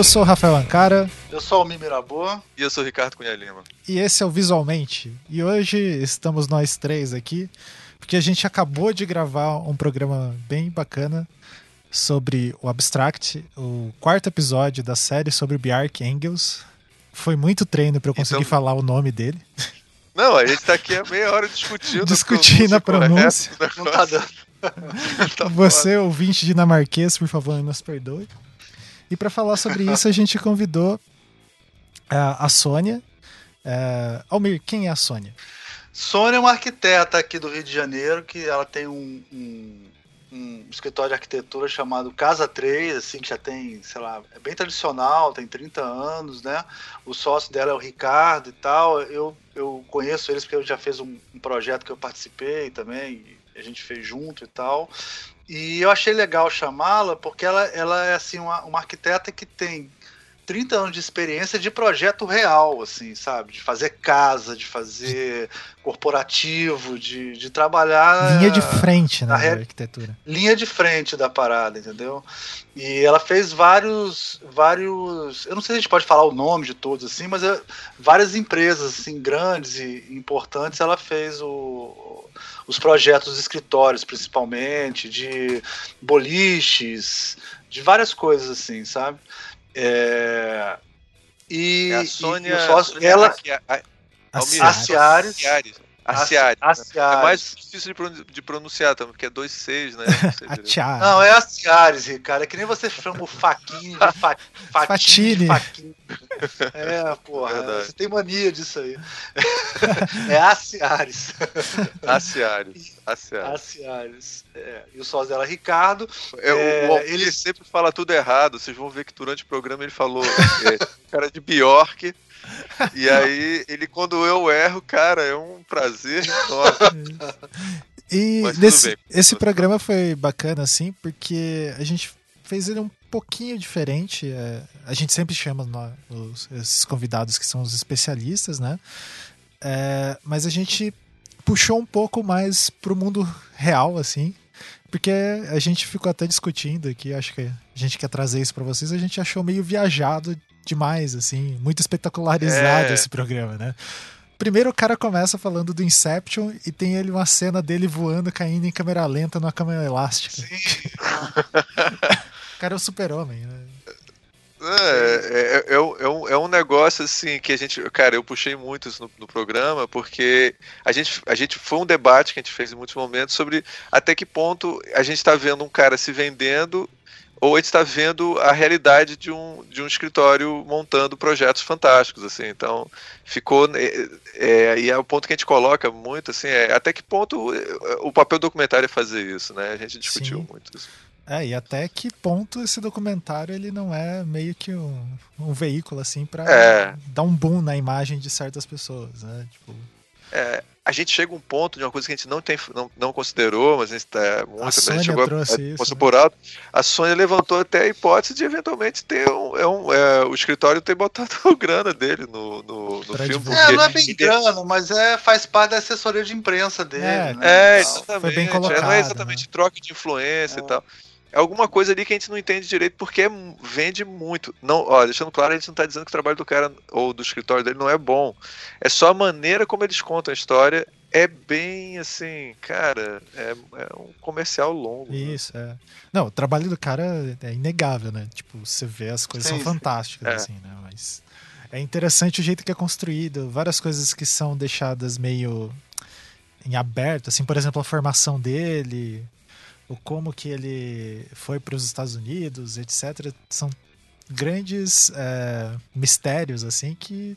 Eu sou o Rafael Ancara. Eu sou o Mimirabô. E eu sou o Ricardo Cunha Lima. E esse é o Visualmente. E hoje estamos nós três aqui, porque a gente acabou de gravar um programa bem bacana sobre o Abstract, o quarto episódio da série sobre o Bjark Engels. Foi muito treino para eu conseguir então... falar o nome dele. Não, a gente tá aqui há meia hora discutindo. discutindo a pronúncia. Não tá dando. tá Você, ouvinte dinamarquês, por favor, nos perdoe. E para falar sobre isso, a gente convidou uh, a Sônia. Uh, Almir, quem é a Sônia? Sônia é uma arquiteta aqui do Rio de Janeiro, que ela tem um, um, um escritório de arquitetura chamado Casa 3, assim, que já tem, sei lá, é bem tradicional, tem 30 anos, né? O sócio dela é o Ricardo e tal. Eu, eu conheço eles porque eu já fiz um, um projeto que eu participei também, a gente fez junto e tal. E eu achei legal chamá-la porque ela, ela é assim uma, uma arquiteta que tem 30 anos de experiência de projeto real, assim, sabe? De fazer casa, de fazer corporativo, de, de trabalhar. Linha de frente, né? Na arquitetura. Linha de frente da parada, entendeu? E ela fez vários. vários eu não sei se a gente pode falar o nome de todos, assim, mas é, várias empresas assim, grandes e importantes ela fez o os projetos de escritórios, principalmente, de boliches, de várias coisas assim, sabe? É... E, é a Sônia, e sócio, ela, a, a, a Aciares. É mais difícil de pronunciar também, porque é dois Cs, né? Não, é Aciares, Ricardo. É que nem você chama o Faquinho de fa, Fatine. Faquinho. É, porra. Verdade. Você tem mania disso aí. É Aciares. Aciares. Aciares. Aciares. É. E o sócio dela, Ricardo. É, é, o ele sempre fala tudo errado. Vocês vão ver que durante o programa ele falou é, cara de Bjork e aí, ele, quando eu erro, cara, é um prazer enorme. E nesse, esse programa foi bacana, assim, porque a gente fez ele um pouquinho diferente. É, a gente sempre chama os, esses convidados que são os especialistas, né? É, mas a gente puxou um pouco mais pro mundo real, assim. Porque a gente ficou até discutindo aqui, acho que a gente quer trazer isso para vocês, a gente achou meio viajado demais, assim, muito espetacularizado é. esse programa, né? Primeiro o cara começa falando do Inception e tem ele uma cena dele voando, caindo em câmera lenta numa câmera elástica. o cara é o super-homem, né? É, é, é, um, é um negócio assim que a gente. Cara, eu puxei muito isso no, no, programa, porque a gente, a gente foi um debate que a gente fez em muitos momentos sobre até que ponto a gente está vendo um cara se vendendo ou a gente está vendo a realidade de um, de um escritório montando projetos fantásticos, assim, então ficou, é, é, e é o ponto que a gente coloca muito, assim, é até que ponto o papel documentário é fazer isso, né, a gente discutiu Sim. muito isso. É, e até que ponto esse documentário ele não é meio que um, um veículo, assim, para é. dar um boom na imagem de certas pessoas, né, tipo... É, a gente chega a um ponto de uma coisa que a gente não, tem, não, não considerou, mas a gente tá muito. A, a gente chegou trouxe a, isso, né? por alto. A Sônia levantou até a hipótese de eventualmente ter um, é um é, o escritório ter botado grana dele no, no, no filme. É, não é bem grana, mas é, faz parte da assessoria de imprensa dele. É, né? é exatamente. Foi bem colocado, é, não é exatamente né? troca de influência e é. tal é alguma coisa ali que a gente não entende direito porque vende muito. Não, ó, deixando claro, a gente não está dizendo que o trabalho do cara ou do escritório dele não é bom. É só a maneira como eles contam a história é bem assim, cara, é, é um comercial longo. Né? Isso, né? é. Não, o trabalho do cara é inegável, né? Tipo, você vê as coisas sim, são fantásticas, é. assim, né? Mas é interessante o jeito que é construído, várias coisas que são deixadas meio em aberto, assim, por exemplo, a formação dele, o como que ele foi para os Estados Unidos, etc. São grandes é, mistérios, assim, que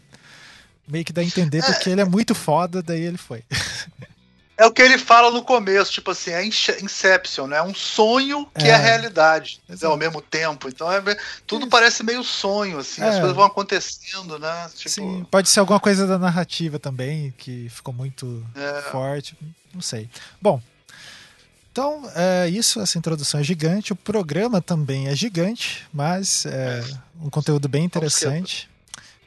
meio que dá a entender é, porque ele é muito foda, daí ele foi. É o que ele fala no começo, tipo assim, é Inception, né? É um sonho que é, é a realidade né? ao mesmo tempo. Então é, tudo parece meio sonho, assim, é. as coisas vão acontecendo, né? Tipo... Sim, pode ser alguma coisa da narrativa também, que ficou muito é. forte, não sei. Bom, então, é isso, essa introdução é gigante. O programa também é gigante, mas é um conteúdo bem interessante.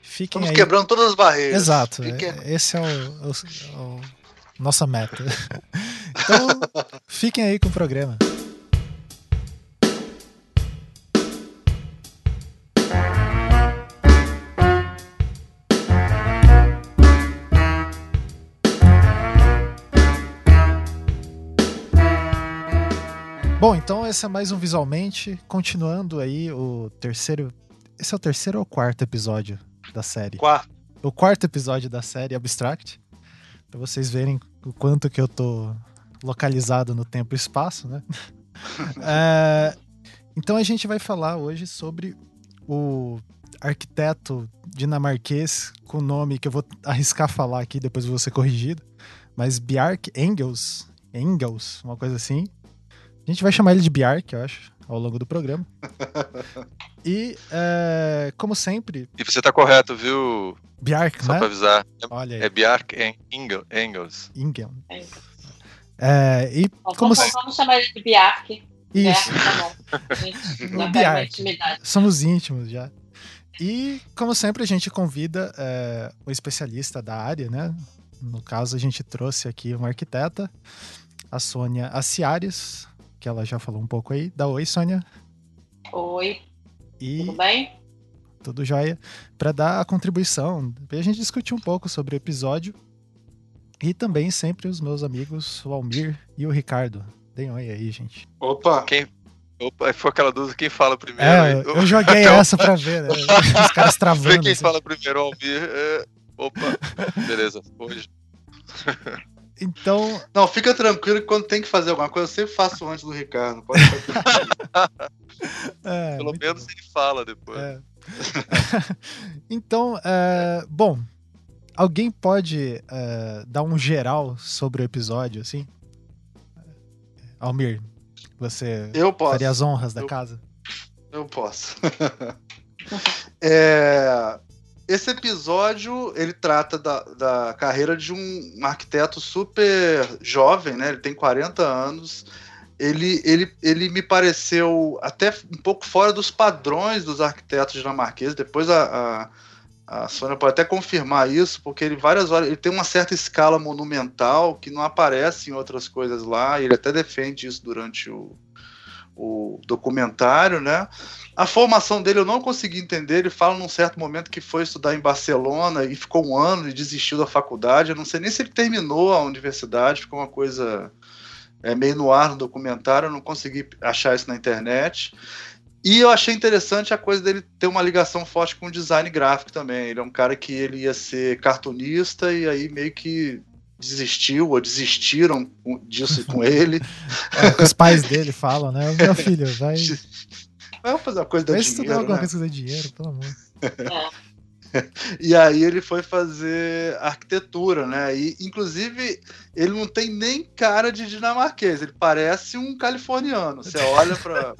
Fiquem Estamos aí... quebrando todas as barreiras. Exato. Fiquem... É, esse é o, o, o nossa meta. então, fiquem aí com o programa. Bom, então esse é mais um Visualmente. Continuando aí o terceiro. Esse é o terceiro ou quarto episódio da série? Quarto. O quarto episódio da série Abstract. Pra vocês verem o quanto que eu tô localizado no tempo e espaço, né? é, então a gente vai falar hoje sobre o arquiteto dinamarquês com nome que eu vou arriscar falar aqui, depois vou ser corrigido, mas Bjark Engels, Engels, uma coisa assim. A gente vai chamar ele de Bjark, eu acho, ao longo do programa. e, é, como sempre... E você tá correto, viu? Bjark, Só né? pra avisar. Olha aí. É Bjark Engels. Engels. Engel. Engels. É, e Bom, como... vamos, vamos chamar ele de Biark. Isso. Biark, tá Biark. intimidade. Somos íntimos já. E, como sempre, a gente convida é, o especialista da área, né? No caso, a gente trouxe aqui uma arquiteta, a Sônia Aciares, que ela já falou um pouco aí. Dá oi, Sônia. Oi, E tudo bem? tudo jóia, para dar a contribuição. A gente discutir um pouco sobre o episódio. E também sempre os meus amigos, o Almir e o Ricardo. Deem oi aí, gente. Opa! Quem... Opa, foi aquela dúvida, quem fala primeiro? É, aí? eu joguei essa pra ver, né? Os caras Vê travando. quem assim. fala primeiro, Almir. É... Opa, beleza. Hoje. Então, Não, fica tranquilo que quando tem que fazer alguma coisa, eu sempre faço antes do Ricardo. Pode ficar tranquilo. é, Pelo muito menos ele fala depois. É. então, é, bom, alguém pode é, dar um geral sobre o episódio, assim? Almir, você Eu posso. faria as honras da Eu- casa? Eu posso. É, esse episódio ele trata da, da carreira de um arquiteto super jovem, né? Ele tem 40 anos. Ele, ele, ele me pareceu até um pouco fora dos padrões dos arquitetos dinamarqueses. Depois a, a, a Sônia pode até confirmar isso, porque ele várias horas ele tem uma certa escala monumental que não aparece em outras coisas lá. Ele até defende isso durante o, o documentário, né? A formação dele eu não consegui entender. Ele fala num certo momento que foi estudar em Barcelona e ficou um ano e desistiu da faculdade. Eu não sei nem se ele terminou a universidade, ficou uma coisa é, meio no ar no documentário. Eu não consegui achar isso na internet. E eu achei interessante a coisa dele ter uma ligação forte com o design gráfico também. Ele é um cara que ele ia ser cartunista e aí meio que desistiu ou desistiram disso com ele. É, os pais dele falam, né? Meu filho, vai, Vamos fazer uma coisa da vai estudar dinheiro, alguma né? coisa que dinheiro, pelo amor. É. E aí ele foi fazer arquitetura, né? E inclusive ele não tem nem cara de dinamarquês, ele parece um californiano. Você olha para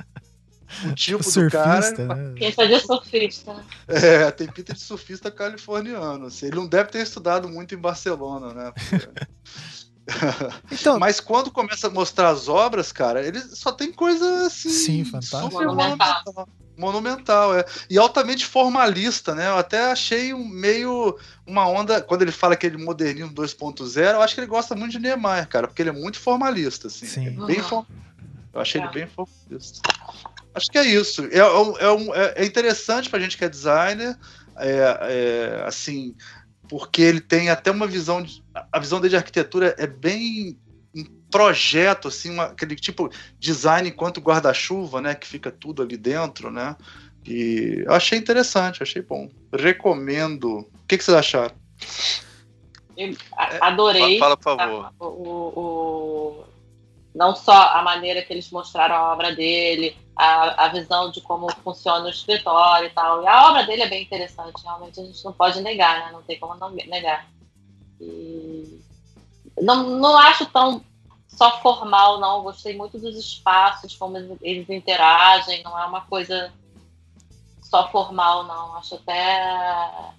o tipo do cara, Surfista, né? Pinta de surfista. é, tem pinta de surfista californiano. assim. Ele não deve ter estudado muito em Barcelona, né? Porque- Então, Mas quando começa a mostrar as obras, cara, ele só tem coisa assim. Sim, Monumental. monumental. É. E altamente formalista, né? Eu até achei um meio uma onda. Quando ele fala aquele modernismo 2.0, eu acho que ele gosta muito de Niemeyer, cara, porque ele é muito formalista, assim. Sim. É bem Uhum. form- Eu achei ele É. bem formalista. Acho que é isso. É, é um- é é- é interessante pra gente que é designer, é, é, assim, porque ele tem até uma visão. De, a visão dele de arquitetura é bem um projeto, assim, uma- aquele tipo design enquanto guarda-chuva, né? Que fica tudo ali dentro, né? E eu achei interessante, achei bom. Recomendo. O que, que vocês acharam? Eu adorei. Fala, por favor. a- o- o- não só a maneira que eles mostraram a obra dele, a, a visão de como funciona o escritório e tal. E a obra dele é bem interessante, realmente a gente não pode negar, né? Não tem como não negar. E não, não acho tão só formal, não. Gostei muito dos espaços, como eles, interagem, não é uma coisa só formal, não. Acho até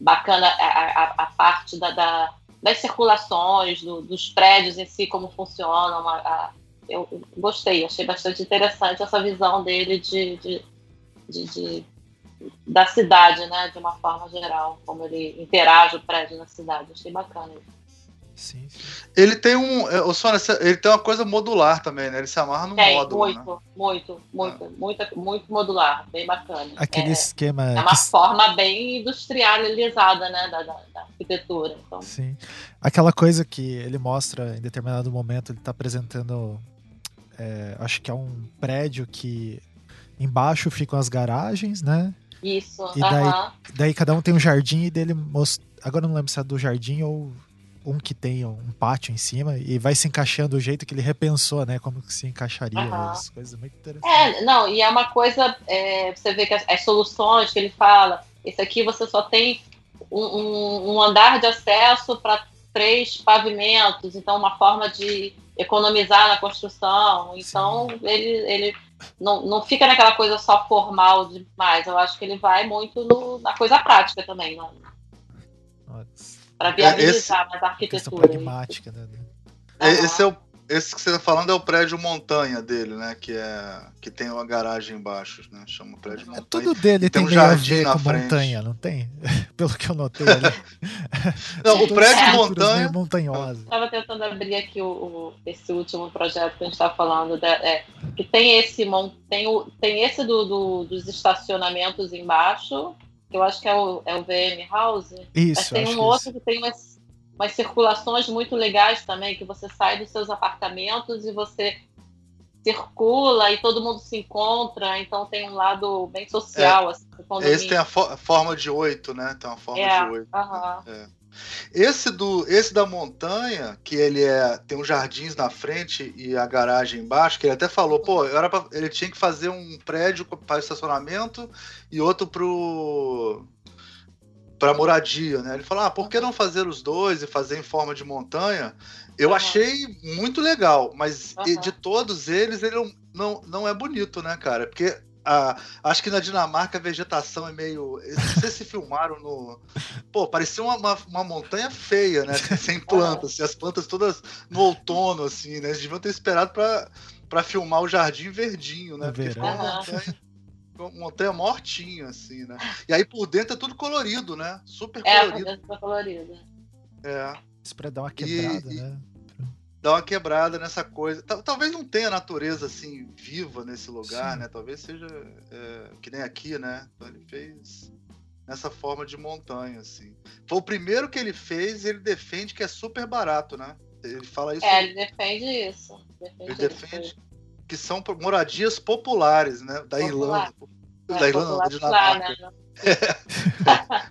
bacana a, a, a parte da, da- das circulações, do- dos prédios em si, como funcionam. a- eu gostei, achei bastante interessante essa visão dele de, de, de- de- da cidade, né, de uma forma geral, como ele interage o prédio na cidade. Achei bacana. Sim, sim. Ele tem um. é, O Sônia, ele tem uma coisa modular também, né? Ele se amarra no Tem, módulo. né? muito, muito, muito, muito, muito modular, bem bacana. Aquele É- esquema. É uma que- forma bem industrializada, né, da, da- da arquitetura. Então, Sim. Aquela coisa que ele mostra em determinado momento, ele tá apresentando é, acho que é um prédio que embaixo ficam as garagens, né? Isso. E daí, daí cada um tem um jardim e dele most... agora não lembro se é do jardim ou um que tem um pátio em cima e vai se encaixando do jeito que ele repensou, né? Como que se encaixaria Aham. as coisas muito interessantes. É, não, e é uma coisa, é, você vê que as, as soluções que ele fala, esse aqui você só tem um, um- um andar de acesso para três pavimentos, então uma forma de economizar na construção. Então ele, ele não, não fica naquela coisa só formal demais. Eu acho que ele vai muito no- na coisa prática também, Nossa, para viabilizar mais a questão arquitetura. pragmática, né? É, Aham. Esse é o esse que você tá falando é o prédio montanha dele, né? Que é que tem uma garagem embaixo, né? Chama prédio É, montanha. tudo dele tem tem, um a jardim na com frente. montanha, não tem? Pelo que eu notei ali. Não, o prédio estruturas montanha- meio montanhosas. Estava tentando abrir aqui o, o- esse último projeto que a gente está falando, da- é, que tem esse tem, o, tem esse do, do- dos estacionamentos embaixo, que eu acho que é o, é o VM House. Mas Isso, tem acho um que outro isso. que tem umas, umas circulações muito legais também, que você sai dos seus apartamentos e você circula e todo mundo se encontra, então tem um lado bem social, assim, do condomínio. Esse tem a fo- forma de oito, né? Tem uma forma É, de oito. aham. Esse do esse da montanha, que ele é tem uns jardins na frente e a garagem embaixo, que ele até falou, pô, era pra- ele tinha que fazer um prédio para estacionamento e outro pro para moradia, né? Ele falou: "Ah, por que não fazer os dois e fazer em forma de montanha?" Eu Aham. achei muito legal, mas Aham. de todos eles ele não, não, não é bonito, né, cara? Porque a, acho que na Dinamarca a vegetação é meio. Não sei se filmaram no. Pô, parecia uma, uma, uma montanha feia, né? Sem plantas, assim, as plantas todas no outono, assim, né? Eles deviam ter esperado pra, pra filmar o jardim verdinho, né? Porque ficou uma montanha, uma montanha mortinha, assim, né? E aí por dentro é tudo colorido, né? Super É, colorido. a colorida. É. Isso pra dar uma E- quebrada, e- né? Dá uma quebrada nessa coisa. Tal- Talvez não tenha natureza assim viva nesse lugar, Sim. né? Talvez seja é, que nem aqui, né? Então ele fez nessa forma de montanha, assim. Foi o primeiro que ele fez e ele defende que é super barato, né? Ele fala isso, É, ele defende isso. Defende ele isso. defende que são moradias populares, né? Da Popular. Irlanda. É, da Irlanda, da popular lá, Dinamarca. né?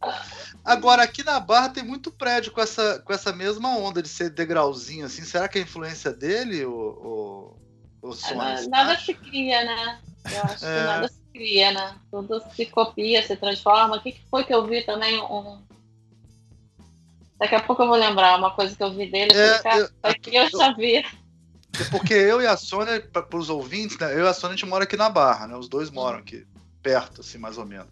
Agora, aqui na Barra tem muito prédio com essa, com essa mesma onda de ser degrauzinho, assim. Será que é a influência dele, ou, É, na- Sônia? nada se cria, né? Eu acho É. que nada se cria, né? Tudo se copia, se transforma. O que, que foi que eu vi também? Um... Daqui a pouco eu vou lembrar uma coisa que eu vi dele. Eu É, eu- aqui eu já vi. É Porque eu e a Sônia, para os ouvintes, né? Eu e a Sônia a gente mora aqui na Barra, né? Os dois moram aqui perto, assim, mais ou menos.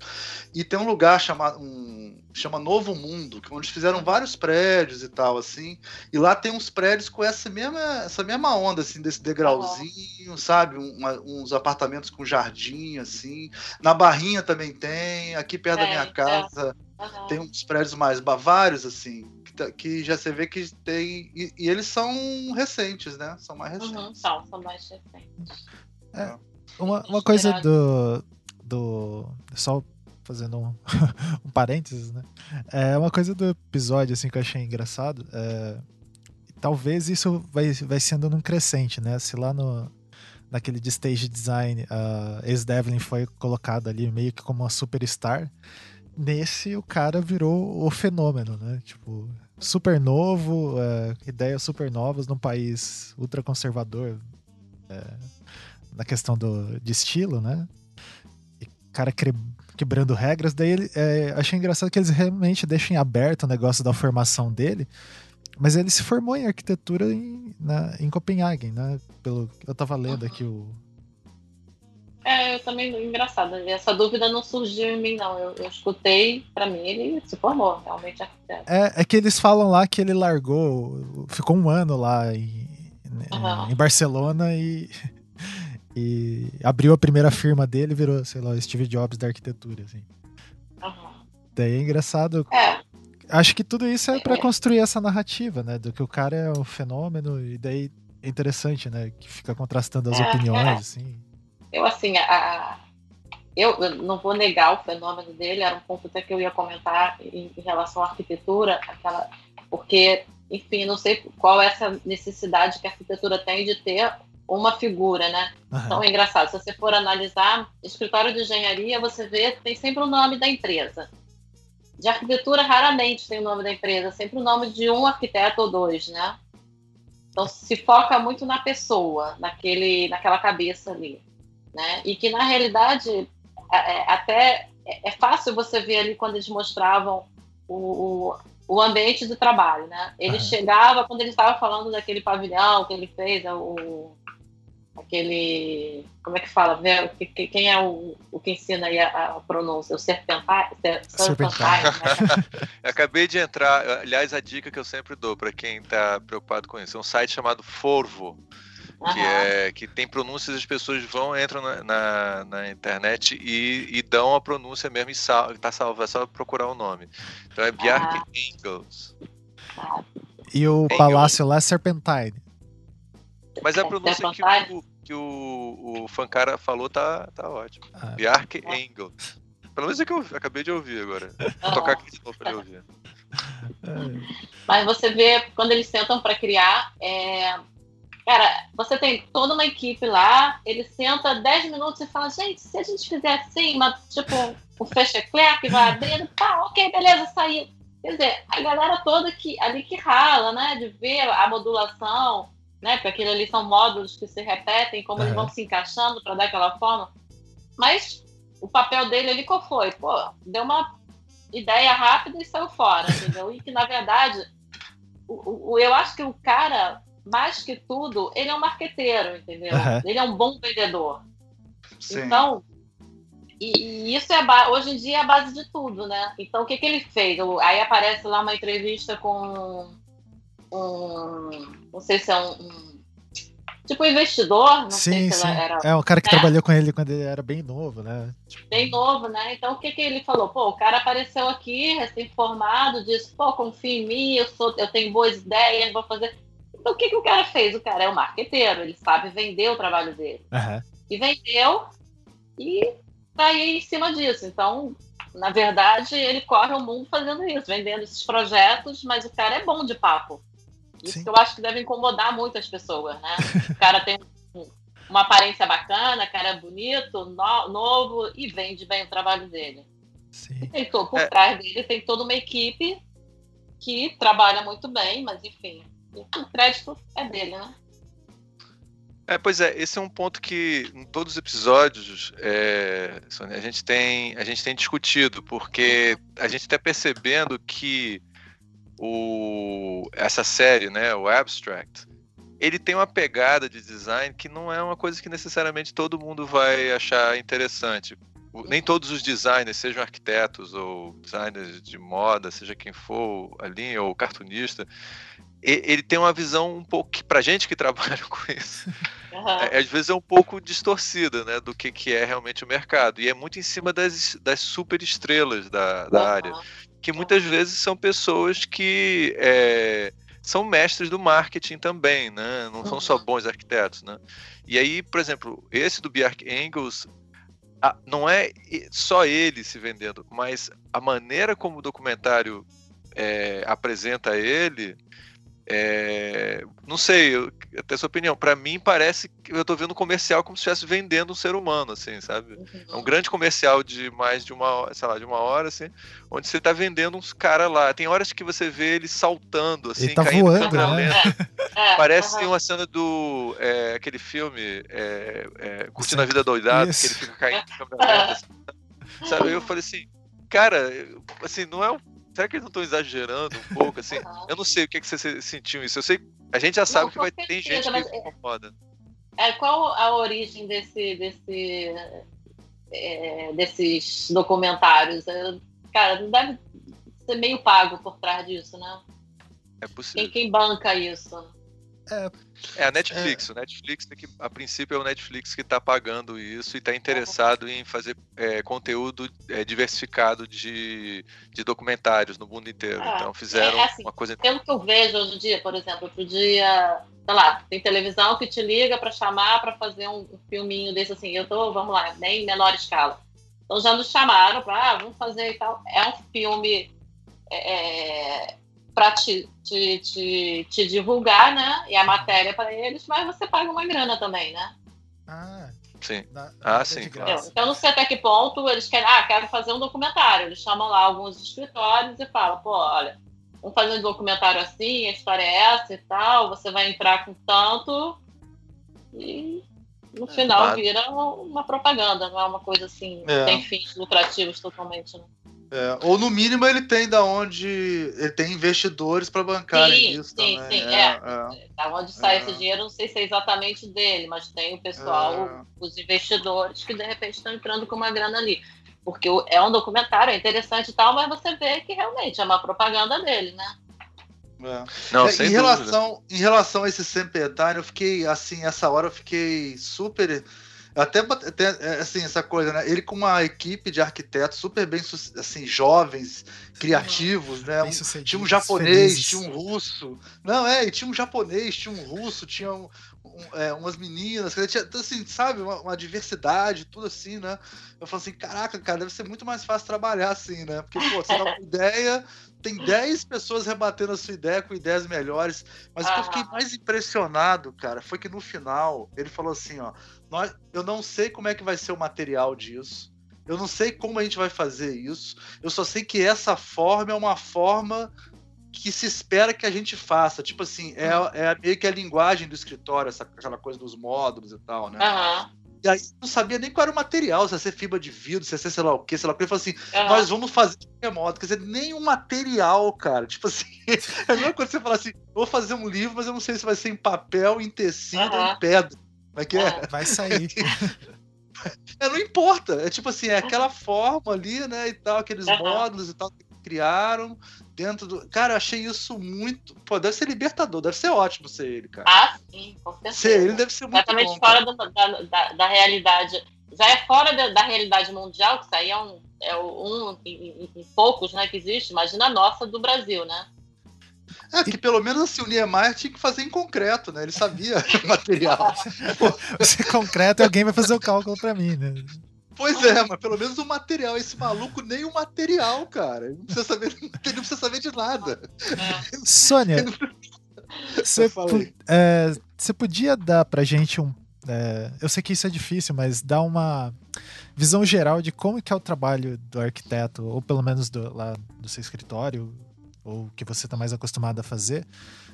E tem um lugar chamado um, chama Novo Mundo, que é onde fizeram vários prédios e tal, assim. E lá tem uns prédios com essa mesma, essa mesma onda, assim, desse degrauzinho, sabe? Um- uma- uns apartamentos com jardim, assim. Na Barrinha também tem. Aqui perto da Tem, minha é. casa Aham. tem uns prédios mais bavários, assim, que, tá- que já você vê que tem. E, e eles são recentes, né? São mais recentes. Uhum, são, são mais recentes. Uma, uma coisa do, do. Só fazendo um, um parênteses, né? É uma coisa do episódio assim, que eu achei engraçado. é, talvez isso vai, vai sendo num crescente, né? Se lá no. Naquele de stage design, a Ace Devlin foi colocada ali meio que como uma superstar. Nesse, o cara virou o fenômeno, né? Tipo, super novo, é, ideias super novas num país ultra conservador é, na questão do, de estilo, né? Cara quebrando regras. Daí ele, é, achei engraçado que eles realmente deixam aberto o negócio da formação dele. Mas ele se formou em arquitetura em, na- em Copenhague, né? Pelo, eu tava lendo aqui o. É, eu também, engraçado, essa dúvida não surgiu em mim, não. Eu, eu escutei, pra mim, ele se formou, realmente arquiteto. É, é que eles falam lá que ele largou, ficou um ano lá em, Aham. em Barcelona e, e abriu a primeira firma dele e virou, sei lá, Steve Jobs da arquitetura, assim. Aham. Daí é engraçado. É, Acho que tudo isso é pra É. construir essa narrativa, né? Do que o cara é um fenômeno e daí é interessante, né? Que fica contrastando as É, opiniões, é. assim. eu assim, a, a- eu, eu não vou negar o fenômeno dele, era um ponto até que eu ia comentar em, em relação à arquitetura, aquela, porque, enfim, não sei qual é essa necessidade que a arquitetura tem de ter uma figura, né? Uhum. Então é engraçado. Se você for analisar, escritório de engenharia, você vê tem sempre o nome da empresa. De arquitetura, raramente tem o nome da empresa, sempre o nome de um arquiteto ou dois, né? Então se foca muito na pessoa, naquele, naquela cabeça ali, né? E que na realidade é, é até é, é fácil você ver ali quando eles mostravam o, o ambiente de trabalho, né? Ele chegava, quando ele estava falando daquele pavilhão que ele fez, é o, aquele. Como é que fala? Quem é o, o que ensina aí a, a pronúncia? O serpentário? serpentário né? Acabei de entrar, aliás, a dica que eu sempre dou para quem está preocupado com isso: é um site chamado Forvo que, é, que tem pronúncias, as pessoas vão, entram na, na, na internet e, e, dão a pronúncia mesmo e sal, tá salvo, é só procurar o nome. Então é Bjark ah. Engels. E o Engels. palácio lá é Serpentine. Mas a pronúncia que o, que o, o Fancara falou tá, tá ótimo. Ah. Bjark Engels. Pelo menos é que eu acabei de ouvir agora. Vou tocar aqui de novo pra ele ouvir. Mas você vê, quando eles sentam para criar, é, Cara, você tem toda uma equipe lá, ele senta 10 minutos e fala, gente, se a gente fizer assim, uma, tipo, o fechecler que vai abrindo, tá, ok, beleza, saiu. Quer dizer, a galera toda que, ali que rala, né, de ver a modulação, né, porque aquilo ali são módulos que se repetem, como uhum. eles vão se encaixando para dar aquela forma. Mas o papel dele ali qual foi? Pô, deu uma ideia rápida e saiu fora, entendeu? E que, na verdade, o, o, eu acho que o cara mais que tudo, ele é um marqueteiro, entendeu? Uhum. Ele é um bom vendedor. Sim. Então, e, e isso é hoje em dia é a base de tudo, né? Então, o que, que ele fez? Aí aparece lá uma entrevista com um, não sei se é um, um tipo investidor, não sim, sei se sim. era. É, um cara que né? trabalhou com ele quando ele era bem novo, né? Tipo... Bem novo, né? Então o que, que ele falou? Pô, o cara apareceu aqui, recém-formado, disse, pô, confia em mim, eu, sou, eu tenho boas ideias, vou fazer. Então, o que, que o cara fez? O cara é um marqueteiro, ele sabe vender o trabalho dele. Uhum. E vendeu e tá aí em cima disso. Então, na verdade, ele corre o mundo fazendo isso, vendendo esses projetos, mas o cara é bom de papo. Isso eu acho que deve incomodar muitas pessoas, né? O cara tem uma aparência bacana, cara é bonito, no, novo e vende bem o trabalho dele. Sim. E tem todo, por é. trás dele tem toda uma equipe que trabalha muito bem, mas enfim, o crédito é dele, né? É, pois é, esse é um ponto que em todos os episódios é, a, gente tem, a gente tem discutido, porque a gente está percebendo que o, essa série, né, o Abstract, ele tem uma pegada de design que não é uma coisa que necessariamente todo mundo vai achar interessante. Nem todos os designers, sejam arquitetos ou designers de moda, seja quem for ali, ou cartunista, ele tem uma visão um pouco que pra gente que trabalha com isso, uhum. é, às vezes é um pouco distorcida, né, do que, que é realmente o mercado. E é muito em cima das, das super estrelas da, da uhum. área, que muitas vezes são pessoas que é, são mestres do marketing também, né? Não uhum. são só bons arquitetos, né? E aí, por exemplo, esse do Bjark Engels, não é só ele se vendendo, mas a maneira como o documentário é, apresenta ele é, não sei, eu, até sua opinião. Para mim parece que eu tô vendo um comercial como se estivesse vendendo um ser humano, assim, sabe? Uhum. É um grande comercial de mais de uma, sei lá, de uma hora, assim, onde você tá vendendo uns caras lá. Tem horas que você vê ele saltando, assim, ele tá caindo voando, câmera né? lenta. É, parece uhum. uma cena do é, aquele filme é, é Curtindo a Vida Doidado, que ele fica caindo câmera lenta. Assim, sabe? Eu falei assim, cara, assim, não é um será que eles não estão exagerando um pouco, assim? Eu não sei o que, é que você sentiu isso. Eu sei, a gente já sabe não, que vai ter gente que é, incomoda. É, qual a origem desse, desse, é, desses documentários? É, cara, não deve ser meio pago por trás disso, né? É possível. Quem, quem banca isso? É, é a Netflix. É. O Netflix, que, a princípio, é o Netflix que está pagando isso e está interessado em fazer é, conteúdo é, diversificado de, de documentários no mundo inteiro. É, então fizeram é, assim, uma coisa. Pelo que eu vejo hoje em dia, por exemplo, outro dia, sei lá, tem televisão que te liga para chamar para fazer um, um, filminho desse assim. Eu tô, vamos lá, nem menor escala. Então já nos chamaram para, ah, vamos fazer e tal. É um filme. É, para te, te, te, te, divulgar, né? E a matéria para eles, mas você paga uma grana também, né? Ah, sim. ah, sim. Então, não sei até que ponto eles querem. Ah, quero fazer um documentário. Eles chamam lá alguns escritórios e falam, pô, olha, vamos fazer um documentário assim, a história é essa e tal, você vai entrar com tanto. E no é, final vira uma propaganda, não é uma coisa assim, é. tem fins lucrativos totalmente. Né? É, ou no mínimo ele tem da onde ele tem investidores para bancarem sim, isso sim, também. Sim, é, é. é. Da onde sai é. esse dinheiro, não sei se é exatamente dele, mas tem o pessoal, é. os investidores que de repente estão entrando com uma grana ali. Porque é um documentário, é interessante e tal, mas você vê que realmente é uma propaganda dele, né? É. Não, em, relação, em relação a esse Sempertime, eu fiquei assim, essa hora eu fiquei super até, até é, assim, essa coisa, né? Ele com uma equipe de arquitetos super bem, assim, jovens, criativos, né? Um, tinha um japonês, felizes. tinha um russo. Não, é, e tinha um japonês, tinha um russo, tinha um, um, é, umas meninas, tinha, então, assim, sabe, uma, uma, diversidade, tudo assim, né? Eu falo assim, caraca, cara, deve ser muito mais fácil trabalhar assim, né? Porque, pô, você dá uma ideia, tem 10 pessoas rebatendo a sua ideia com ideias melhores. Mas o que eu fiquei mais impressionado, cara, foi que no final ele falou assim, ó, nós, eu não sei como é que vai ser o material disso. Eu não sei como a gente vai fazer isso. Eu só sei que essa forma é uma forma que se espera que a gente faça. Tipo assim, é, é meio que a linguagem do escritório, essa, aquela coisa dos módulos e tal, né? Uhum. E aí não sabia nem qual era o material, se ia ser fibra de vidro, se ia ser sei lá o que, sei lá o que. Ele falou assim: uhum. nós vamos fazer modo. Quer dizer, nem um material, cara. Tipo assim, é a mesma coisa que você falar assim: vou fazer um livro, mas eu não sei se vai ser em papel, em tecido uhum. ou em pedra. Como é que é? Vai sair. é, não importa. É tipo assim, é aquela forma ali, né? E tal, aqueles uhum. módulos e tal que criaram dentro do. Cara, eu achei isso muito. Pô, deve ser libertador, deve ser ótimo ser ele, cara. Ah, sim, com certeza. Ser ele deve ser muito Completamente bom, fora do, da, da, da, realidade. Já é fora da, da, realidade mundial, que isso aí é um, é um em, em poucos né, que existe. Imagina a nossa do Brasil, né? É, que pelo menos assim, o Niemeyer tinha que fazer em concreto, né? Ele sabia o material. Se concreto, alguém vai fazer o cálculo para mim, né? Pois é, mas pelo menos o material. Esse maluco nem o material, cara. Ele não precisa saber, ele não precisa saber de nada. Sônia, você, é, você podia dar pra gente um. É, eu sei que isso é difícil, mas dar uma visão geral de como que é o trabalho do arquiteto, ou pelo menos do, lá do seu escritório, ou que você está mais acostumado a fazer,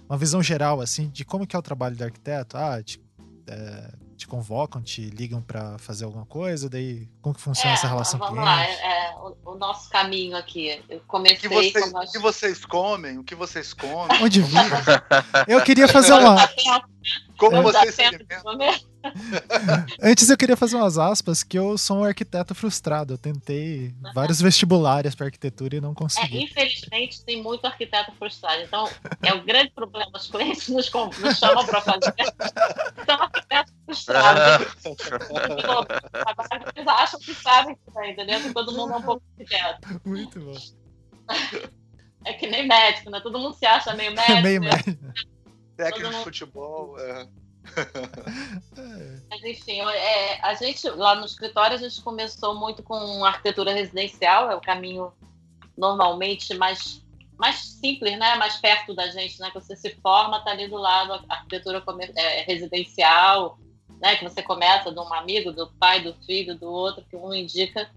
uma visão geral assim de como que é o trabalho do arquiteto. Ah, te, é, te convocam, te ligam para fazer alguma coisa, daí como que funciona é, essa relação vamos cliente? Lá, é, é, o, o, nosso caminho aqui. Eu comecei. O que, vocês, o que vocês comem? O que vocês comem? Onde vive? Eu queria fazer uma. Como você se alimenta? Antes eu queria fazer umas aspas que eu sou um arquiteto frustrado. Eu tentei vários vestibulares para arquitetura e não consegui. É, infelizmente tem muito arquiteto frustrado. Então é o grande problema. Os clientes nos, nos chamam para fazer. São arquitetos frustrados. Eles acham que sabem que tá, entendeu? todo mundo é um pouco arquiteto. Muito bom. É que nem médico, né? Todo mundo se acha meio médico. meio médico. Técnico de futebol. É. Mas enfim, é, a gente lá no escritório a gente começou muito com arquitetura residencial, é o caminho normalmente mais, mais simples, né? Mais perto da gente, né? Que você se forma, tá ali do lado a arquitetura é, residencial, né? Que você começa de um amigo, do pai, do filho, do outro, que um indica.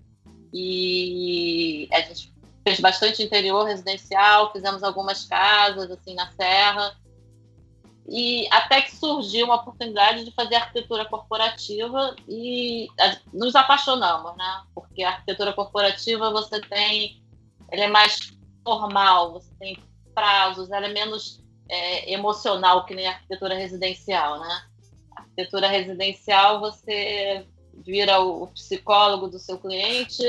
E a gente fez bastante interior residencial, fizemos algumas casas assim na serra e até que surgiu uma oportunidade de fazer arquitetura corporativa e nos apaixonamos, né? Porque a arquitetura corporativa você tem, ele é mais formal, você tem prazos, ela é menos é, emocional que nem a arquitetura residencial, né? A arquitetura residencial você vira o psicólogo do seu cliente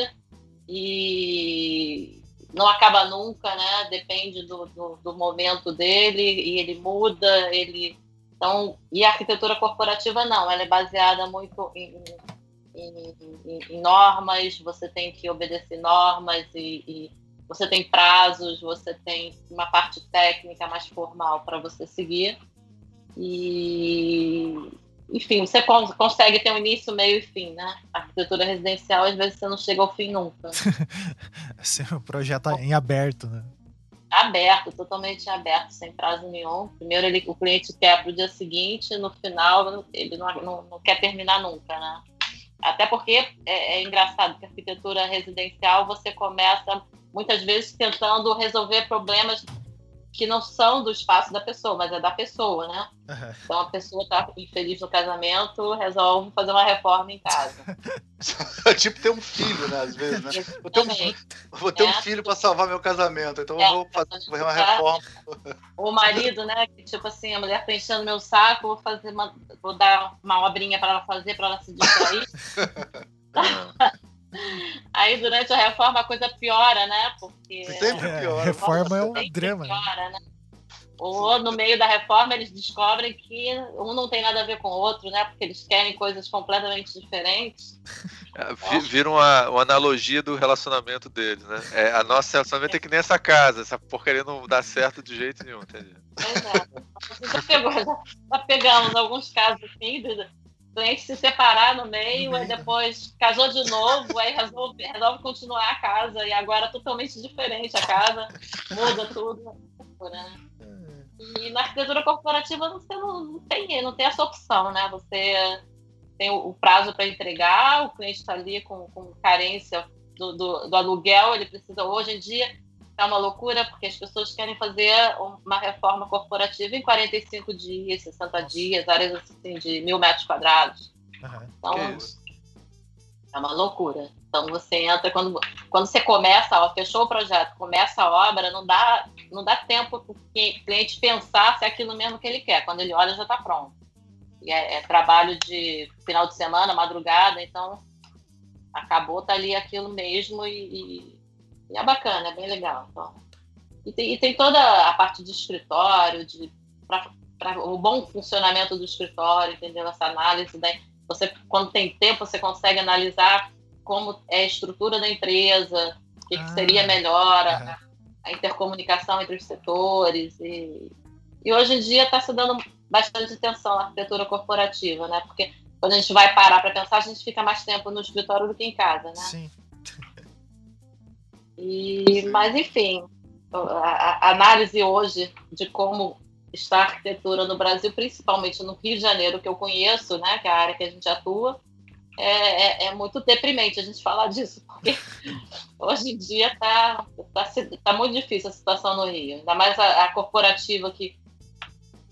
e não acaba nunca, né? Depende do, do, do, momento dele e ele muda, ele então e a arquitetura corporativa não, ela é baseada muito em, em, em, em normas, você tem que obedecer normas e, e, você tem prazos, você tem uma parte técnica mais formal para você seguir e enfim, você consegue ter um início, meio e fim, né? A arquitetura residencial, às vezes você não chega ao fim nunca. Esse é projeto em aberto, né? aberto, totalmente aberto, sem prazo nenhum. Primeiro ele, o cliente quer para o dia seguinte, no final ele não, não, não, quer terminar nunca, né? Até porque é, é engraçado que a arquitetura residencial você começa muitas vezes tentando resolver problemas que não são do espaço da pessoa, mas é da pessoa, né? Uhum. Então a pessoa tá infeliz no casamento, resolve fazer uma reforma em casa. tipo ter um filho, né? Às vezes, né? Vou ter um, vou ter é. um filho para salvar meu casamento, então é, eu vou fazer uma reforma. O marido, né? Que tipo assim, a mulher tá enchendo meu saco, vou fazer uma, vou dar uma obrinha para ela fazer para ela se distrair. Aí durante a reforma a coisa piora, né? Porque sempre é, piora. reforma é um drama. Né? Piora, né? Ou no meio da reforma eles descobrem que um não tem nada a ver com o outro, né? Porque eles querem coisas completamente diferentes. É, vira uma, uma, analogia do relacionamento deles, né? É, a nossa relacionamento é que nem essa casa, essa porcaria não dá certo de jeito nenhum, entendeu? Pois é. Já, pegou, já, já pegamos alguns casos assim, cliente se separar no meio, aí depois casou de novo, aí resolve, resolve continuar a casa, e agora é totalmente diferente a casa, muda tudo. Né? E na arquitetura corporativa você não, não, tem, não tem essa opção, né? Você tem o, o prazo para entregar, o cliente está ali com, com carência do, do, do aluguel, ele precisa, hoje em dia, é uma loucura, porque as pessoas querem fazer uma reforma corporativa em 45 dias, 60 dias, áreas assim de mil metros quadrados. Uhum. Então, é uma loucura. Então, você entra, quando, quando você começa, ó, fechou o projeto, começa a obra, não dá, não dá tempo para o cliente pensar se é aquilo mesmo que ele quer. Quando ele olha, já está pronto. E é, é, trabalho de final de semana, madrugada, então acabou, tá ali aquilo mesmo e, e e é bacana, é bem legal. Então, e, tem, e tem toda a parte de escritório, de para o bom funcionamento do escritório, entendeu? Essa análise. Daí, você, quando tem tempo, você consegue analisar como é a estrutura da empresa, o que, ah, que seria melhor, a, a, intercomunicação entre os setores. E, e hoje em dia está se dando bastante atenção à arquitetura corporativa, né? Porque quando a gente vai parar para pensar, a gente fica mais tempo no escritório do que em casa, né? Sim. E, mas, enfim, a, a, análise hoje de como está a arquitetura no Brasil, principalmente no Rio de Janeiro, que eu conheço, né, que é a área que a gente atua, é, é, é muito deprimente a gente falar disso, porque hoje em dia está tá, tá muito difícil a situação no Rio, ainda mais a, a corporativa que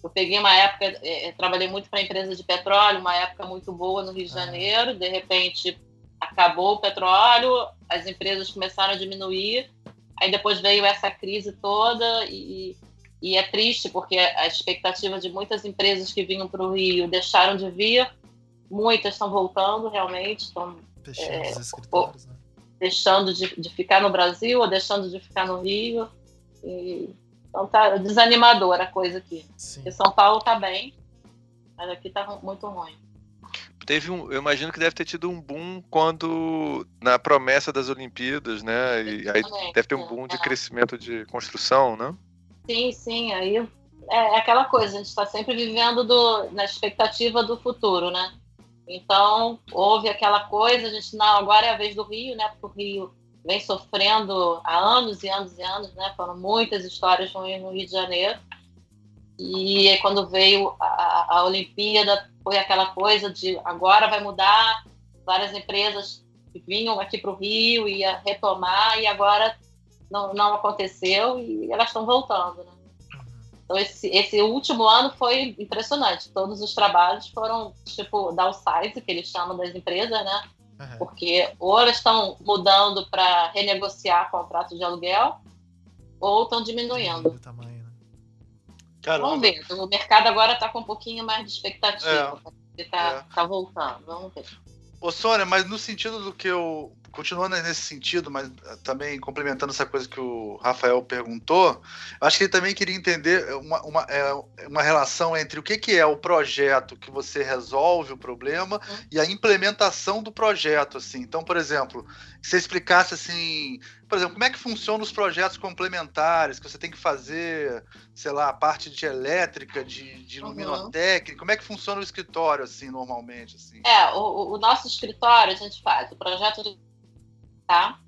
eu peguei uma época, é, trabalhei muito para empresa de petróleo, uma época muito boa no Rio de Janeiro, de repente acabou o petróleo, as empresas começaram a diminuir, aí depois veio essa crise toda e, e é triste porque a expectativa de muitas empresas que vinham para o Rio deixaram de vir, muitas estão voltando realmente, estão é, né? deixando de, de, ficar no Brasil ou deixando de ficar no Rio. E, então tá desanimadora a coisa aqui. Sim. Porque São Paulo tá bem, mas aqui tá muito ruim teve um, eu imagino que deve ter tido um boom quando na promessa das Olimpíadas, né? E aí deve ter um boom de é. crescimento de construção, né? Sim, sim. Aí é, é aquela coisa, a gente está sempre vivendo do, na expectativa do futuro, né? Então houve aquela coisa, a gente não, agora é a vez do Rio, né? Porque o Rio vem sofrendo há anos e anos e anos, né? Foram muitas histórias ruins no Rio de Janeiro. E aí, quando veio a, a Olimpíada, foi aquela coisa de agora vai mudar, várias empresas vinham aqui para o Rio ia retomar e agora não, não aconteceu e elas estão voltando, né? Então esse, esse último ano foi impressionante. Todos os trabalhos foram tipo downsize, que eles chamam das empresas, né? Uhum. Porque ou elas estão mudando para renegociar contrato de aluguel ou estão diminuindo. Caramba. Vamos ver. O mercado agora está com um pouquinho mais de expectativa. É. Está é. tá voltando. Vamos ver. Ô, Sônia, mas no sentido do que eu. Continuando nesse sentido, mas eh, também complementando essa coisa que o Rafael perguntou, acho que ele também queria entender uma, uma, é, uma relação entre o que, que é o projeto que você resolve o problema uhum. e a implementação do projeto. Assim. Então, por exemplo, se você explicasse assim, por exemplo, como é que funcionam os projetos complementares, que você tem que fazer, sei lá, a parte de elétrica, de, de luminotécnica, uhum. como é que funciona o escritório, assim, normalmente? Assim? É, o, o nosso escritório a gente faz o projeto de tá?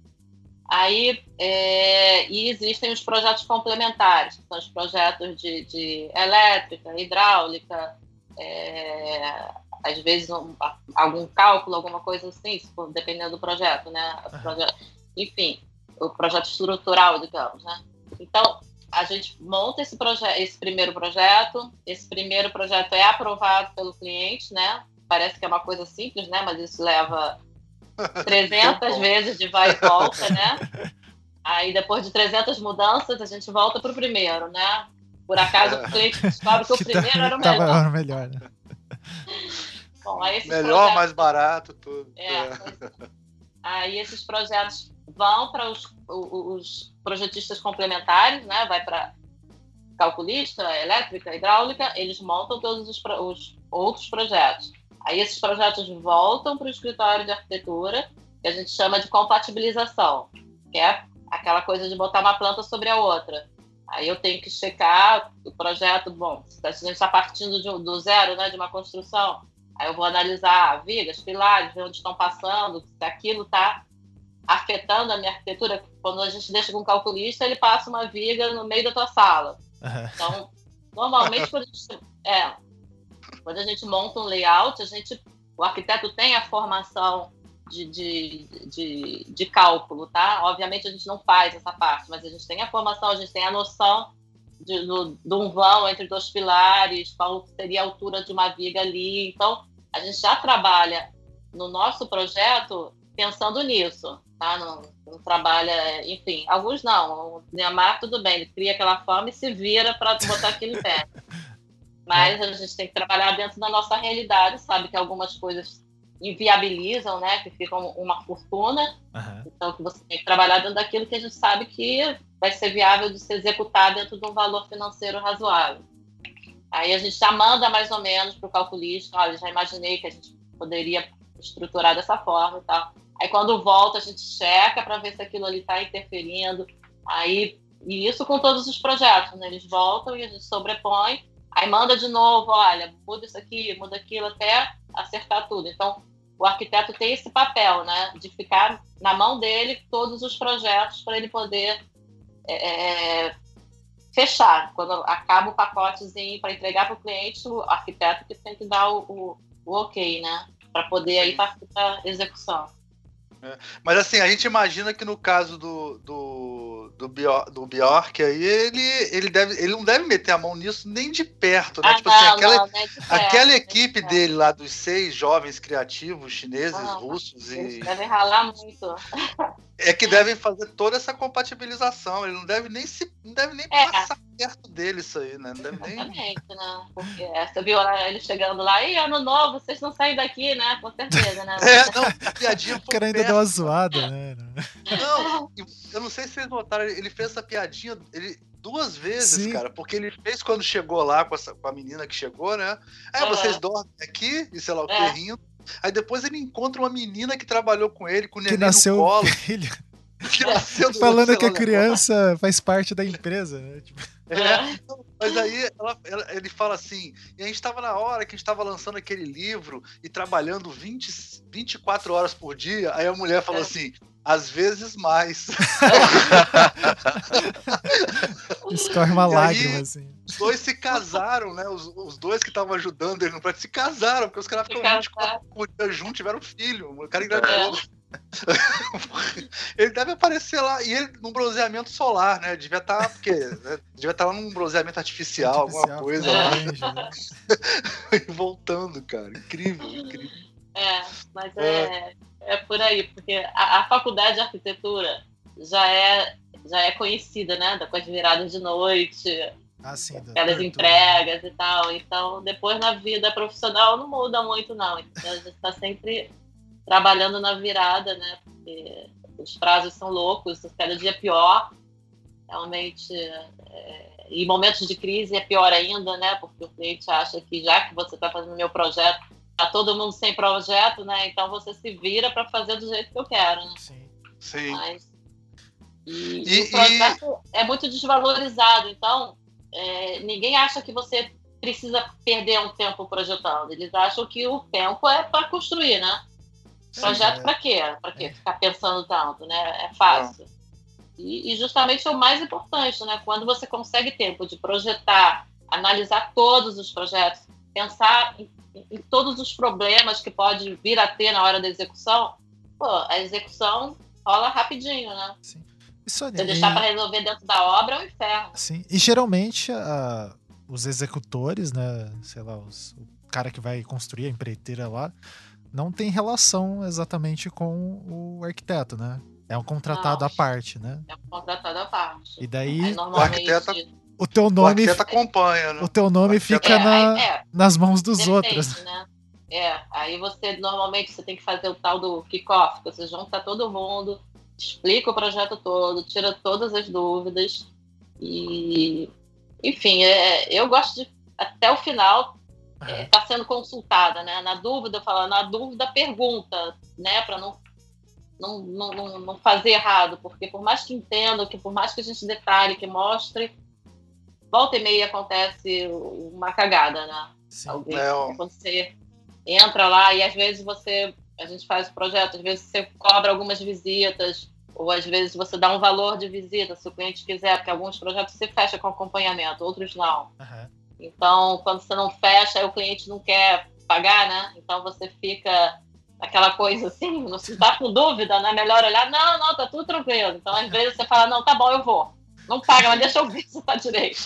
Aí, é, e existem os projetos complementares, que são os projetos de, de elétrica, hidráulica, é, às vezes um, algum cálculo, alguma coisa assim, dependendo do projeto, né? Projeto, enfim, o projeto estrutural, digamos, né? Então, a gente monta esse, esse primeiro projeto, esse primeiro projeto é aprovado pelo cliente, né? Parece que é uma coisa simples, né? Mas isso leva 300 vezes de vai e volta, né? Aí depois de 300 mudanças, a gente volta para o primeiro, né? Por acaso o cliente descobre que, o primeiro era o melhor. Era melhor né? Bom, aí melhor, projetos... mais barato, tudo. É, é. Aí esses projetos vão para os, os projetistas complementares, né? Vai para calculista, elétrica, hidráulica, eles montam todos os, os outros projetos. Aí esses projetos voltam para o escritório de arquitetura, que a gente chama de compatibilização, que é aquela coisa de botar uma planta sobre a outra. Aí eu tenho que checar o projeto, bom, se a gente está partindo de, do zero, né, de uma construção, aí eu vou analisar vigas, pilares, ver onde estão passando, se aquilo está afetando a minha arquitetura. Quando a gente deixa com um calculista, ele passa uma viga no meio da tua sala. Uhum. Então, normalmente, quando a gente, é, quando a gente monta um layout, a gente, o arquiteto tem a formação de, de, de, de, cálculo, tá? Obviamente a gente não faz essa parte, mas a gente tem a formação, a gente tem a noção de, do, de um vão entre dois pilares, qual seria a altura de uma viga ali. Então, a gente já trabalha no nosso projeto pensando nisso, tá? Não, não trabalha, enfim, alguns não. O Neymar, tudo bem, ele cria aquela forma e se vira para botar aquilo em pé. Mas a gente tem que trabalhar dentro da nossa realidade, sabe que algumas coisas inviabilizam, né? Que ficam uma fortuna. Uhum. Então que você tem que trabalhar dentro daquilo que a gente sabe que vai ser viável de se executar dentro de um valor financeiro razoável. Aí a gente já manda mais ou menos para o calculista, olha, já imaginei que a gente poderia estruturar dessa forma e tal. Aí quando volta a gente checa para ver se aquilo ali está interferindo. Aí e isso com todos os projetos, né? Eles voltam e a gente sobrepõe Aí manda de novo, olha, muda isso aqui, muda aquilo, até acertar tudo. Então, o arquiteto tem esse papel, né, de ficar na mão dele todos os projetos para ele poder é, é, fechar. Quando acaba o pacotezinho para entregar para o cliente, o arquiteto que tem que dar o, o, o ok, né, para poder aí partir para execução. É. Mas assim, a gente imagina que no caso do, do, do, Bjork, do Bjork aí, ele, ele, deve, ele não deve meter a mão nisso nem de perto, né? Ah, tipo assim, não, assim, aquela, não, perto, aquela equipe dele lá dos seis jovens criativos chineses, ah, russos e. Deve ralar muito. É que devem fazer toda essa compatibilização. Ele não deve nem se não deve nem é. passar perto dele isso aí, né? Não deve Exatamente, nem... né? Porque você viu ele chegando lá, e ano novo, vocês não saem daqui, né? Com certeza, né? É, não, piadinha O cara ainda deu uma zoada, né? Não, eu não sei se vocês notaram, ele fez essa piadinha ele, duas vezes, Sim. cara, porque ele fez quando chegou lá com, essa, com a menina que chegou, né? É, vocês dormem aqui, e sei lá o que, é. rindo. Aí depois ele encontra uma menina que trabalhou com ele, com o neném que nasceu no colo. Filho. Que nasceu Falando que a criança faz parte da empresa, né? Tipo... É, mas aí ela, ela, ele fala assim: e a gente estava na hora que a gente estava lançando aquele livro e trabalhando 20, 24 horas por dia. Aí a mulher falou é. assim: às vezes mais. Escorre uma e lágrima, aí, assim. Os dois se casaram, né? Os, os dois que estavam ajudando ele no projeto se casaram, porque os caras ficam 24 por dia juntos, tiveram filho. O cara engravidou. É. ele deve aparecer lá, e ele num bronzeamento solar, né? Devia estar, tá, porque né? devia estar tá lá num bronzeamento artificial, artificial alguma coisa lá. Né? Voltando, cara. Incrível, incrível. É, mas é, é, é por aí, porque a, a, faculdade de arquitetura já é, já é conhecida, né? Com as viradas de noite, ah, sim, aquelas entregas e tal. Então, depois na vida profissional não muda muito, não. Então, a gente está sempre trabalhando na virada, né? Porque os prazos são loucos, cada dia é pior. Realmente, é, em momentos de crise é pior ainda, né? Porque o cliente acha que já que você está fazendo meu projeto, tá todo mundo sem projeto, né? Então você se vira para fazer do jeito que eu quero, né? Sim. Sim. Mas, e, e, o projeto e... é muito desvalorizado, então é, ninguém acha que você precisa perder um tempo projetando. Eles acham que o tempo é para construir, né? Projeto é. para quê? Para quê? É. Ficar pensando tanto, né? É fácil. E, e justamente é o mais importante, né? Quando você consegue tempo de projetar, analisar todos os projetos, pensar em, em todos os problemas que pode vir a ter na hora da execução, pô, a execução rola rapidinho, né? Sim. Isso, Se deixar para resolver dentro da obra é um inferno. Sim. E geralmente a, os executores, né? Sei lá, os, o cara que vai construir a empreiteira lá, não tem relação exatamente com o arquiteto, né? É um contratado não, à parte, né? É um contratado à parte. E daí. O arquiteto. O teu nome. O acompanha, né? O teu nome o fica é, na, é, nas mãos dos depende, outros. Né? É, aí você normalmente você tem que fazer o tal do kickoff, que você junta todo mundo, explica o projeto todo, tira todas as dúvidas e enfim, é, eu gosto de até o final estar é, tá sendo consultada, né? Na dúvida, falando, na dúvida, pergunta, né? Para não, não, não, não fazer errado, porque por mais que entenda, que por mais que a gente detalhe, que mostre, volta e meia acontece uma cagada, né? Sim. Alguém, é, você entra lá e às vezes você a gente faz o projeto, às vezes você cobra algumas visitas, ou às vezes você dá um valor de visita, se o cliente quiser, porque alguns projetos você fecha com acompanhamento, outros não. Uhum. Então, quando você não fecha, o cliente não quer pagar, né? Então você fica aquela coisa assim, não se tá com dúvida, não é melhor olhar, não, não, tá tudo tranquilo. Então, às vezes você fala, não, tá bom, eu vou. Não paga, mas deixa eu ver se tá direito.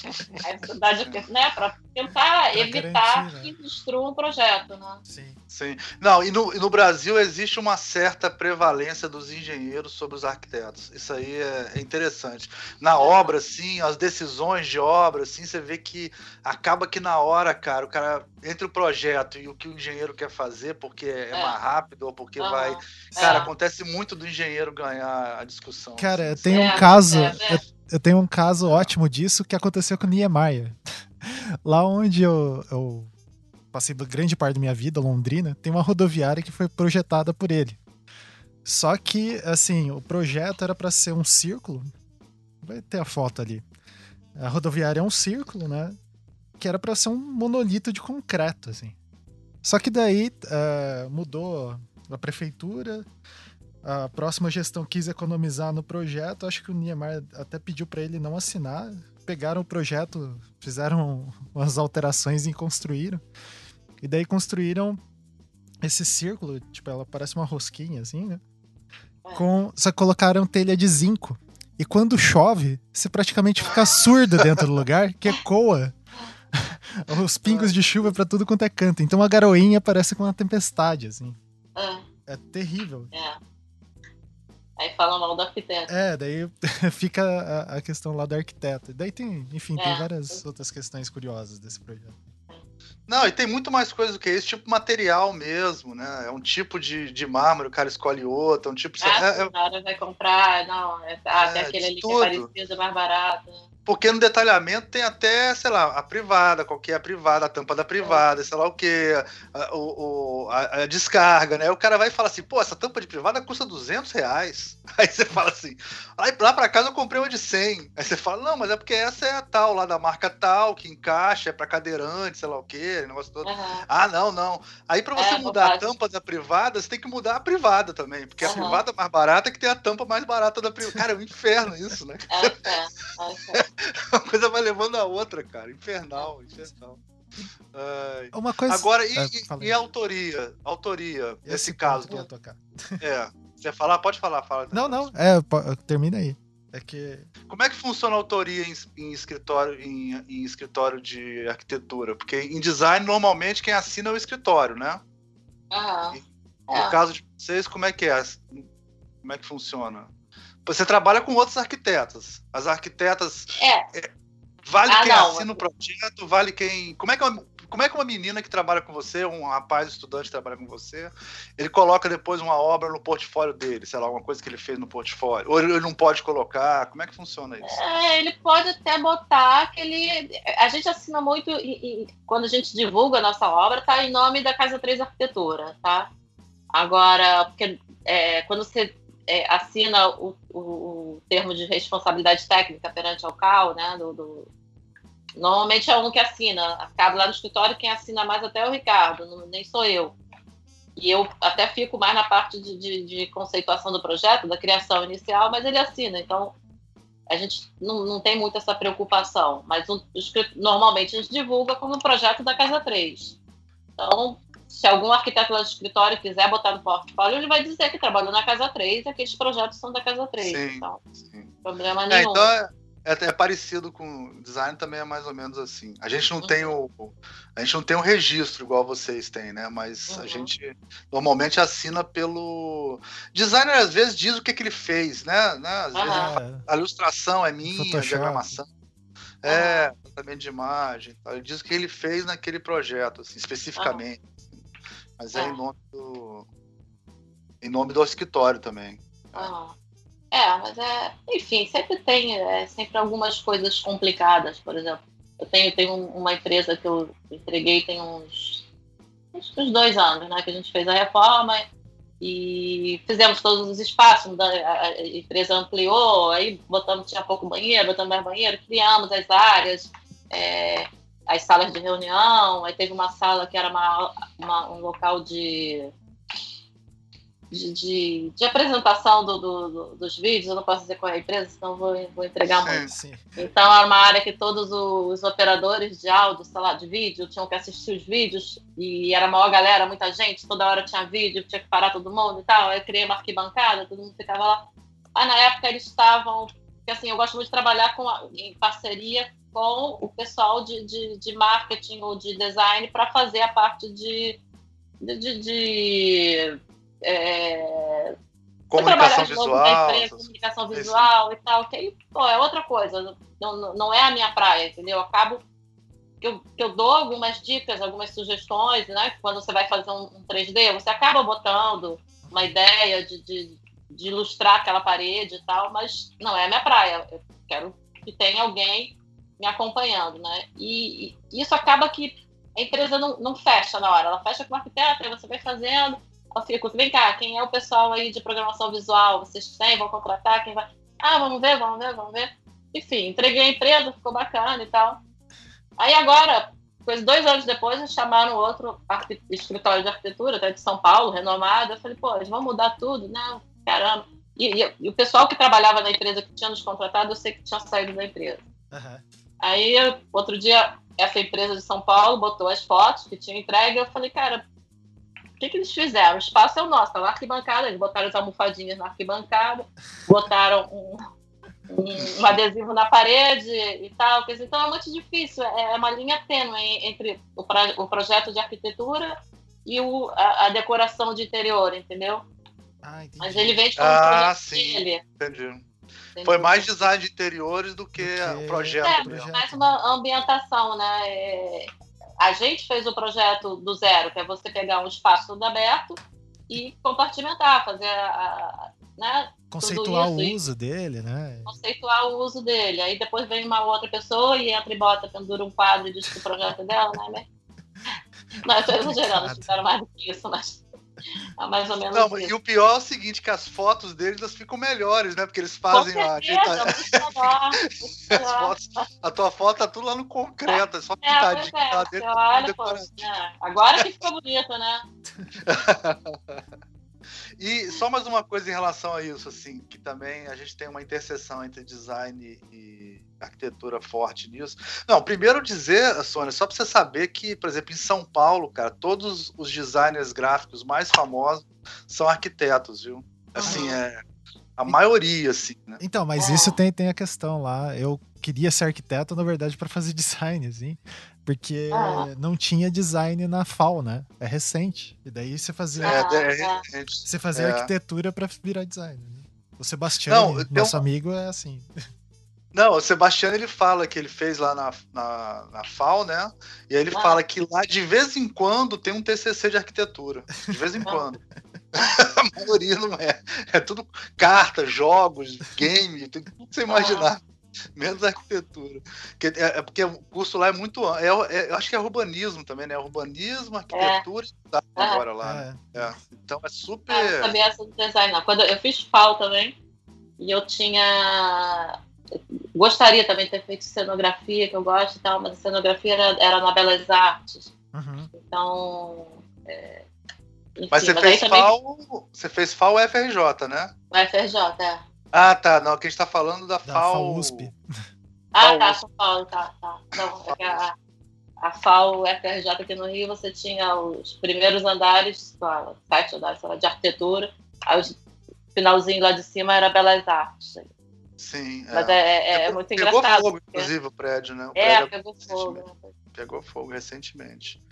Aí você dá de, né, para tentar pra evitar garantir, né? que destrua o projeto, né? Sim. Sim. Não, e no, e no, Brasil existe uma certa prevalência dos engenheiros sobre os arquitetos. Isso aí é, é interessante. Na obra, sim, as decisões de obra, sim, você vê que acaba que na hora, cara, o cara entre o projeto e o que o engenheiro quer fazer, porque é, é. mais rápido ou porque uhum. vai. Cara, é. acontece muito do engenheiro ganhar a discussão. Cara, assim. tem um é, caso. É, eu, eu, tenho um caso ótimo disso que aconteceu com o Niemeyer. Lá onde eu, eu passei grande parte da minha vida, Londrina, tem uma rodoviária que foi projetada por ele. Só que, assim, o projeto era para ser um círculo. Vai ter a foto ali. A rodoviária é um círculo, né? Que era para ser um monolito de concreto, assim. Só que daí uh, mudou a prefeitura, a próxima gestão quis economizar no projeto. Acho que o Niemeyer até pediu para ele não assinar. Pegaram o projeto, fizeram umas alterações e construíram. E daí construíram esse círculo, tipo, ela parece uma rosquinha, assim, né? É. Com, só colocaram telha de zinco. E quando chove, você praticamente fica surdo dentro do lugar, que ecoa os pingos de chuva para tudo quanto é canto. Então a garoinha parece com uma tempestade, assim. É, é terrível. É. Aí fala mal do arquiteto. É, daí fica a, a, questão lá do arquiteto. Daí tem, enfim, é. tem várias outras questões curiosas desse projeto. Não, e tem muito mais coisa do que isso, tipo material mesmo, né? É um tipo de, de mármore, o cara escolhe outro, é um tipo. Ah, é, é... vai comprar, não, é, ah, é, aquele ali tudo. que é parecido, mais barato. Porque no detalhamento tem até, sei lá, a privada, qual que é a privada, a tampa da privada, é. sei lá o que, a, o, a, a, descarga, né? O cara vai e fala assim, pô, essa tampa de privada custa 200 reais. Aí você fala assim, aí lá pra casa eu comprei uma de 100. Aí você fala, não, mas é porque essa é a tal, lá da marca tal, que encaixa, é pra cadeirante, sei lá o que, negócio todo. Uhum. Ah, não, não. Aí pra você é, mudar a tampa da privada, você tem que mudar a privada também, porque uhum. a privada mais barata é que tem a tampa mais barata da privada. Cara, é um inferno isso, né? É, é, é. Uma coisa vai levando a outra, cara. Infernal, infernal. Ai. Uma coisa. Agora, e, ah, e, e autoria? Autoria, Esse nesse caso. Que tocar. É. Você ia falar? Pode falar, fala. Não, não. É, termina aí. É que... Como é que funciona a autoria em, em escritório, em, em, escritório de arquitetura? Porque em design, normalmente, quem assina é o escritório, né? Aham. No é. caso de vocês, como é que é? Como é que funciona? Você trabalha com outros arquitetos. As arquitetas. É. é vale ah, quem não, assina o projeto, vale quem. Como é que uma, como é que uma menina que trabalha com você, um rapaz estudante que trabalha com você, ele coloca depois uma obra no portfólio dele, sei lá, alguma coisa que ele fez no portfólio? Ou ele não pode colocar? Como é que funciona isso? É, ele pode até botar que ele. A gente assina muito, e, e, quando a gente divulga a nossa obra, tá em nome da Casa 3 Arquitetura, tá? Agora, porque é, quando você é, assina o, o, o, termo de responsabilidade técnica perante ao CAL, né? Do, do, normalmente é um que assina. Cabe lá no escritório, quem assina mais até é o Ricardo, não, nem sou eu. E eu até fico mais na parte de, de, de, conceituação do projeto, da criação inicial, mas ele assina. Então, a gente não, não tem muito essa preocupação, mas o, normalmente a gente divulga como projeto da Casa 3. Então, se algum arquiteto lá de escritório quiser botar no portfólio, ele vai dizer que trabalhou na Casa 3 e aqueles projetos são da Casa 3. Sim, então, sim. problema é, nenhum. É, então é, é, é, parecido com design também é mais ou menos assim. A gente não uhum. tem o a gente não tem um registro igual vocês têm, né? Mas uhum. a gente normalmente assina pelo designer às vezes diz o que, que ele fez, né? né? Às uhum. vezes a ilustração é minha, Photoshop. a diagramação. É, tratamento de imagem. Ele diz o que ele fez naquele projeto, assim, especificamente. Mas é, é em nome do. Em nome do escritório também. É, mas é. Enfim, sempre tem é, sempre algumas coisas complicadas, por exemplo. Eu tenho, tenho uma empresa que eu entreguei tem uns, uns dois anos, né? Que a gente fez a reforma e fizemos todos os espaços, a empresa ampliou, aí botamos, tinha pouco banheiro, botamos mais banheiro, criamos as áreas, é, as salas de reunião, aí teve uma sala que era uma, uma um local de, de, de, de apresentação do, do, do, dos vídeos, eu não posso dizer qual é a empresa, senão vou, vou entregar muito. Sim. Então era uma área que todos os operadores de áudio, sei lá, de vídeo, tinham que assistir os vídeos, e era maior galera, muita gente, toda hora tinha vídeo, tinha que parar todo mundo e tal, aí eu criei uma arquibancada, todo mundo ficava lá. Aí na época eles estavam, porque assim, eu gosto muito de trabalhar com, em parceria com o pessoal de, de, de marketing ou de design para fazer a parte de, de, de, de é, comunicação visual, empresa, comunicação visual e tal, que aí, pô, é outra coisa, não, não é a minha praia, entendeu? Eu acabo que eu, que eu dou algumas dicas, algumas sugestões, né? Quando você vai fazer um, um 3D, você acaba botando uma ideia de, de, de ilustrar aquela parede e tal, mas não é a minha praia. Eu quero que tenha alguém me acompanhando, né? E, e isso acaba que a empresa não, não, fecha na hora, ela fecha com o arquiteto, aí você vai fazendo, ela fica, vem cá, quem é o pessoal aí de programação visual? Vocês têm, vão contratar, quem vai? Ah, vamos ver, vamos ver, vamos ver. Enfim, entreguei a empresa, ficou bacana e tal. Aí agora, depois, dois anos depois, chamaram outro escritório de arquitetura, até de São Paulo, renomado. Eu falei, pô, eles vão mudar tudo? Não, caramba. E, e, e, o pessoal que trabalhava na empresa que tinha nos contratado, eu sei que tinha saído da empresa. Uhum. Aí, outro dia, essa empresa de São Paulo botou as fotos que tinha entregue. Eu falei, cara, o que, que eles fizeram? O espaço é o nosso, tá na arquibancada. Eles botaram as almofadinhas na arquibancada, botaram um, um, um adesivo na parede e tal. Então é muito difícil, é, é uma linha tênue entre o, o projeto de arquitetura e o, a, a decoração de interior, entendeu? Ah, Mas ele vem como ah, projeto sim. dele. Entendi. Foi mais design de interiores do que, o projeto. É, mesmo. mais uma ambientação, né? É... A gente fez o projeto do zero, que é você pegar um espaço tudo aberto e compartimentar, fazer a, né, conceituar o uso dele, né? Conceituar o uso dele. Aí depois vem uma outra pessoa e entra e bota, pendura um quadro e diz que o projeto é dela, né? Não, eu tô exagerando, fizeram mais do que isso, mas. É mais ou menos. Não, isso. e o pior é o seguinte: que as fotos deles elas ficam melhores, né? Porque eles fazem a. fotos, a tua foto tá tudo lá no concreto, é só é, pintadinho é, lá dentro. Olha, pô, é. Agora que ficou bonito, né? E só mais uma coisa em relação a isso, assim, que também a gente tem uma interseção entre design e arquitetura forte nisso. Não, primeiro dizer, Sônia, só para você saber que, por exemplo, em São Paulo, cara, todos os designers gráficos mais famosos são arquitetos, viu? Assim, é a maioria, assim, né? Então, mas isso tem, tem a questão lá. Eu queria ser arquiteto, na verdade, para fazer design, assim. Porque ah. não tinha design na FAO, né? É recente. E daí você fazia. É, é, é você fazia é. arquitetura para virar design. Né? O Sebastião, nosso amigo, é assim. Não, o Sebastião ele fala que ele fez lá na, na, na FAO, né? E aí ele ah. fala que lá de vez em quando tem um TCC de arquitetura. De vez em quando. a maioria não é. É tudo carta, jogos, game, tudo que você imaginar. Menos arquitetura. Porque, é, é, porque o curso lá é muito. É, é, eu acho que é urbanismo também, né? Urbanismo, arquitetura e tá agora lá. Né? É. Então é super. Ah, eu sabia essa do design, não. Quando eu fiz FAO também, e eu tinha. gostaria também de ter feito cenografia, que eu gosto e tal, mas a cenografia era, era na Belas Artes. Uhum. Então. Enfim, mas você mas fez também... FAO. Você fez FAO FRJ, né? O FRJ, é. Ah, tá. Não, que a gente tá falando da, da FAO. FAO USP. Ah, tá, São Paulo, tá, tá. Não, é que a, a FAO FRJ aqui no Rio, você tinha os primeiros andares, sete andares sei lá, de arquitetura, aí o finalzinho lá de cima era Belas Artes. Sim. Mas é, é, é muito pegou engraçado. Pegou fogo, porque- inclusive, o prédio, né? O É, prédio pegou fogo. né? pegou fogo recentemente.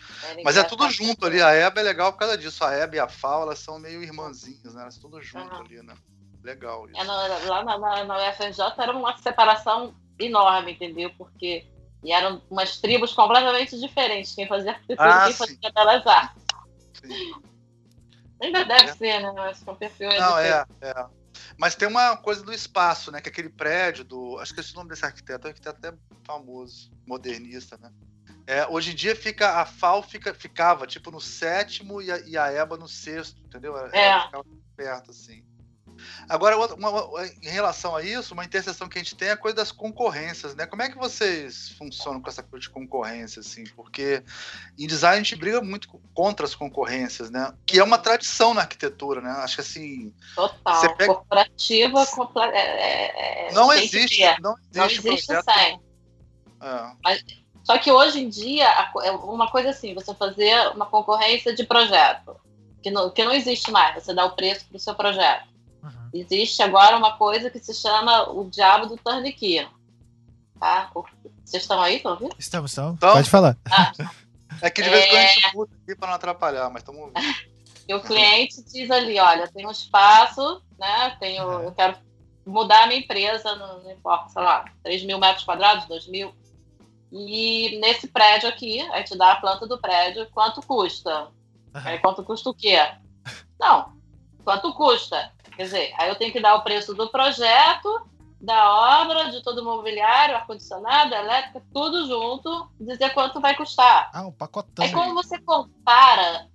Mas é tudo junto ali. A EBA é legal por causa disso. A EBA e a FAO, elas são meio irmãzinhas, né? Elas são tudo junto Aham. ali, né? Legal isso. É, lá na, na, na UFRJ era uma separação enorme, entendeu? Porque e eram umas tribos completamente diferentes. Quem fazia arquitetura Ah, e quem sim. fazia belas artes. Sim. Ainda deve É. ser, né? Mas com perfil é Não, é, é. Mas tem uma coisa do espaço, né? Que aquele prédio do. Acho que esse é o nome desse arquiteto, é um arquiteto até famoso, modernista, né? É, hoje em dia fica. A FAO fica, ficava tipo no sétimo e a, e a EBA no sexto, entendeu? Ela- É. ela ficava perto, assim. Agora, outra- uma- uma- em relação a isso, uma interseção que a gente tem é a coisa das concorrências, né? Como é que vocês funcionam com essa coisa de concorrência, assim? Porque em design a gente briga muito co- contra as concorrências, né? Que é uma tradição na arquitetura, né? Acho que assim, Total. Pega- Corporativa comple- é, é- é- não existe, não Não existe, existe projeto. sem. É, Só que hoje em dia, é uma coisa assim, você fazer uma concorrência de projeto, que não, que não existe mais, você dá o preço para o seu projeto. Uhum. Existe agora uma coisa que se chama o diabo do turnkey. Tá? Vocês estão aí, estão ouvindo? Estamos, estamos. Então- Pode falar. é que de vez em quando a É. gente muda aqui para não atrapalhar, mas estamos ouvindo. E o cliente diz ali, olha, tem um espaço, né? Tenho, Uhum. eu quero mudar a minha empresa, não, não importa, sei lá, 3 mil metros quadrados, 2 mil. E nesse prédio aqui, a gente dá a planta do prédio, quanto custa? Aí quanto custa o quê? Não, quanto custa? Quer dizer, aí eu tenho que dar o preço do projeto, da obra, de todo o mobiliário, ar-condicionado, elétrica, tudo junto, dizer quanto vai custar. Ah, um pacotão. Aí quando você compara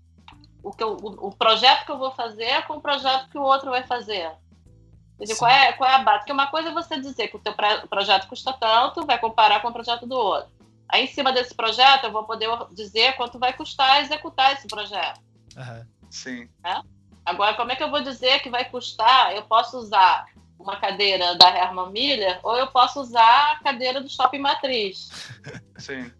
o, que eu- o, o projeto que eu vou fazer com o projeto que o outro vai fazer. Quer dizer, qual é, qual é a base? Porque uma coisa é você dizer que o teu pre- projeto custa tanto, vai comparar com o projeto do outro. Aí, em cima desse projeto, eu vou poder dizer quanto vai custar executar esse projeto. Aham. Sim. Agora, como é que eu vou dizer que vai custar? Eu posso usar uma cadeira da Herman Miller ou eu posso usar a cadeira do Shopping Matriz. Sim.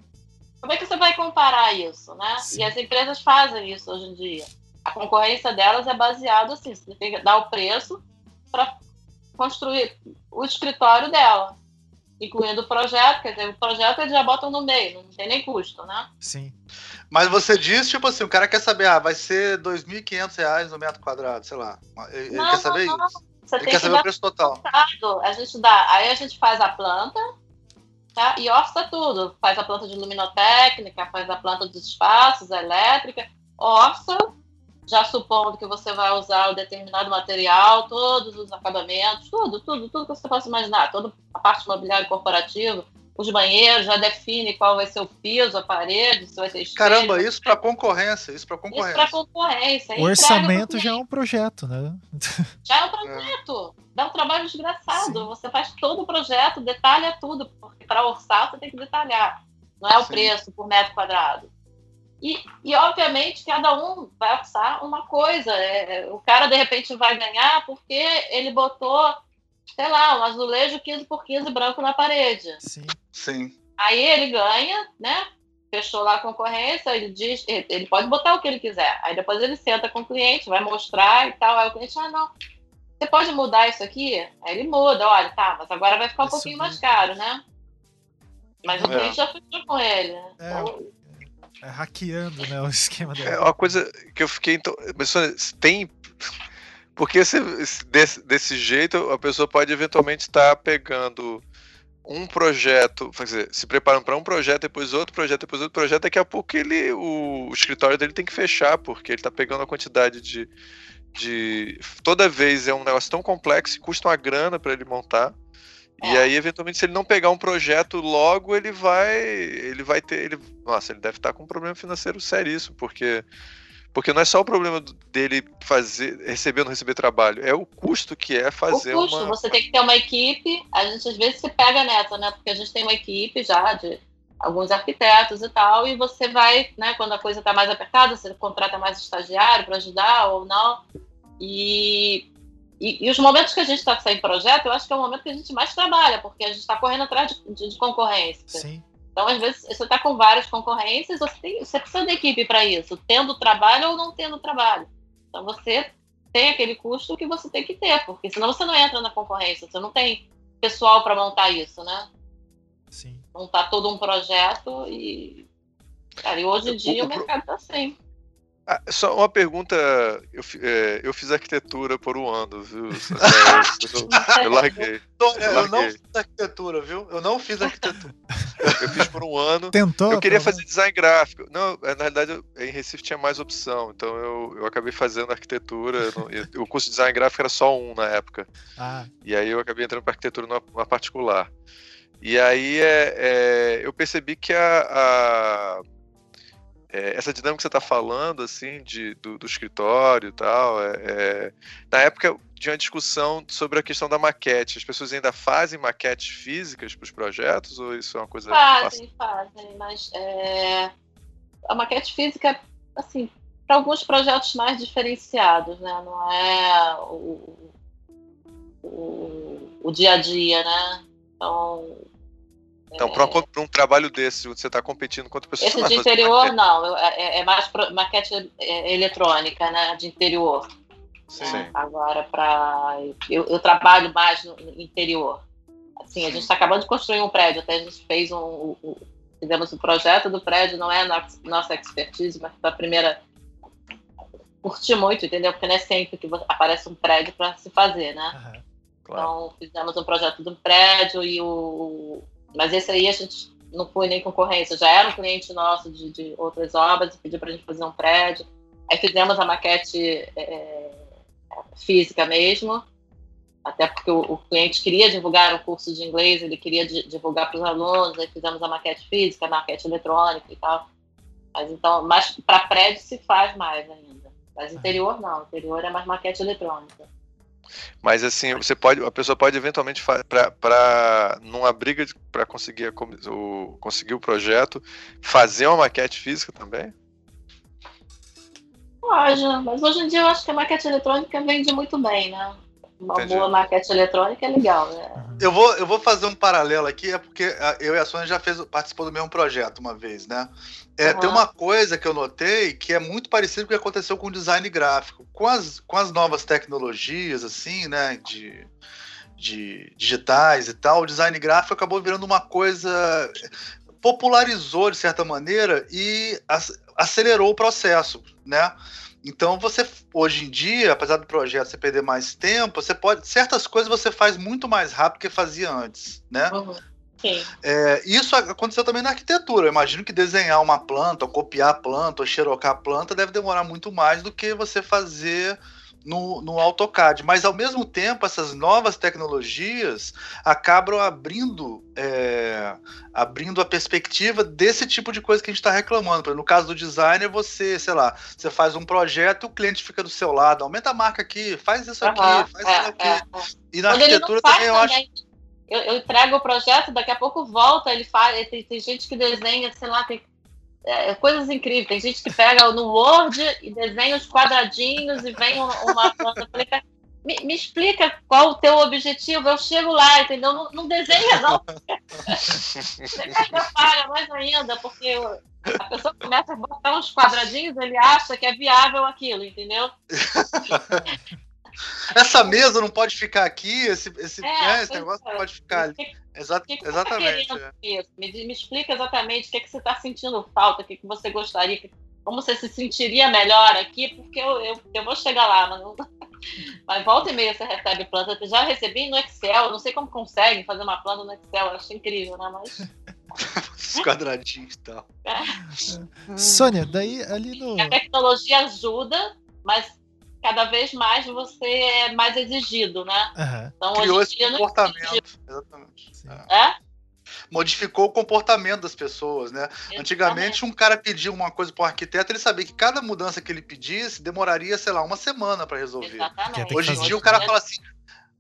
Como é que você vai comparar isso, né? Sim. E as empresas fazem isso hoje em dia. A concorrência delas é baseada assim, você tem que dar o preço para construir o escritório dela, incluindo o projeto, quer dizer, o projeto eles já botam no meio, não tem nem custo, né? Sim. Mas você diz, tipo assim, o cara quer saber, ah, vai ser 2.500 reais no metro quadrado, sei lá. Ele, Não, quer saber não, isso. Você Ele tem quer que saber o preço total. Claro, a gente dá. Aí a gente faz a planta, tá? E orça tudo. Faz a planta de luminotécnica, faz a planta dos espaços, elétrica, orça, já supondo que você vai usar o determinado material, todos os acabamentos, tudo, tudo, tudo que você possa imaginar, toda a parte imobiliária corporativa, os banheiros, já define qual vai ser o piso, a parede, se vai ser espelho. Caramba, isso para concorrência, isso para Isso para concorrência. concorrência. O orçamento já é um projeto, né? já é um projeto. Dá um trabalho desgraçado. Sim. Você faz todo o projeto, detalha tudo, porque para orçar você tem que detalhar. Não é o Sim. preço por metro quadrado. E, e, obviamente, cada um vai orçar uma coisa. É, o cara, de repente, vai ganhar porque ele botou, sei lá, um azulejo 15 por 15 branco na parede. Sim. Sim. Aí ele ganha, né? Fechou lá a concorrência, ele diz, ele pode botar o que ele quiser. Aí depois ele senta com o cliente, vai mostrar e tal. Aí o cliente, ah, não, você pode mudar isso aqui? Aí ele muda, olha, tá, mas agora vai ficar um Vai pouquinho subir. mais caro, né? Mas o É. cliente já fechou com ele. né? É. Então, É hackeando, né, o esquema É dele. uma coisa que eu fiquei. Então, mas, tem. Porque se, se desse, desse jeito, a pessoa pode eventualmente estar pegando um projeto, dizer, se preparando para um projeto, depois outro projeto, depois outro projeto, daqui a pouco ele, o, o escritório dele tem que fechar, porque ele está pegando a quantidade de, de. Toda vez é um negócio tão complexo e custa uma grana para ele montar. E É. aí, eventualmente, se ele não pegar um projeto logo, ele vai. Ele vai ter. Ele, nossa, ele deve estar com um problema financeiro seríssimo, porque. Porque não é só o problema dele fazer, receber ou não receber trabalho, é o custo que é o fazer custo, uma. você tem que ter uma equipe. A gente às vezes se pega nessa, né? Porque a gente tem uma equipe já de alguns arquitetos e tal, e você vai, né, quando a coisa está mais apertada, você contrata mais estagiário para ajudar ou não. E e, e, os momentos que a gente está sem projeto, eu acho que é o momento que a gente mais trabalha, porque a gente está correndo atrás de, de, de, concorrência. Sim. Então, às vezes, você está com várias concorrências, você, tem, você precisa de equipe para isso, tendo trabalho ou não tendo trabalho. Então, você tem aquele custo que você tem que ter, porque senão você não entra na concorrência, você não tem pessoal para montar isso, né? Sim. Montar todo um projeto e. Cara, e hoje em dia o, o mercado está assim. Ah, só uma pergunta, eu, é, eu, fiz arquitetura por um ano, viu? Eu, eu larguei. Eu, eu, não fiz arquitetura, viu? Eu não fiz arquitetura. Eu fiz por um ano. Tentou? Eu queria fazer design gráfico. Não, é, na realidade, em Recife tinha mais opção, então eu, eu acabei fazendo arquitetura. o curso de design gráfico era só um na época. Ah. E aí eu acabei entrando para arquitetura numa, numa, particular. E aí é, é eu percebi que a, a é, essa dinâmica que você está falando, assim, de, do, do escritório e tal, é, é, na época tinha uma discussão sobre a questão da maquete. As pessoas ainda fazem maquetes físicas para os projetos ou isso é uma coisa... Fazem, fazem, mas é, a maquete física, assim, para alguns projetos mais diferenciados, né? Não é o, o, o dia a dia, né? Então, então, para um, um, trabalho desse, você está competindo contra pessoas... Esse de interior, não. É, é, é mais maquete é, eletrônica, né? De interior. Sim. Agora, para... Eu, eu, trabalho mais no interior. Assim, Sim. a gente está acabando de construir um prédio. Até a gente fez um... um fizemos o um projeto do prédio. Não é a nossa expertise, mas foi a primeira... Curti muito, entendeu? Porque não é sempre que aparece um prédio para se fazer, né? Uhum. Claro. Então, fizemos um projeto do prédio e o, mas esse aí a gente não foi nem concorrência, já era um cliente nosso de, de outras obras e pediu para a gente fazer um prédio. Aí fizemos a maquete é, física mesmo, até porque o, o, cliente queria divulgar o curso de inglês, ele queria divulgar para os alunos, aí fizemos a maquete física, a maquete eletrônica e tal. Mas então, mas para prédio se faz mais ainda. Mas interior não, interior é mais maquete eletrônica. Mas assim, você pode, a pessoa pode eventualmente para numa briga para conseguir o conseguir o projeto, fazer uma maquete física também? Pode, mas hoje em dia eu acho que a maquete eletrônica vende muito bem, né? Uma Entendi. boa maquete eletrônica é legal, né? Uhum. Eu vou, eu vou fazer um paralelo aqui, é porque eu e a Sônia já fez, participou do mesmo projeto uma vez, né? É, uhum. Tem uma coisa que eu notei que é muito parecido com o que aconteceu com o design gráfico. Com as, com as novas tecnologias, assim, né, de, de digitais e tal, o design gráfico acabou virando uma coisa. popularizou de certa maneira e acelerou o processo, né? Então você hoje em dia, apesar do projeto você perder mais tempo, você pode certas coisas você faz muito mais rápido que fazia antes, né? Uhum. É, isso aconteceu também na arquitetura. Eu imagino que desenhar uma planta, ou copiar a planta, ou xerocar a planta deve demorar muito mais do que você fazer no, no AutoCAD. Mas, ao mesmo tempo, essas novas tecnologias acabam abrindo, é, abrindo a perspectiva desse tipo de coisa que a gente está reclamando. No caso do designer, você, sei lá, você faz um projeto, o cliente fica do seu lado, aumenta a marca aqui, faz isso aqui, uhum, faz é, isso aqui. É, é. E na Quando arquitetura também eu acho eu, eu, entrego o projeto, daqui a pouco volta, ele faz. Tem, tem gente que desenha, sei lá, tem é, coisas incríveis. Tem gente que pega no Word e desenha os quadradinhos e vem uma, uma planta. Me, me, explica qual o teu objetivo. Eu chego lá, entendeu? Não, não desenha, não. Você falha mais ainda, porque a pessoa começa a botar uns quadradinhos, ele acha que é viável aquilo, entendeu? Essa mesa não pode ficar aqui, esse, esse, é, né, esse negócio é. não pode ficar ali. Exa que que exatamente. Tá é. me, me, explica exatamente o que, é que você está sentindo falta, o que, que você gostaria, como você se sentiria melhor aqui, porque eu, eu, eu vou chegar lá, mas, não... mas volta e meia você recebe planta. Eu já recebi no Excel, não sei como consegue fazer uma planta no Excel, eu acho incrível, né? Mas. Os quadradinhos e tal. É. Sônia, daí ali no. A tecnologia ajuda, mas cada vez mais você é mais exigido, né? Uhum. Então, Criou esse comportamento. Exatamente. É? é? Modificou o comportamento das pessoas, né? Exatamente. Antigamente, um cara pedia uma coisa para um arquiteto, ele sabia que cada mudança que ele pedisse demoraria, sei lá, uma semana para resolver. Exatamente. Hoje em dia, o cara fala assim: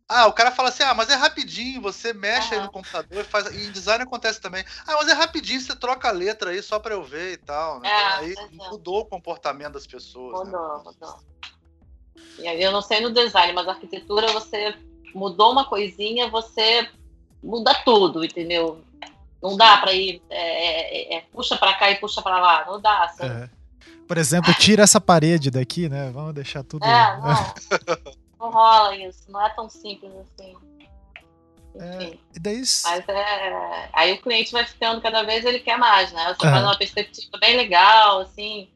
ah, o cara fala assim: ah, mas é rapidinho, você mexe uhum. aí no computador e faz. E em design acontece também. Ah, mas é rapidinho, você troca a letra aí só para eu ver e tal. Né? É, aí é. mudou o comportamento das pessoas. Mudou, né? mudou. Eu não sei no design, mas arquitetura você mudou uma coisinha, você muda tudo, entendeu? Não dá para ir é, é, é, puxa para cá e puxa para lá, não dá. Assim. É. Por exemplo, tira essa parede daqui, né? Vamos deixar tudo. É, não. não rola isso, não é tão simples assim. É, e daí... Mas é, aí o cliente vai ficando cada vez ele quer mais, né? Você faz uma perspectiva bem legal, assim,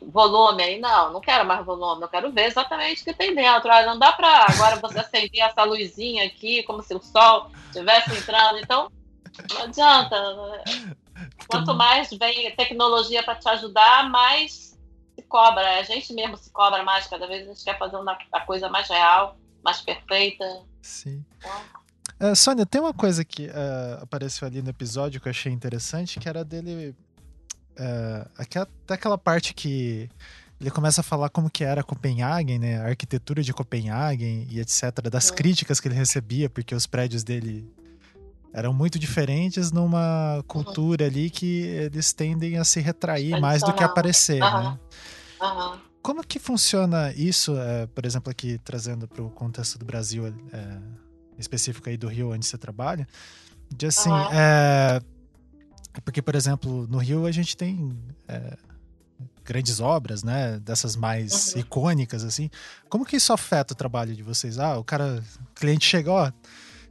volume aí, não, não quero mais volume, eu quero ver exatamente o que tem dentro. Ah, não dá para agora você acender essa luzinha aqui, como se o sol estivesse entrando. Então, não adianta. Quanto mais vem tecnologia para te ajudar, mais se cobra. A gente mesmo se cobra mais, cada vez a gente quer fazer uma, a coisa mais real, mais perfeita. Sim. Então, uh, Sônia, tem uma coisa que uh, apareceu ali no episódio que eu achei interessante, que era dele Uh, até aquela parte que ele começa a falar como que era Copenhagen, né? A arquitetura de Copenhagen e etc. Das é. críticas que ele recebia, porque os prédios dele eram muito diferentes numa uhum. cultura ali que eles tendem a se retrair mais do que aparecer, uhum. né? Uhum. Como que funciona isso, é, por exemplo, aqui trazendo para o contexto do Brasil, é, específico aí do Rio onde você trabalha, de assim, é, porque, por exemplo, no Rio a gente tem é, grandes obras, né? Dessas mais uhum. icônicas, assim. Como que isso afeta o trabalho de vocês? Ah, o cara, o cliente chega, ó,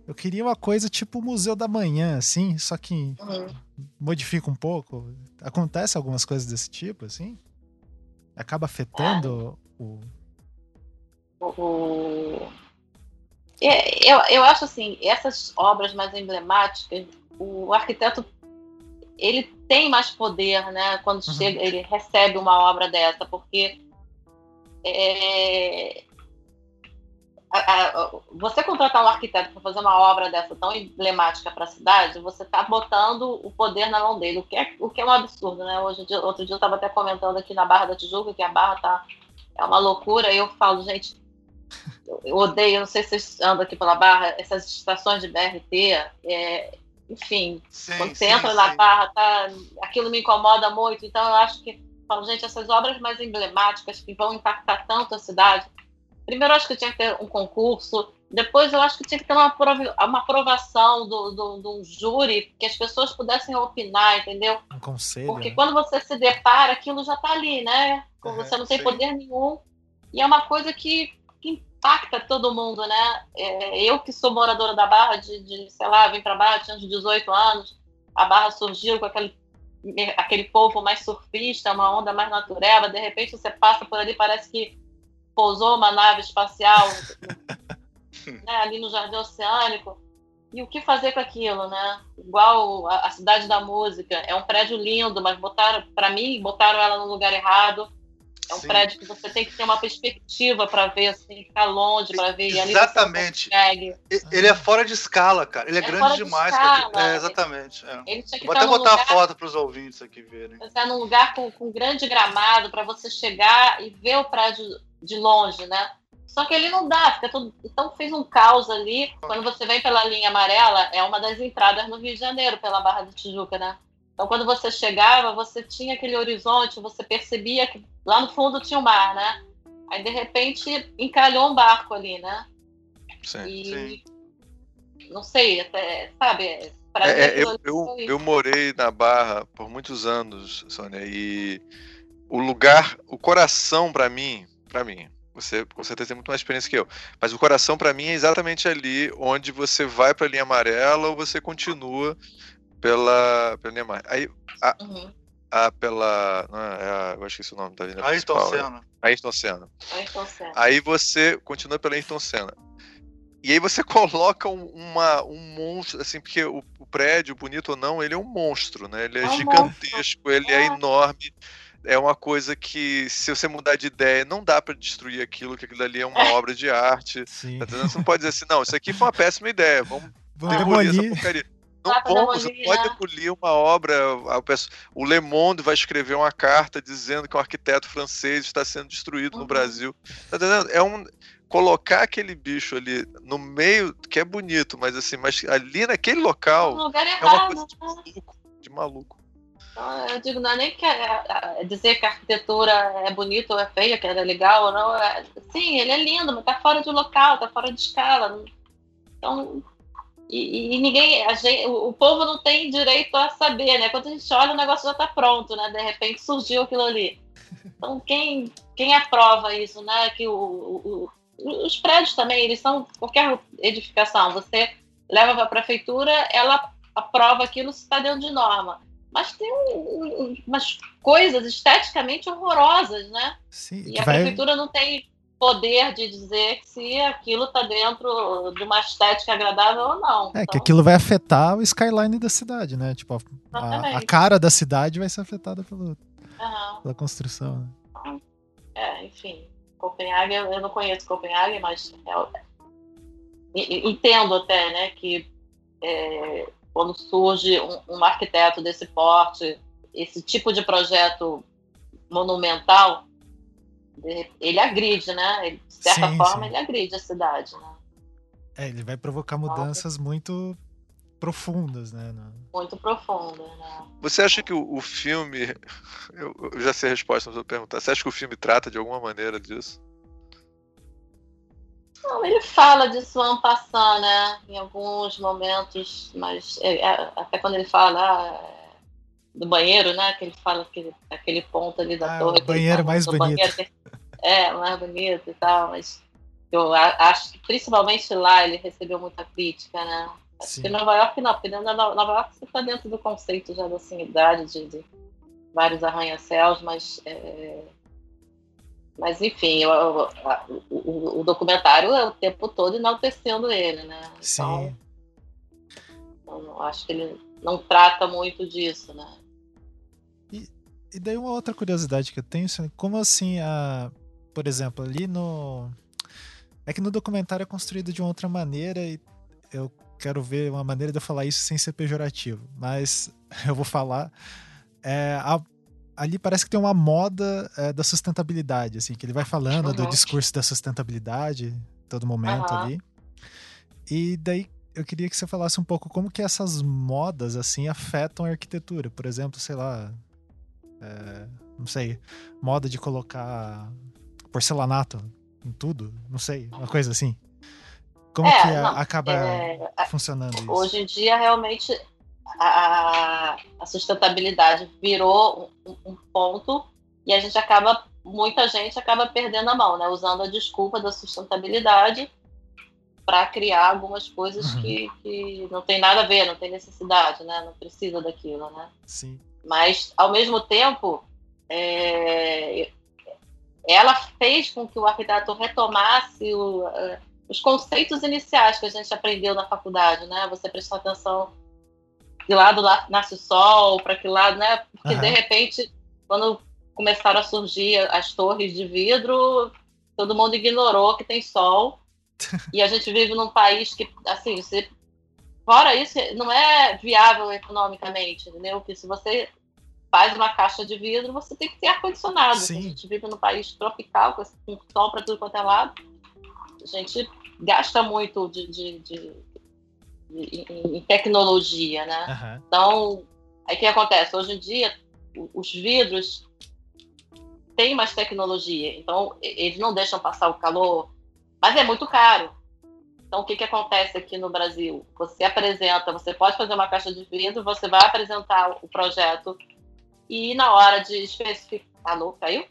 eu queria uma coisa tipo o Museu da Manhã, assim, só que uhum. modifica um pouco. Acontece algumas coisas desse tipo, assim? Acaba afetando é. o... o... É, eu, eu acho assim, essas obras mais emblemáticas, o arquiteto ele tem mais poder, né, quando uhum. chega, ele recebe uma obra dessa, porque é, a, a, você contratar um arquiteto para fazer uma obra dessa tão emblemática para a cidade, você está botando o poder na mão dele, o que é, o que é um absurdo, né? Hoje, outro dia eu estava até comentando aqui na Barra da Tijuca que a Barra tá é uma loucura. E eu falo, gente, eu odeio, não sei se vocês andam aqui pela Barra, essas estações de BRT, é, enfim, sim, quando você sim, entra sim. na barra, tá, aquilo me incomoda muito. Então eu acho que, falo, gente, essas obras mais emblemáticas que vão impactar tanto a cidade. Primeiro, eu acho que tinha que ter um concurso. Depois, eu acho que tinha que ter uma, uma aprovação do, do, do júri, que as pessoas pudessem opinar, entendeu? Um conselho. Porque né? quando você se depara, aquilo já está ali, né? Você não tem poder nenhum. E é uma coisa que impacta todo mundo, né? É, eu que sou moradora da Barra, de, de sei lá, vim para Barra, tinha uns 18 anos, a Barra surgiu com aquele, aquele povo mais surfista, uma onda mais natureba, de repente você passa por ali, parece que pousou uma nave espacial né, ali no Jardim Oceânico. E o que fazer com aquilo, né? Igual a, a Cidade da Música, é um prédio lindo, mas botaram, para mim, botaram ela no lugar errado é um Sim. prédio que você tem que ter uma perspectiva para ver, assim, ficar longe para ver. Exatamente. Ele é fora de escala, cara. Ele é, é grande demais. É, exatamente. É. Vou até botar lugar, a foto para os ouvintes aqui verem. Você é num lugar com, com grande gramado para você chegar e ver o prédio de longe, né? Só que ele não dá, fica tudo. Então fez um caos ali. Quando você vem pela linha amarela, é uma das entradas no Rio de Janeiro, pela Barra de Tijuca, né? Então, quando você chegava, você tinha aquele horizonte, você percebia que lá no fundo tinha um mar, né? Aí, de repente, encalhou um barco ali, né? Sim, e, sim. Não sei, até, sabe? É, é, eu, eu, eu, morei na Barra por muitos anos, Sônia, e o lugar, o coração para mim, para mim, você com certeza tem muito mais experiência que eu, mas o coração para mim é exatamente ali onde você vai para a linha amarela ou você continua pela, pela Neymar. Aí, a, uhum. A pela. Não é, a, eu acho que esse é o nome da avenida Ayrton principal. Senna. Ayrton Senna. Ayrton Senna. Aí você continua pela Ayrton Senna. E aí você coloca um, uma, um monstro, assim, porque o, o, prédio, bonito ou não, ele é um monstro, né? Ele é, é um gigantesco, monstro. ele é. é enorme é uma coisa que, se você mudar de ideia, não dá para destruir aquilo, que aquilo ali é uma obra de arte. Tá você não pode dizer assim, não, isso aqui foi uma péssima ideia, vamos, vamos demolir essa porcaria. Não vamos, não pode abolir uma obra. O Le Monde vai escrever uma carta dizendo que um arquiteto francês está sendo destruído uhum. no Brasil. Tá entendendo? É um colocar aquele bicho ali no meio, que é bonito, mas assim, mas ali naquele local um lugar errado, é uma coisa de né? maluco. De maluco. Então, eu digo, não é nem que é, é dizer que a arquitetura é bonita ou é feia, que ela é legal ou não. É, sim, ele é lindo, mas tá fora de local, tá fora de escala. Então, e, e ninguém, gente, o, povo não tem direito a saber, né? Quando a gente olha, o negócio já tá pronto, né? De repente surgiu aquilo ali. Então, quem, quem aprova isso, né? Que o, o, os prédios também, eles são qualquer edificação. Você leva para a prefeitura, ela aprova aquilo se está dentro de norma mas tem um, umas coisas esteticamente horrorosas, né? Sim, e a vai... prefeitura não tem poder de dizer se aquilo está dentro de uma estética agradável ou não. É, então... que aquilo vai afetar o skyline da cidade, né? Tipo, a, a cara da cidade vai ser afetada pelo, uhum. pela construção. Né? É, enfim. Copenhague, eu não conheço Copenhague, mas é, entendo até, né, que é, quando surge um, um arquiteto desse porte, esse tipo de projeto monumental, ele agride, né? Ele, de certa sim, forma, sim. ele agride a cidade, né? É, ele vai provocar mudanças Nossa. muito profundas, né? Muito profundas, né? Você acha que o, o filme. Eu, eu, já sei a resposta, mas eu vou perguntar. Você acha que o filme trata de alguma maneira disso? Não, ele fala disso ano passando, né? Em alguns momentos, mas é, é, até quando ele fala ah, do banheiro, né? Que ele fala que aquele ponto ali da ah, torre. O banheiro mais bonito. Banheiro, é, mais bonito e tal, mas eu acho que principalmente lá ele recebeu muita crítica, né? Acho Sim. que Nova York não, porque Nova York você está dentro do conceito já da cidade, de, de vários arranha-céus, mas é, mas, enfim, eu, eu, o, o, documentário é o tempo todo enaltecendo ele, né? Sim. Então, eu acho que ele não trata muito disso, né? E, e daí uma outra curiosidade que eu tenho, como assim, a, por exemplo, ali no... É que no documentário é construído de uma outra maneira e eu quero ver uma maneira de eu falar isso sem ser pejorativo, mas eu vou falar. É, a, ali parece que tem uma moda é, da sustentabilidade, assim, que ele vai falando uhum. do discurso da sustentabilidade todo momento uhum. ali. E daí eu queria que você falasse um pouco como que essas modas, assim, afetam a arquitetura. Por exemplo, sei lá, é, não sei, moda de colocar porcelanato em tudo, não sei, uma coisa assim. Como é, que não, acaba é, funcionando isso? Hoje em dia, realmente, a, a sustentabilidade virou um, um, ponto e a gente acaba, muita gente acaba perdendo a mão, né? Usando a desculpa da sustentabilidade para criar algumas coisas uhum. que, que não tem nada a ver, não tem necessidade, né? Não precisa daquilo, né? Sim. Mas, ao mesmo tempo, é, ela fez com que o arquiteto retomasse o, os conceitos iniciais que a gente aprendeu na faculdade, né? Você prestou atenção que lado nasce o sol, para que lado, né? Porque uhum. de repente, quando começaram a surgir as torres de vidro, todo mundo ignorou que tem sol. e a gente vive num país que, assim, você, fora isso, não é viável economicamente, entendeu? Porque se você faz uma caixa de vidro, você tem que ter ar-condicionado. A gente vive num país tropical, com sol para tudo quanto é lado. A gente gasta muito de, de, de em, em tecnologia, né? Uhum. Então, aí o que acontece? Hoje em dia, os vidros têm mais tecnologia, então eles não deixam passar o calor, mas é muito caro. Então, o que, que acontece aqui no Brasil? Você apresenta, você pode fazer uma caixa de vidro, você vai apresentar o projeto e na hora de especificar. Alô, caiu?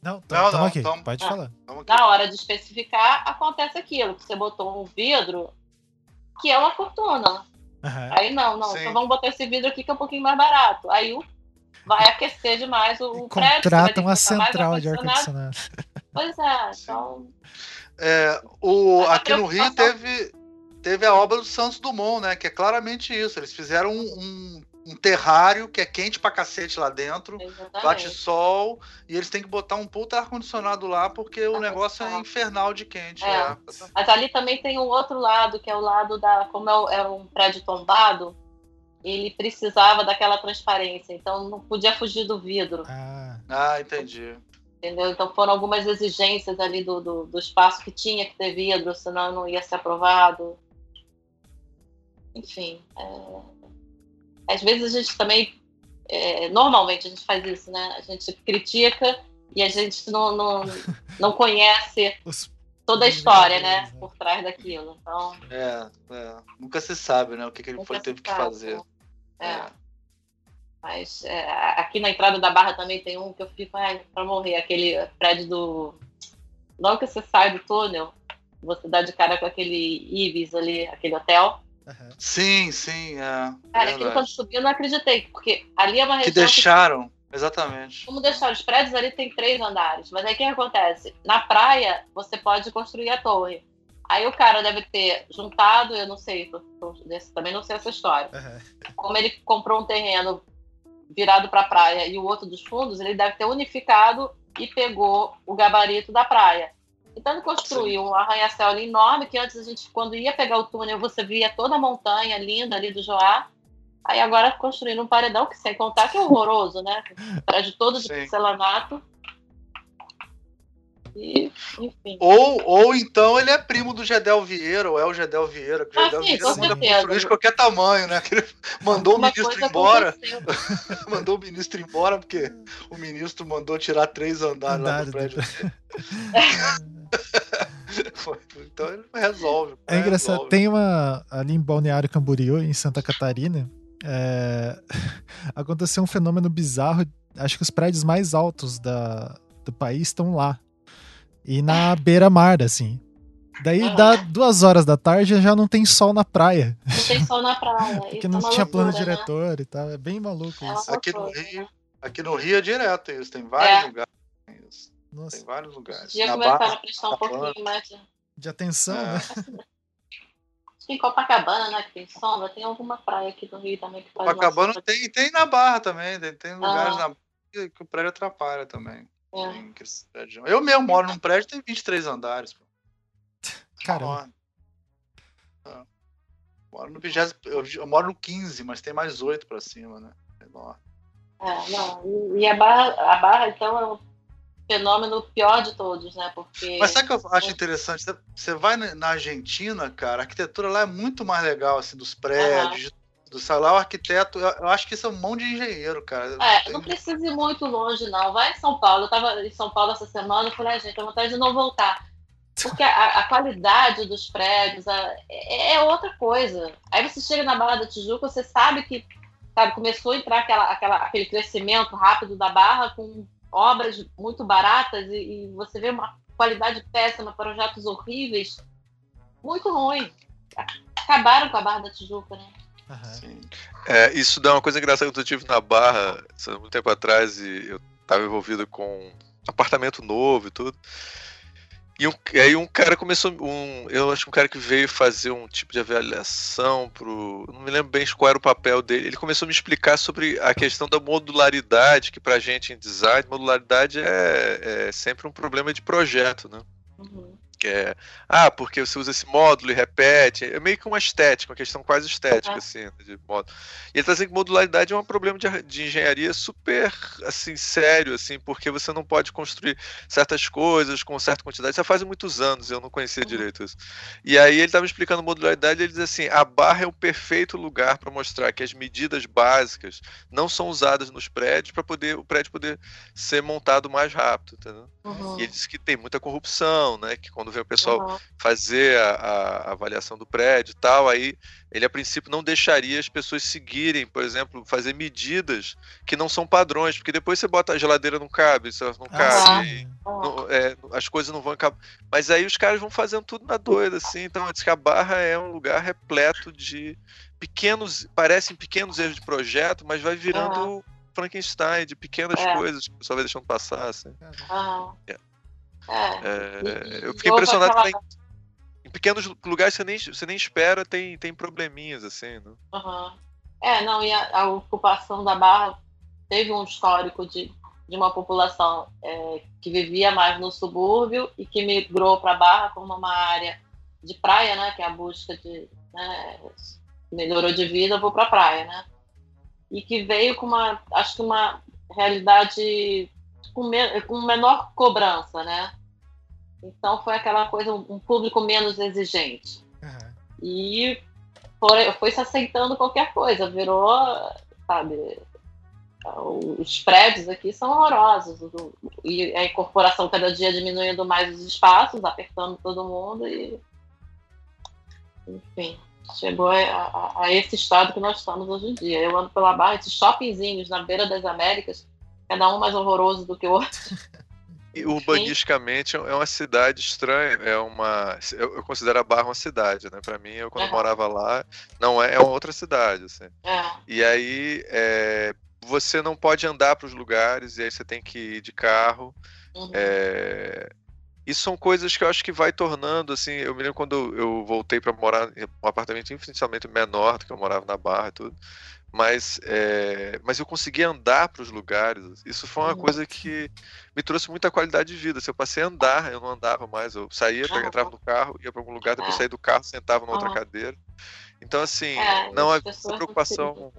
Não, não, não aqui. Tamo, pode ah, falar. Na hora de especificar, acontece aquilo. Você botou um vidro que é uma fortuna. Uhum. Aí não, não, Sim. então vamos botar esse vidro aqui que é um pouquinho mais barato. Aí o, vai aquecer demais o, o prédio. Contrata uma central de ar-condicionado. Pois é, então. É, o, aqui no Rio teve, teve a obra do Santos Dumont, né? Que é claramente isso. Eles fizeram um, um um terrário que é quente pra cacete lá dentro, Exatamente. bate sol, e eles têm que botar um puta ar-condicionado lá porque o negócio é infernal de quente. É. É. Mas ali também tem um outro lado, que é o lado da. Como é, é um prédio tombado, ele precisava daquela transparência, então não podia fugir do vidro. Ah, ah entendi. Entendeu? Então foram algumas exigências ali do, do, do espaço que tinha que ter vidro, senão não ia ser aprovado. Enfim. É às vezes a gente também é, normalmente a gente faz isso, né? A gente critica e a gente não, não, não conhece Os... toda a história, né? né? Por trás daquilo. Então, é, é, nunca se sabe, né? O que, que ele foi, teve que fazer. Né? É. é. Mas é, aqui na entrada da barra também tem um que eu fico ai, pra morrer, aquele prédio do. Logo que você sai do túnel, você dá de cara com aquele Ibis ali, aquele hotel. Uhum. Sim, sim. É, Cara, aquilo quando subiu eu não acreditei, porque ali é uma região. Que deixaram, que... exatamente. Como deixaram? Os prédios ali tem três andares. Mas aí o que acontece? Na praia, você pode construir a torre. Aí o cara deve ter juntado, eu não sei, também não sei essa história. Uhum. Como ele comprou um terreno virado para a praia e o outro dos fundos, ele deve ter unificado e pegou o gabarito da praia. Então ele construiu um arranha-céu ali enorme, que antes a gente, quando ia pegar o túnel, você via toda a montanha linda ali do Joá. Aí agora construindo um paredão, que sem contar que é horroroso, né? prédio todo de Sim. porcelanato. E, enfim. Ou, ou então ele é primo do Gedel Vieira, ou é o Gedel Vieira, que o ah, Gedel sim, Vieira manda construir de qualquer tamanho, né? Que ele mandou Alguma o ministro embora. mandou o ministro embora, porque o ministro mandou tirar três andares lá do prédio. então ele resolve. É engraçado, resolve. tem uma ali em Balneário Camboriú, em Santa Catarina, é... aconteceu um fenômeno bizarro. Acho que os prédios mais altos da, do país estão lá. E na beira-mar, assim. Daí dá duas horas da tarde e já não tem sol na praia. Não tem sol na praia. Porque não é tinha plano né? diretor né? e tal. É bem maluco é isso. Aqui no, Rio, aqui no Rio é direto isso. Tem vários é. lugares. Nossa. Tem vários lugares. Já começaram a prestar um pouquinho mais de, de atenção, é. né? Acho que em Copacabana, né, que tem sombra, tem alguma praia aqui do Rio também que faz Copacabana tem, tem na Barra também, tem, tem lugares ah. na que o prédio atrapalha também. É. Eu mesmo moro num prédio que tem 23 andares. Pô. Caramba. Ah. Moro no 20, eu, eu, moro no 15, mas tem mais 8 pra cima, né? É enorme. É, não. E a barra, a barra, então, é um fenômeno pior de todos, né? Porque. Mas sabe o que eu acho interessante? Você vai na Argentina, cara, a arquitetura lá é muito mais legal, assim, dos prédios, uhum do salário arquiteto, eu acho que isso é um mão de engenheiro, cara. É, não precisa ir muito longe, não. Vai em São Paulo. Eu estava em São Paulo essa semana e falei, ah, gente, eu vontade de não voltar. Porque a, a qualidade dos prédios a, é, é, outra coisa. Aí você chega na Barra da Tijuca, você sabe que sabe, começou a entrar aquela, aquela, aquele crescimento rápido da Barra com obras muito baratas e, e você vê uma qualidade péssima, projetos horríveis, muito ruim. Acabaram com a Barra da Tijuca, né? Uhum. É, isso dá uma coisa engraçada que eu tive na Barra muito tempo atrás e eu estava envolvido com apartamento novo e tudo. E, um, e, aí um cara começou, um, eu acho que um cara que veio fazer um tipo de avaliação pro, não me lembro bem qual era o papel dele. Ele começou a me explicar sobre a questão da modularidade, que pra gente em design, modularidade é, é sempre um problema de projeto, né? Uhum que é ah, porque você usa esse módulo e repete, é meio que uma estética, uma questão quase estética, assim, né, de módulo. E ele está dizendo que modularidade é um problema de, de, engenharia super, assim, sério, assim, porque você não pode construir certas coisas com certa quantidade, isso já faz muitos anos, eu não conhecia uhum. direito isso. E aí ele estava explicando modularidade, ele diz assim, a barra é o perfeito lugar para mostrar que as medidas básicas não são usadas nos prédios para poder o prédio poder ser montado mais rápido, entendeu? Uhum. E ele disse que tem muita corrupção, né, que quando quando vem o pessoal uhum. fazer a, a, avaliação do prédio e tal, aí ele a princípio não deixaria as pessoas seguirem, por exemplo, fazer medidas que não são padrões, porque depois você bota a geladeira não cabe, você não cabe, ah, não, é, as coisas não vão acabar. Mas aí os caras vão fazendo tudo na doida, assim, então diz que a Barra é um lugar repleto de pequenos, parecem pequenos erros de projeto, mas vai virando uhum. Frankenstein, de pequenas é. coisas que o pessoal vai deixando passar, assim. Uhum. É. É, eu fiquei impressionado aquela... em, em pequenos lugares você nem, você nem espera, tem, tem probleminhas assim. Né? Uhum. É, não, e a, a, ocupação da Barra teve um histórico de, de uma população é, que vivia mais no subúrbio e que migrou para a Barra como uma área de praia, né? Que é a busca de né, melhorou de vida, vou para a praia, né? E que veio com uma, acho que uma realidade com, me, com menor cobrança, né? Então foi aquela coisa, um público menos exigente. Uhum. E foi, foi se aceitando qualquer coisa, virou, sabe, os prédios aqui são horrorosos. E a incorporação cada dia diminuindo mais os espaços, apertando todo mundo e. Enfim, chegou a, a, a esse estado que nós estamos hoje em dia. Eu ando pela barra, esses shoppingzinhos na beira das Américas, cada um mais horroroso do que o outro. E urbanisticamente é uma cidade estranha, é uma, eu considero a Barra uma cidade, né? Para mim, eu quando uhum. morava lá, não é, é uma outra cidade, assim. É. E aí, é, você não pode andar para os lugares e aí você tem que ir de carro. Uhum. É... Isso são coisas que eu acho que vai tornando assim. Eu me lembro quando eu voltei para morar em um apartamento infinitamente menor do que eu morava na Barra e tudo. Mas, é... mas eu consegui andar para os lugares. Isso foi uma uhum. coisa que me trouxe muita qualidade de vida. Se eu passei a andar, eu não andava mais. Eu saía, uhum. entrava no carro, ia para algum lugar, depois é. saía do carro, sentava na outra cadeira. Então, assim, é, não havia essa preocupação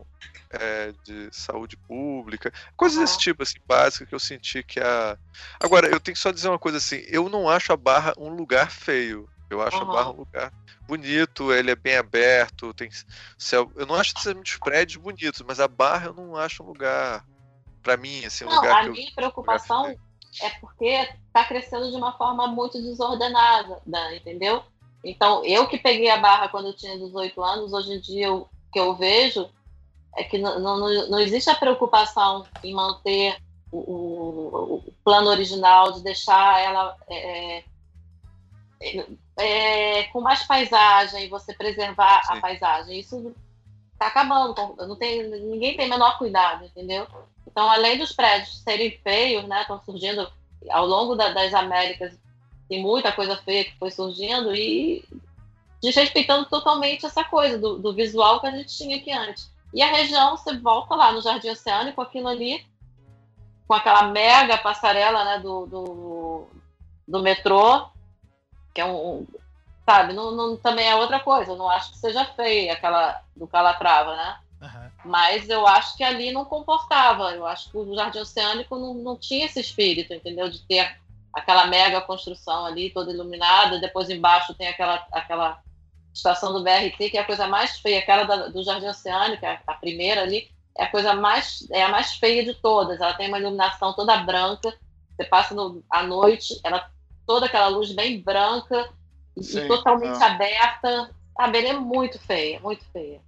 é, de saúde pública, coisas uhum. desse tipo, assim, básicas que eu senti que a. Agora, eu tenho que só dizer uma coisa assim: eu não acho a Barra um lugar feio. Eu acho uhum. a Barra um lugar bonito, ele é bem aberto, tem céu. Eu não acho que muitos prédios bonitos, mas a Barra eu não acho um lugar, para mim, assim, um não, lugar. A minha eu, preocupação é porque está crescendo de uma forma muito desordenada, entendeu? Então, eu que peguei a barra quando eu tinha 18 anos, hoje em dia o que eu vejo é que não, não, não existe a preocupação em manter o, o, o plano original, de deixar ela é, é, com mais paisagem, você preservar Sim. a paisagem. Isso está acabando, não tem, ninguém tem menor cuidado, entendeu? Então, além dos prédios serem feios, né, estão surgindo ao longo da, das Américas tem muita coisa feia que foi surgindo e desrespeitando totalmente essa coisa do, do, visual que a gente tinha aqui antes. E a região, você volta lá no Jardim Oceânico, aquilo ali, com aquela mega passarela né, do, do, do metrô, que é um. Sabe, não, não, também é outra coisa. Eu não acho que seja feia aquela do Calatrava, né? Uhum. Mas eu acho que ali não comportava. Eu acho que o Jardim Oceânico não, não tinha esse espírito, entendeu? De ter aquela mega construção ali, toda iluminada, depois embaixo tem aquela, aquela estação do BRT, que é a coisa mais feia, aquela da, do Jardim Oceânico, a, a primeira ali, é a coisa mais, é a mais feia de todas, ela tem uma iluminação toda branca, você passa no, à noite, ela toda aquela luz bem branca e, Sim, totalmente é. aberta, sabe, ela é muito feia, muito feia.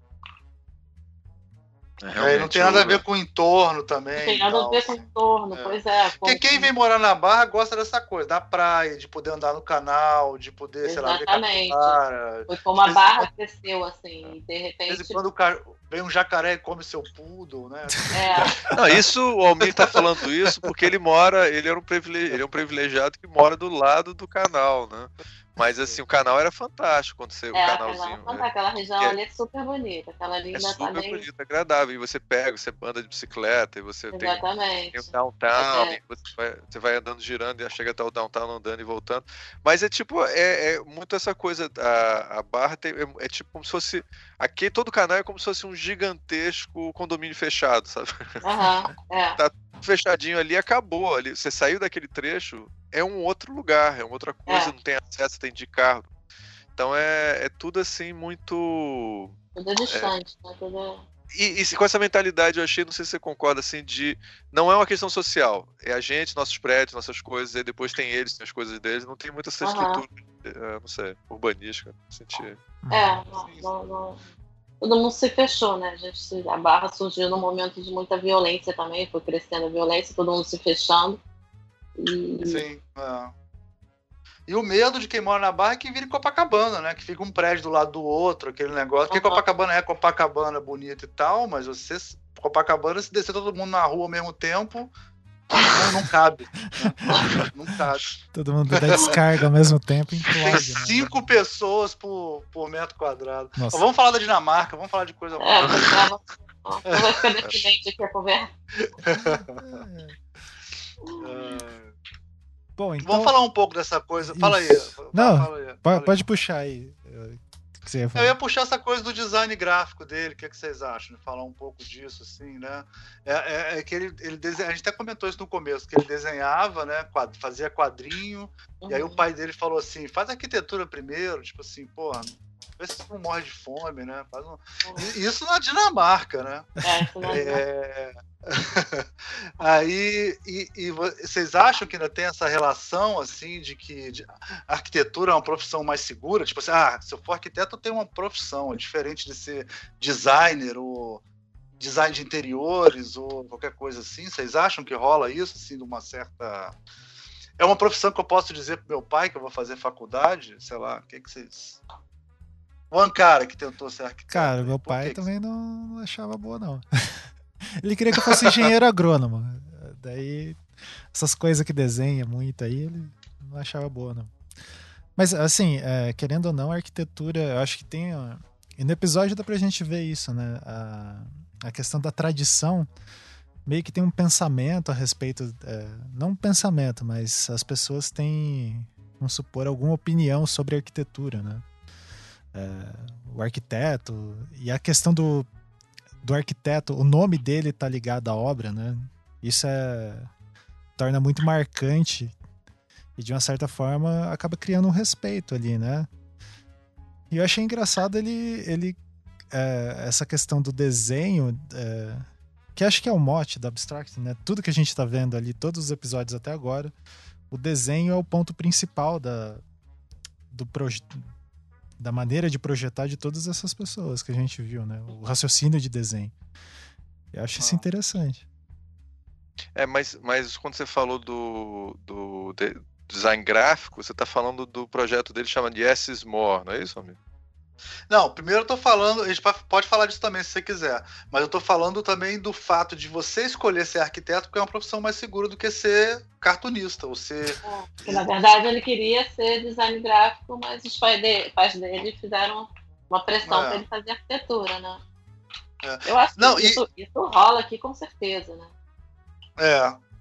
É, não tem nada a ver com o entorno também. Não tem nada a ver com o entorno, é. pois é. Porque quem vem morar na Barra gosta dessa coisa, da praia, de poder andar no canal, de poder, Exatamente. sei lá, ver Foi como a Barra cresceu, assim, de repente... De quando vem um jacaré e come seu poodle, né? É. Não, isso, o Almir tá falando isso porque ele mora, ele, era um ele é um privilegiado que mora do lado do canal, né? Mas assim, o canal era fantástico quando você. É, o canalzinho. Canal, né? Aquela região é, ali é super bonita. Aquela ali é super tá bem... bonita, agradável. E você pega, você anda de bicicleta, e você Exatamente. tem, tem o downtown, é. você, vai, você vai andando girando e chega até o downtown andando e voltando. Mas é tipo, é, é muito essa coisa. A, a barra tem, é, é, tipo como se fosse. Aqui todo canal é como se fosse um gigantesco condomínio fechado, sabe? Uhum, é. tá fechadinho ali, acabou. Ali, você saiu daquele trecho, é um outro lugar, é uma outra coisa, é. não tem acesso, tem de carro. Então é, é tudo assim muito. Tudo é distante, é, né? Tudo é... E, e, com essa mentalidade, eu achei, não sei se você concorda, assim, de. Não é uma questão social. É a gente, nossos prédios, nossas coisas, e depois tem eles, tem as coisas deles. Não tem muita essa estrutura, uhum. não sei, urbanística. Sentir. É, não, não, não, todo mundo se fechou, né? A, gente, a barra surgiu num momento de muita violência também, foi crescendo a violência, todo mundo se fechando. E... Sim. É. E o medo de quem mora na Barra é que vire Copacabana, né? Que fica um prédio do lado do outro, aquele negócio. Porque uhum. Copacabana é Copacabana bonita e tal, mas você. Copacabana, se descer todo mundo na rua ao mesmo tempo, não, não cabe. Né? Não cabe. Todo mundo dá descarga ao mesmo tempo. Implode, Tem né? cinco né? pessoas por, por metro quadrado. vamos falar da Dinamarca, vamos falar de coisa boa. É, não vai ficar deprimente aqui a conversa. Bom, então... Vamos falar um pouco dessa coisa. Fala aí. Não, fala aí, fala pode aí. puxar aí que ia Eu ia puxar essa coisa do design gráfico dele, o que, é que vocês acham? De falar um pouco disso, assim, né? É, é, é que ele, ele desenha, a gente até comentou isso no começo, que ele desenhava, né? Quadro, fazia quadrinho, uhum. e aí o uhum. pai dele falou assim: faz arquitetura primeiro, tipo assim, porra, Vê se não morre de fome, né? Um... Isso na Dinamarca, né? É, é... Aí, e, e, vocês acham que ainda tem essa relação, assim, de que de, a arquitetura é uma profissão mais segura? Tipo assim, ah, se eu for arquiteto, eu tenho uma profissão, é diferente de ser designer ou design de interiores ou qualquer coisa assim. Vocês acham que rola isso, assim, de uma certa... É uma profissão que eu posso dizer pro meu pai que eu vou fazer faculdade? Sei lá, o que, que vocês... One cara que tentou ser arquiteto. Cara, meu pai que também que... não achava boa, não. Ele queria que eu fosse engenheiro agrônomo. Daí, essas coisas que desenha muito aí, ele não achava boa, não. Mas, assim, é, querendo ou não, a arquitetura, eu acho que tem. E no episódio dá pra gente ver isso, né? A, a questão da tradição meio que tem um pensamento a respeito. É, não um pensamento, mas as pessoas têm, vamos supor, alguma opinião sobre arquitetura, né? O arquiteto e a questão do do arquiteto, o nome dele tá ligado à obra, né? Isso é torna muito marcante e de uma certa forma acaba criando um respeito ali, né? E eu achei engraçado ele, ele é, essa questão do desenho, é, que acho que é o mote da Abstract, né? Tudo que a gente tá vendo ali, todos os episódios até agora, o desenho é o ponto principal da, do, projeto da maneira de projetar de todas essas pessoas que a gente viu, né? O raciocínio de desenho. Eu acho isso ah. interessante. É, mas, mas quando você falou do, do de, design gráfico, você está falando do projeto dele chamado Yes is More, não é isso, amigo? Não, primeiro eu tô falando, a gente pode falar disso também se você quiser, mas eu tô falando também do fato de você escolher ser arquiteto, porque é uma profissão mais segura do que ser cartunista, ou ser. É, na verdade ele queria ser design gráfico, mas os pais dele, pais dele fizeram uma pressão é. para ele fazer arquitetura, né? É. Eu acho que Não, isso, e... isso rola aqui com certeza, né? É.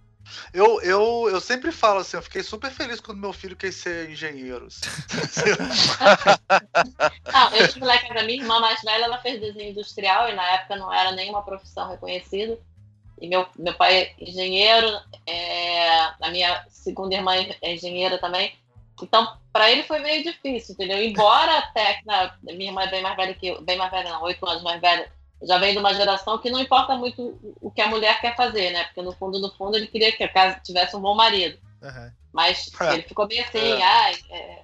Eu, eu, eu sempre falo assim, eu fiquei super feliz quando meu filho quis ser engenheiro. Assim. não, eu tive lá em casa, minha irmã mais velha, ela fez desenho industrial e na época não era nenhuma profissão reconhecida. E meu, meu pai é engenheiro, é, a minha segunda irmã é engenheira também. Então, para ele foi meio difícil, entendeu? Embora até na, minha irmã é bem mais velha que eu, bem mais velha não, oito anos mais velha, já vem de uma geração que não importa muito o que a mulher quer fazer, né? Porque no fundo, no fundo, ele queria que a casa tivesse um bom marido. Uhum. Mas é. ele ficou bem assim, é. ai, é,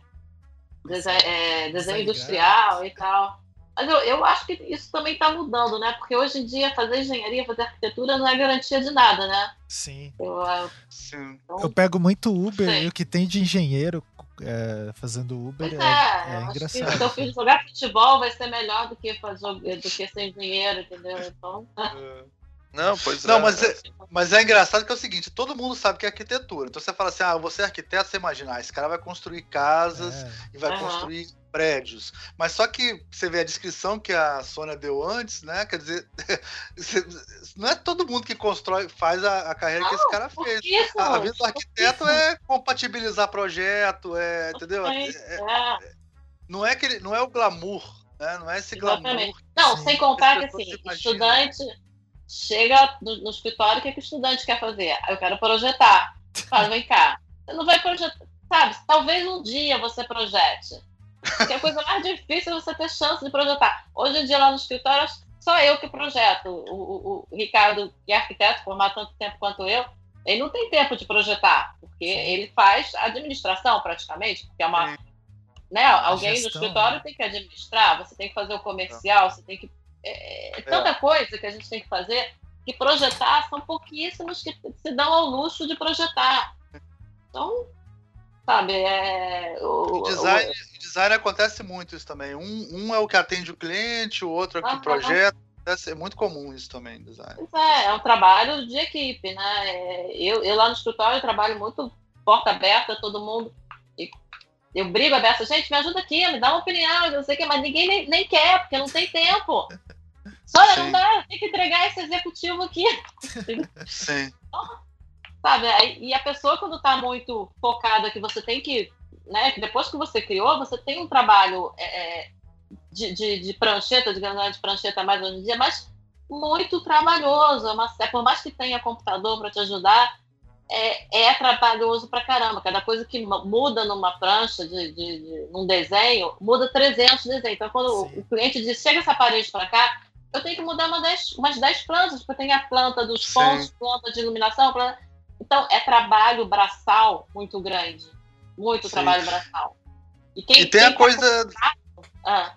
desenho, é, desenho industrial e tal. Mas eu, eu acho que isso também está mudando, né? Porque hoje em dia fazer engenharia, fazer arquitetura não é garantia de nada, né? Sim. Eu, eu, Sim. Então, eu pego muito Uber e o que tem de engenheiro é, fazendo Uber pois é, é, é engraçado. Se o seu filho jogar futebol vai ser melhor do que, fazer, do que ser engenheiro, entendeu? Então. É. Não, pois não, é. Mas é, mas é engraçado que é o seguinte, todo mundo sabe que é arquitetura. Então você fala assim, ah, você é arquiteto, você imaginar, ah, esse cara vai construir casas é. e vai uhum. construir prédios. Mas só que você vê a descrição que a Sônia deu antes, né? Quer dizer, não é todo mundo que constrói, faz a, a carreira não, que esse cara fez. Isso, a, a vida do arquiteto é compatibilizar projeto, é, entendeu? É, é, não é que não é o glamour, né? Não é esse Exatamente. glamour. Não, sem contar que assim, estudante chega no, no escritório, o que, que o estudante quer fazer? Eu quero projetar. Fala, vem cá. Você não vai projetar, sabe? Talvez um dia você projete. Porque a coisa mais difícil é você ter chance de projetar. Hoje em dia, lá no escritório, só eu que projeto. O, o, o Ricardo, que é arquiteto, formado tanto tempo quanto eu, ele não tem tempo de projetar, porque ele faz administração praticamente, porque é uma. Né, alguém gestão, no escritório né? tem que administrar, você tem que fazer o comercial, você tem que é, é tanta é. coisa que a gente tem que fazer que projetar são pouquíssimos que se dão ao luxo de projetar. Então, sabe, é, o, design, o... design acontece muito isso também. Um, um é o que atende o cliente, o outro é o que ah, projeta. É muito comum isso também, design. É, é um trabalho de equipe, né? É, eu, eu lá no escritório trabalho muito porta aberta, todo mundo. Eu brigo aberta, gente, me ajuda aqui, me dá uma opinião, não sei o que, mas ninguém nem, nem quer, porque não tem tempo. Só não dá, tem que entregar esse executivo aqui. Sim. Então, sabe, e a pessoa quando está muito focada que você tem que, né, que depois que você criou, você tem um trabalho é, é de, de, de, prancheta, digamos, de prancheta mais hoje em dia, mas muito trabalhoso, é uma, é, por mais que tenha computador para te ajudar, é, é trabalhoso pra caramba. Cada coisa que muda numa prancha, de, de, de num desenho, muda 300 desenhos. Então, quando Sim. o cliente diz, chega essa parede para cá, eu tenho que mudar uma 10, umas 10 plantas, porque tem a planta dos pontos, planta de iluminação. Planta... Então, é trabalho braçal muito grande. Muito Sim. trabalho braçal. E, quem, e tem a tá coisa. Ah.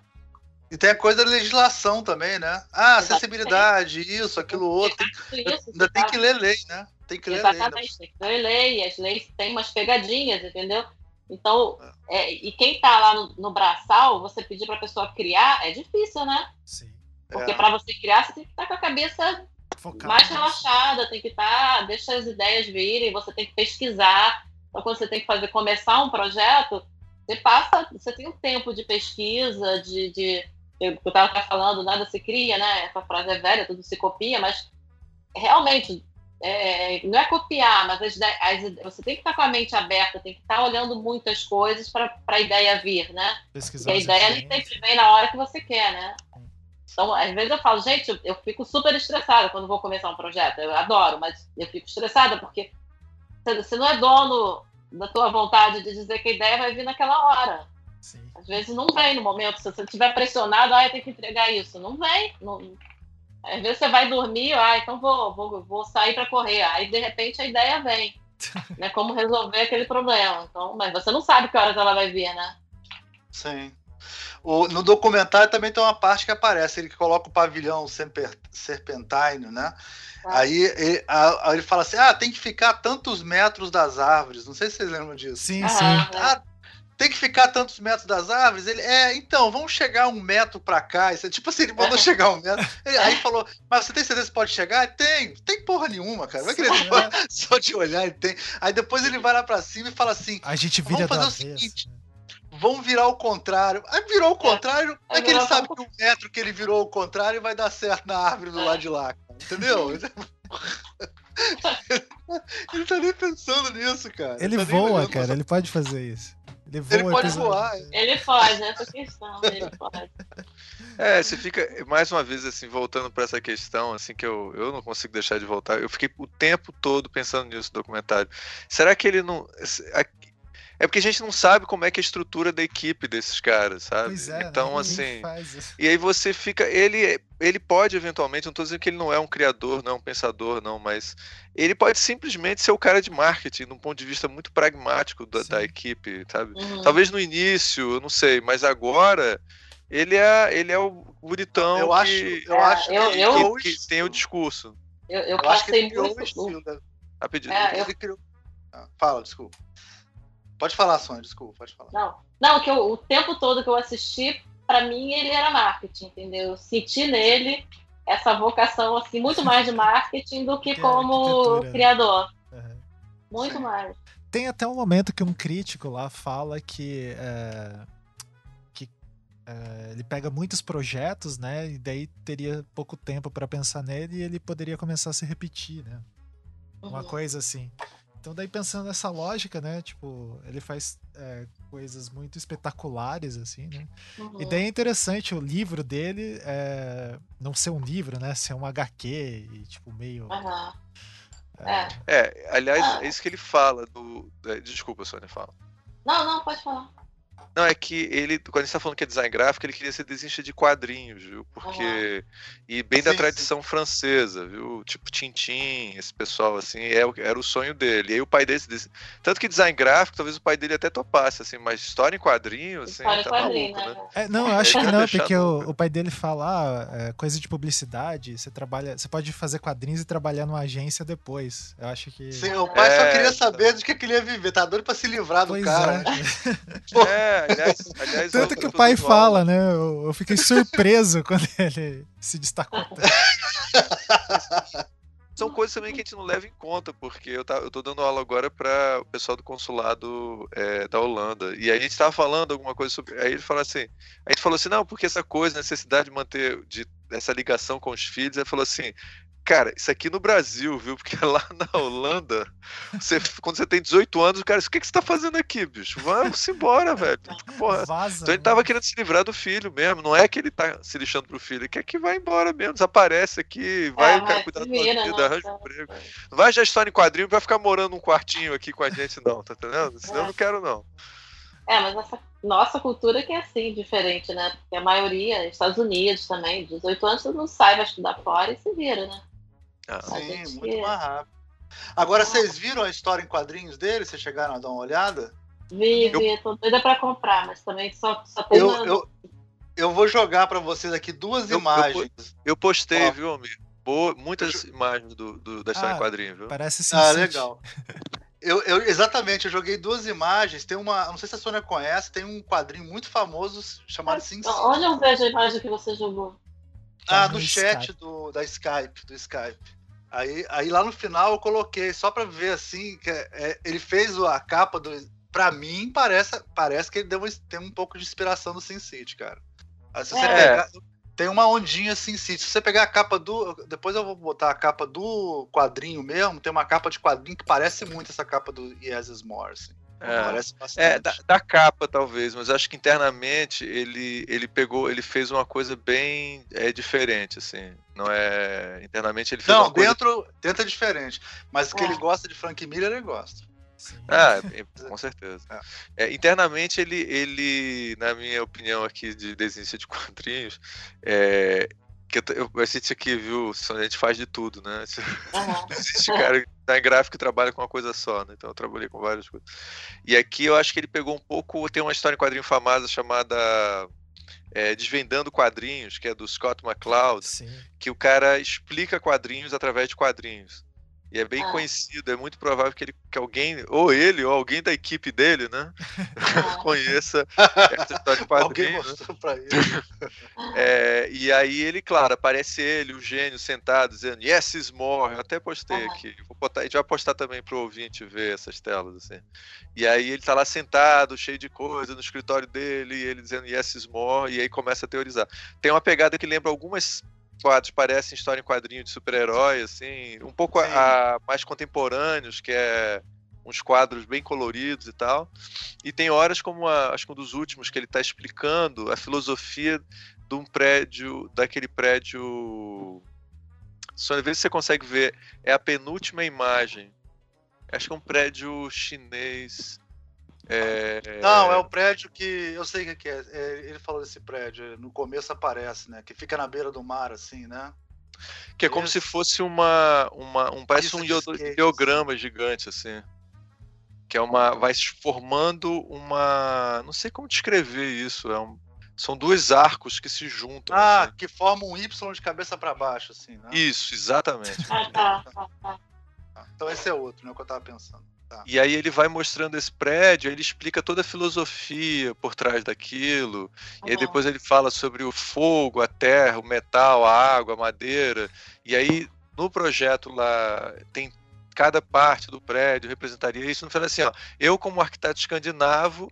E tem a coisa da legislação também, né? Ah, acessibilidade, isso, aquilo outro. Isso, ainda tem que ler lei, né? Tem que ler Exatamente, lei. tem que ler lei. As leis têm umas pegadinhas, entendeu? Então, é. É, e quem está lá no, no, braçal, você pedir para a pessoa criar, é difícil, né? Sim. Porque é. para você criar, você tem que estar tá com a cabeça Focado mais relaxada, tem que estar, tá, deixa as ideias virem, você tem que pesquisar. Então, quando você tem que fazer, começar um projeto, você passa, você tem um tempo de pesquisa, de, de eu estava falando, nada se cria, né? Essa frase é velha, tudo se copia, mas realmente é, não é copiar, mas as, as, você tem que estar com a mente aberta, tem que estar olhando muitas coisas para a ideia vir, né? Pesquisar Porque a ideia nem sempre vem na hora que você quer, né? Então, às vezes eu falo, gente, eu, eu, fico super estressada quando vou começar um projeto. Eu adoro, mas eu fico estressada porque você não é dono da tua vontade de dizer que a ideia vai vir naquela hora. Sim. Às vezes não vem no momento. Se você estiver pressionado, ah, eu tenho que entregar isso. Não vem. Não, às vezes você vai dormir, ah, então vou, vou, vou sair para correr. Aí, de repente, a ideia vem. né? Como resolver aquele problema. Então, mas você não sabe que horas ela vai vir, né? Sim. O, no documentário também tem uma parte que aparece, ele coloca o pavilhão serpentine, né? Ah. Aí ele, a, ele fala assim: ah, tem que ficar tantos metros das árvores. Não sei se vocês lembram disso. Sim, ah, sim. Ah, tem que ficar tantos metros das árvores. Ele, é, então, vamos chegar um metro para cá. Isso é, tipo assim, ele mandou chegar um metro. Ele, aí falou, mas você tem certeza que pode chegar? Tem, tem porra nenhuma, cara. Vai querer só de olhar e tem. Aí depois ele vai lá para cima e fala assim: a gente vira vamos fazer o seguinte. Né? Vamos virar o contrário. Aí virou o é. contrário. É, é que ele sabe que o metro que ele virou o contrário vai dar certo na árvore do é. lado de lá, cara. Entendeu? ele tá nem pensando nisso, cara. Ele, ele tá voa, cara. Ele pode fazer isso. Ele, voa, ele pode voar. Ele pode, essa questão. Ele pode. É, você fica, mais uma vez, assim, voltando para essa questão, assim, que eu, eu não consigo deixar de voltar. Eu fiquei o tempo todo pensando nisso no documentário. Será que ele não. É porque a gente não sabe como é que é a estrutura da equipe desses caras, sabe? Pois é, então, assim. E aí você fica. Ele, ele pode, eventualmente, não estou dizendo que ele não é um criador, não é um pensador, não, mas ele pode simplesmente ser o cara de marketing, de um ponto de vista muito pragmático da, da equipe, sabe? Uhum. Talvez no início, eu não sei, mas agora ele é, ele é o bonitão eu que, acho, eu é, acho eu, que, eu, que, que, tem o discurso. Eu, eu, eu passei muito. Rapidinho. É, eu... Ah, fala, desculpa. Pode falar, Sônia, desculpa, pode falar. Não, não que eu, o tempo todo que eu assisti, para mim ele era marketing, entendeu? Eu senti nele essa vocação assim muito mais de marketing do que, que como criador. Uhum. Muito Sim. mais. Tem até um momento que um crítico lá fala que é, que é, ele pega muitos projetos, né? E daí teria pouco tempo para pensar nele e ele poderia começar a se repetir, né? Uma uhum. coisa assim. Então, daí pensando nessa lógica, né? Tipo, ele faz é, coisas muito espetaculares, assim, né? Uhum. E daí é interessante o livro dele é, não ser um livro, né? Ser um HQ e, tipo, meio. Uhum. É. é, aliás, ah. é isso que ele fala do. É, desculpa, Sônia, fala. Não, não, pode falar. Não, é que ele, quando a gente tá falando que é design gráfico, ele queria ser desenhista de quadrinhos, viu? Porque. Uhum. E bem sim, da tradição sim. francesa, viu? Tipo Tintin, esse pessoal, assim, é, era o sonho dele. E aí o pai dele. Tanto que design gráfico, talvez o pai dele até topasse, assim, mas história em quadrinho, assim, história tá quadrinho, maluco, né? né? É, não, eu acho que não, porque o, o, pai dele fala, ah, é, coisa de publicidade, você trabalha. Você pode fazer quadrinhos e trabalhar numa agência depois. Eu acho que. Sim, o pai é, só queria saber do que ele ia viver, tá doido pra se livrar do pois cara. É. é aliás, aliás, Tanto que o pai fala, né? Eu, eu, fiquei surpreso quando ele se destacou. São coisas também que a gente não leva em conta, porque eu, tá, eu tô dando aula agora para o pessoal do consulado é, da Holanda. E aí a gente tava falando alguma coisa sobre. Aí ele falou assim: a gente falou assim, não, porque essa coisa, necessidade de manter de, essa ligação com os filhos, ele falou assim: Cara, isso aqui no Brasil, viu? Porque lá na Holanda você, quando você tem 18 anos, o cara, o que, que você tá fazendo aqui, bicho? Vamos embora, velho. Porra. Vaza, então ele tava querendo se livrar do filho mesmo. Não é que ele tá se lixando pro filho, ele quer que vá embora mesmo, desaparece aqui, vai é, cara, cuidar da vida, arranja um emprego. Não vai já estar em quadrinho pra ficar morando num quartinho aqui com a gente, não, tá entendendo? Senão é. eu não quero, não. É, mas essa nossa cultura que é assim, diferente, né? Porque a maioria, Estados Unidos também, 18 anos, todo mundo sai, vai estudar fora e se vira, né? Ah, sim, gente... muito mais rápido. Agora, vocês viram a história em quadrinhos dele? Vocês chegaram a dar uma olhada? Vi, vi, eu... tô doida pra comprar, mas também só, só tem eu, uma... eu, eu vou jogar pra vocês aqui duas eu, imagens. Eu, eu postei, Ó. viu, amigo? Boa, muitas imagens do, do, da história ah, em quadrinhos, viu? Parece sim. Ah, legal. Eu, eu, exatamente, eu joguei duas imagens. Tem uma, não sei se a Sônia conhece, tem um quadrinho muito famoso chamado Sim Onde eu vejo a imagem que você jogou? Ah, no, no chat do, da Skype, do Skype. Aí, aí lá no final eu coloquei só para ver assim que é, é, ele fez a capa do. Para mim parece, parece que ele deu tem um pouco de inspiração do Sin City, cara. Aí, se você é. pegar, tem uma ondinha Sin City. Se você pegar a capa do, depois eu vou botar a capa do quadrinho mesmo. Tem uma capa de quadrinho que parece muito essa capa do Yes More. Assim. É, é da, da, capa talvez, mas acho que internamente ele, ele pegou, ele fez uma coisa bem é, diferente, assim. Não é internamente ele fez Não, uma dentro, coisa... dentro é diferente, mas que ele gosta de Frank Miller ele gosta. Ah, com certeza. É. É, internamente ele, ele, na minha opinião aqui de desenho de quadrinhos, é, que eu, a gente aqui, viu, a gente faz de tudo, né? Uhum. Existe cara que tá em gráfico e trabalha com uma coisa só, né? Então eu trabalhei com várias coisas. E aqui eu acho que ele pegou um pouco. Tem uma história em quadrinho famosa chamada é, Desvendando Quadrinhos, que é do Scott McCloud, Sim. que o cara explica quadrinhos através de quadrinhos. E é bem ah. conhecido, é muito provável que, ele, que alguém, ou ele, ou alguém da equipe dele, né, ah. conheça essa história de quadrinho. alguém né? mostrou pra ele. é, e aí ele, claro, aparece ele, o gênio, sentado, dizendo Yes is more. Eu até postei ah. aqui. Vou botar, a gente vai postar também pro ouvinte ver essas telas, assim. E aí ele tá lá sentado, cheio de coisa, no escritório dele, e ele dizendo Yes is more, e aí começa a teorizar. Tem uma pegada que lembra algumas quadros parecem história em quadrinho de super-herói, assim, um pouco a, a, mais contemporâneos, que é uns quadros bem coloridos e tal. E tem horas como a, acho que um dos últimos que ele está explicando a filosofia de um prédio, daquele prédio. Só às vezes você consegue ver, é a penúltima imagem. Acho que é um prédio chinês. É... Não, é o prédio que. Eu sei o que é. é. Ele falou desse prédio. No começo aparece, né? Que fica na beira do mar, assim, né? Que é como Esse... se fosse uma. uma um, parece um ideograma gigante, assim. Que é uma. Vai se formando uma. Não sei como descrever isso. É um, são dois arcos que se juntam. Ah, assim. que formam um Y de cabeça para baixo, assim, né? Isso, exatamente. ah, tá, tá, tá. Então esse é outro, né? O que eu tava pensando. Tá. E aí ele vai mostrando esse prédio, ele explica toda a filosofia por trás daquilo. Uhum. E aí depois ele fala sobre o fogo, a terra, o metal, a água, a madeira. E aí no projeto lá tem cada parte do prédio representaria isso. No final assim, ó, eu como arquiteto escandinavo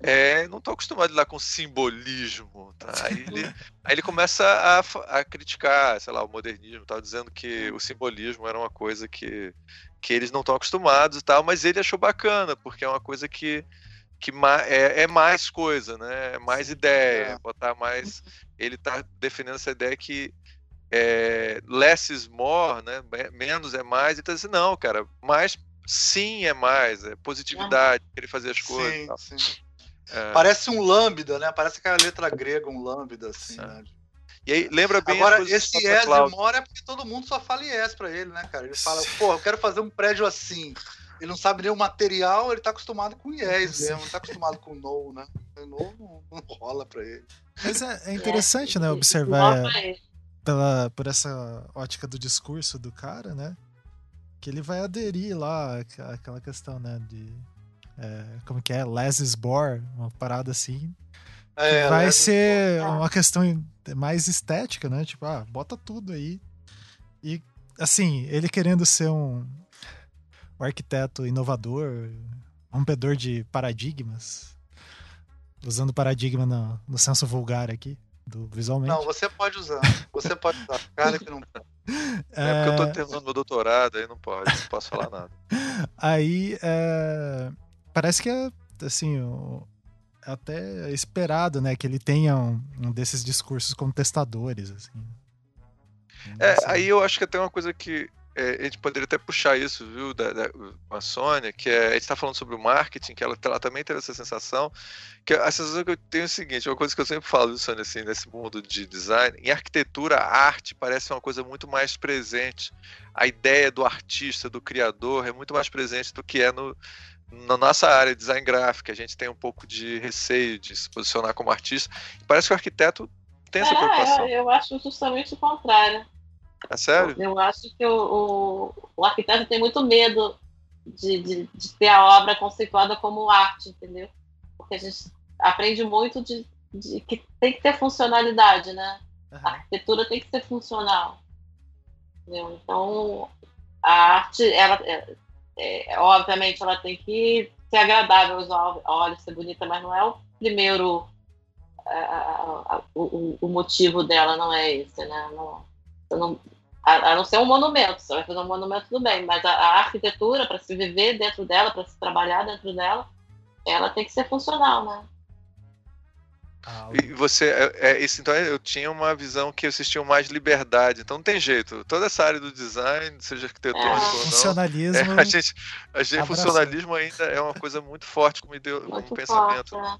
é, não estou acostumado a lidar com simbolismo. Tá? Aí, ele, aí ele começa a, a criticar, sei lá, o modernismo, tá? dizendo que o simbolismo era uma coisa que, que eles não estão acostumados e tal, mas ele achou bacana, porque é uma coisa que, que é, é mais coisa, né? É mais ideia, é. botar mais. Ele está defendendo essa ideia que é, less is more, né? Menos é mais, então assim, não, cara, mais sim é mais, é positividade, querer fazer as coisas. Sim, sim. É... Parece um lambda, né? Parece aquela letra grega, um lambda, assim, é. né? E aí, lembra bem Agora, esse yes mora é porque todo mundo só fala yes pra ele, né, cara? Ele fala, pô, eu quero fazer um prédio assim. Ele não sabe nem o material, ele tá acostumado com yes mesmo, não tá acostumado com no, né? No não, não rola pra ele. Mas é, é interessante, né, observar pela, por essa ótica do discurso do cara, né? Que ele vai aderir lá àquela questão, né, de é, como que é? Less is Bore, uma parada assim. É, vai ser uma questão mais estética, né? Tipo, ah, bota tudo aí. E, assim, ele querendo ser um, um arquiteto inovador, rompedor de paradigmas, usando paradigma no, no senso vulgar aqui, do visualmente. Não, você pode usar. Você pode usar. Cara que não É, é porque eu tô terminando meu doutorado, aí não pode, não posso falar nada. Aí, é, parece que é, assim, é até esperado, né, que ele tenha um, um desses discursos como testadores, assim. É, aí eu acho que até uma coisa que é, a gente poderia até puxar isso, viu, da, da a Sônia, que é, a gente está falando sobre o marketing, que ela, ela, também teve essa sensação, que a sensação que eu tenho é o seguinte, uma coisa que eu sempre falo, viu, Sônia, assim, nesse mundo de design, em arquitetura, a arte parece uma coisa muito mais presente, a ideia do artista, do criador, é muito mais presente do que é no, na nossa área de design gráfico, a gente tem um pouco de receio de se posicionar como artista, parece que o arquiteto tem essa é, preocupação. Eu, eu acho justamente o contrário. É sério? Eu acho que o, o, o arquiteto tem muito medo de, de, de, ter a obra conceituada como arte, entendeu? Porque a gente aprende muito de, de que tem que ter funcionalidade, né? Uhum. A arquitetura tem que ser funcional. Entendeu? Então, a arte, ela, é, obviamente, ela tem que ser agradável aos olhos, ser bonita, mas não é o primeiro. A, a, o, o, motivo dela não é esse, né? Não, não, a, a, não ser um monumento, você vai fazer um monumento tudo bem, mas a, a arquitetura, para se viver dentro dela, para se trabalhar dentro dela, ela tem que ser funcional, né? Ah, e você, é, é, isso, então eu tinha uma visão que vocês tinham mais liberdade, então não tem jeito. Toda essa área do design, seja arquitetônico é. ou não, funcionalismo. É, a gente, a gente funcionalismo ainda é uma coisa muito forte como, ideo, como muito pensamento. Forte, né?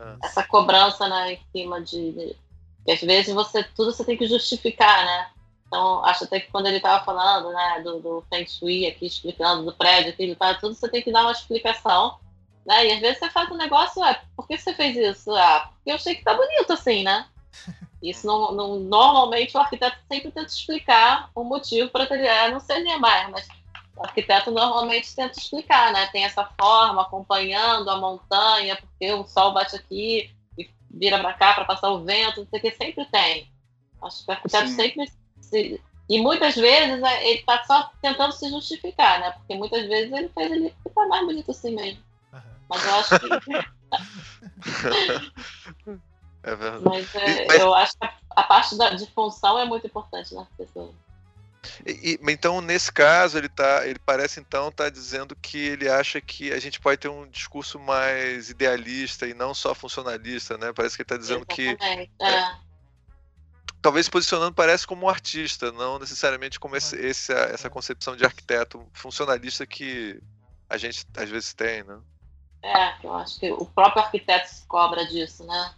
É. Essa cobrança né, em cima de, de, de, às vezes você tudo você tem que justificar, né? Então, acho até que quando ele estava falando né, do, do Feng Shui aqui, explicando do prédio, aquilo, tá, tudo você tem que dar uma explicação. Né? E às vezes você faz um negócio, é, por que você fez isso? Ah, porque eu achei que tá bonito assim, né? Isso não, não, normalmente o arquiteto sempre tenta explicar o motivo para ter. É, não sei mais, mas o arquiteto normalmente tenta explicar, né? Tem essa forma, acompanhando a montanha, porque o sol bate aqui e vira para cá para passar o vento, não sei o que, sempre tem. Acho que o arquiteto Sim. sempre se, e muitas vezes é, ele está só tentando se justificar, né? Porque muitas vezes ele fez ele ficar mais bonito assim mesmo. Uhum. Mas eu acho que. é verdade. Mas, é, Mas, eu acho que a, parte da, de função é muito importante nas pessoas. E, então, nesse caso, ele tá, ele parece então estar tá dizendo que ele acha que a gente pode ter um discurso mais idealista e não só funcionalista, né? Parece que ele está dizendo Exatamente. que é, é talvez se posicionando parece como um artista, não necessariamente como esse, esse, essa concepção de arquiteto funcionalista que a gente às vezes tem, né? É, eu acho que o próprio arquiteto se cobra disso, né?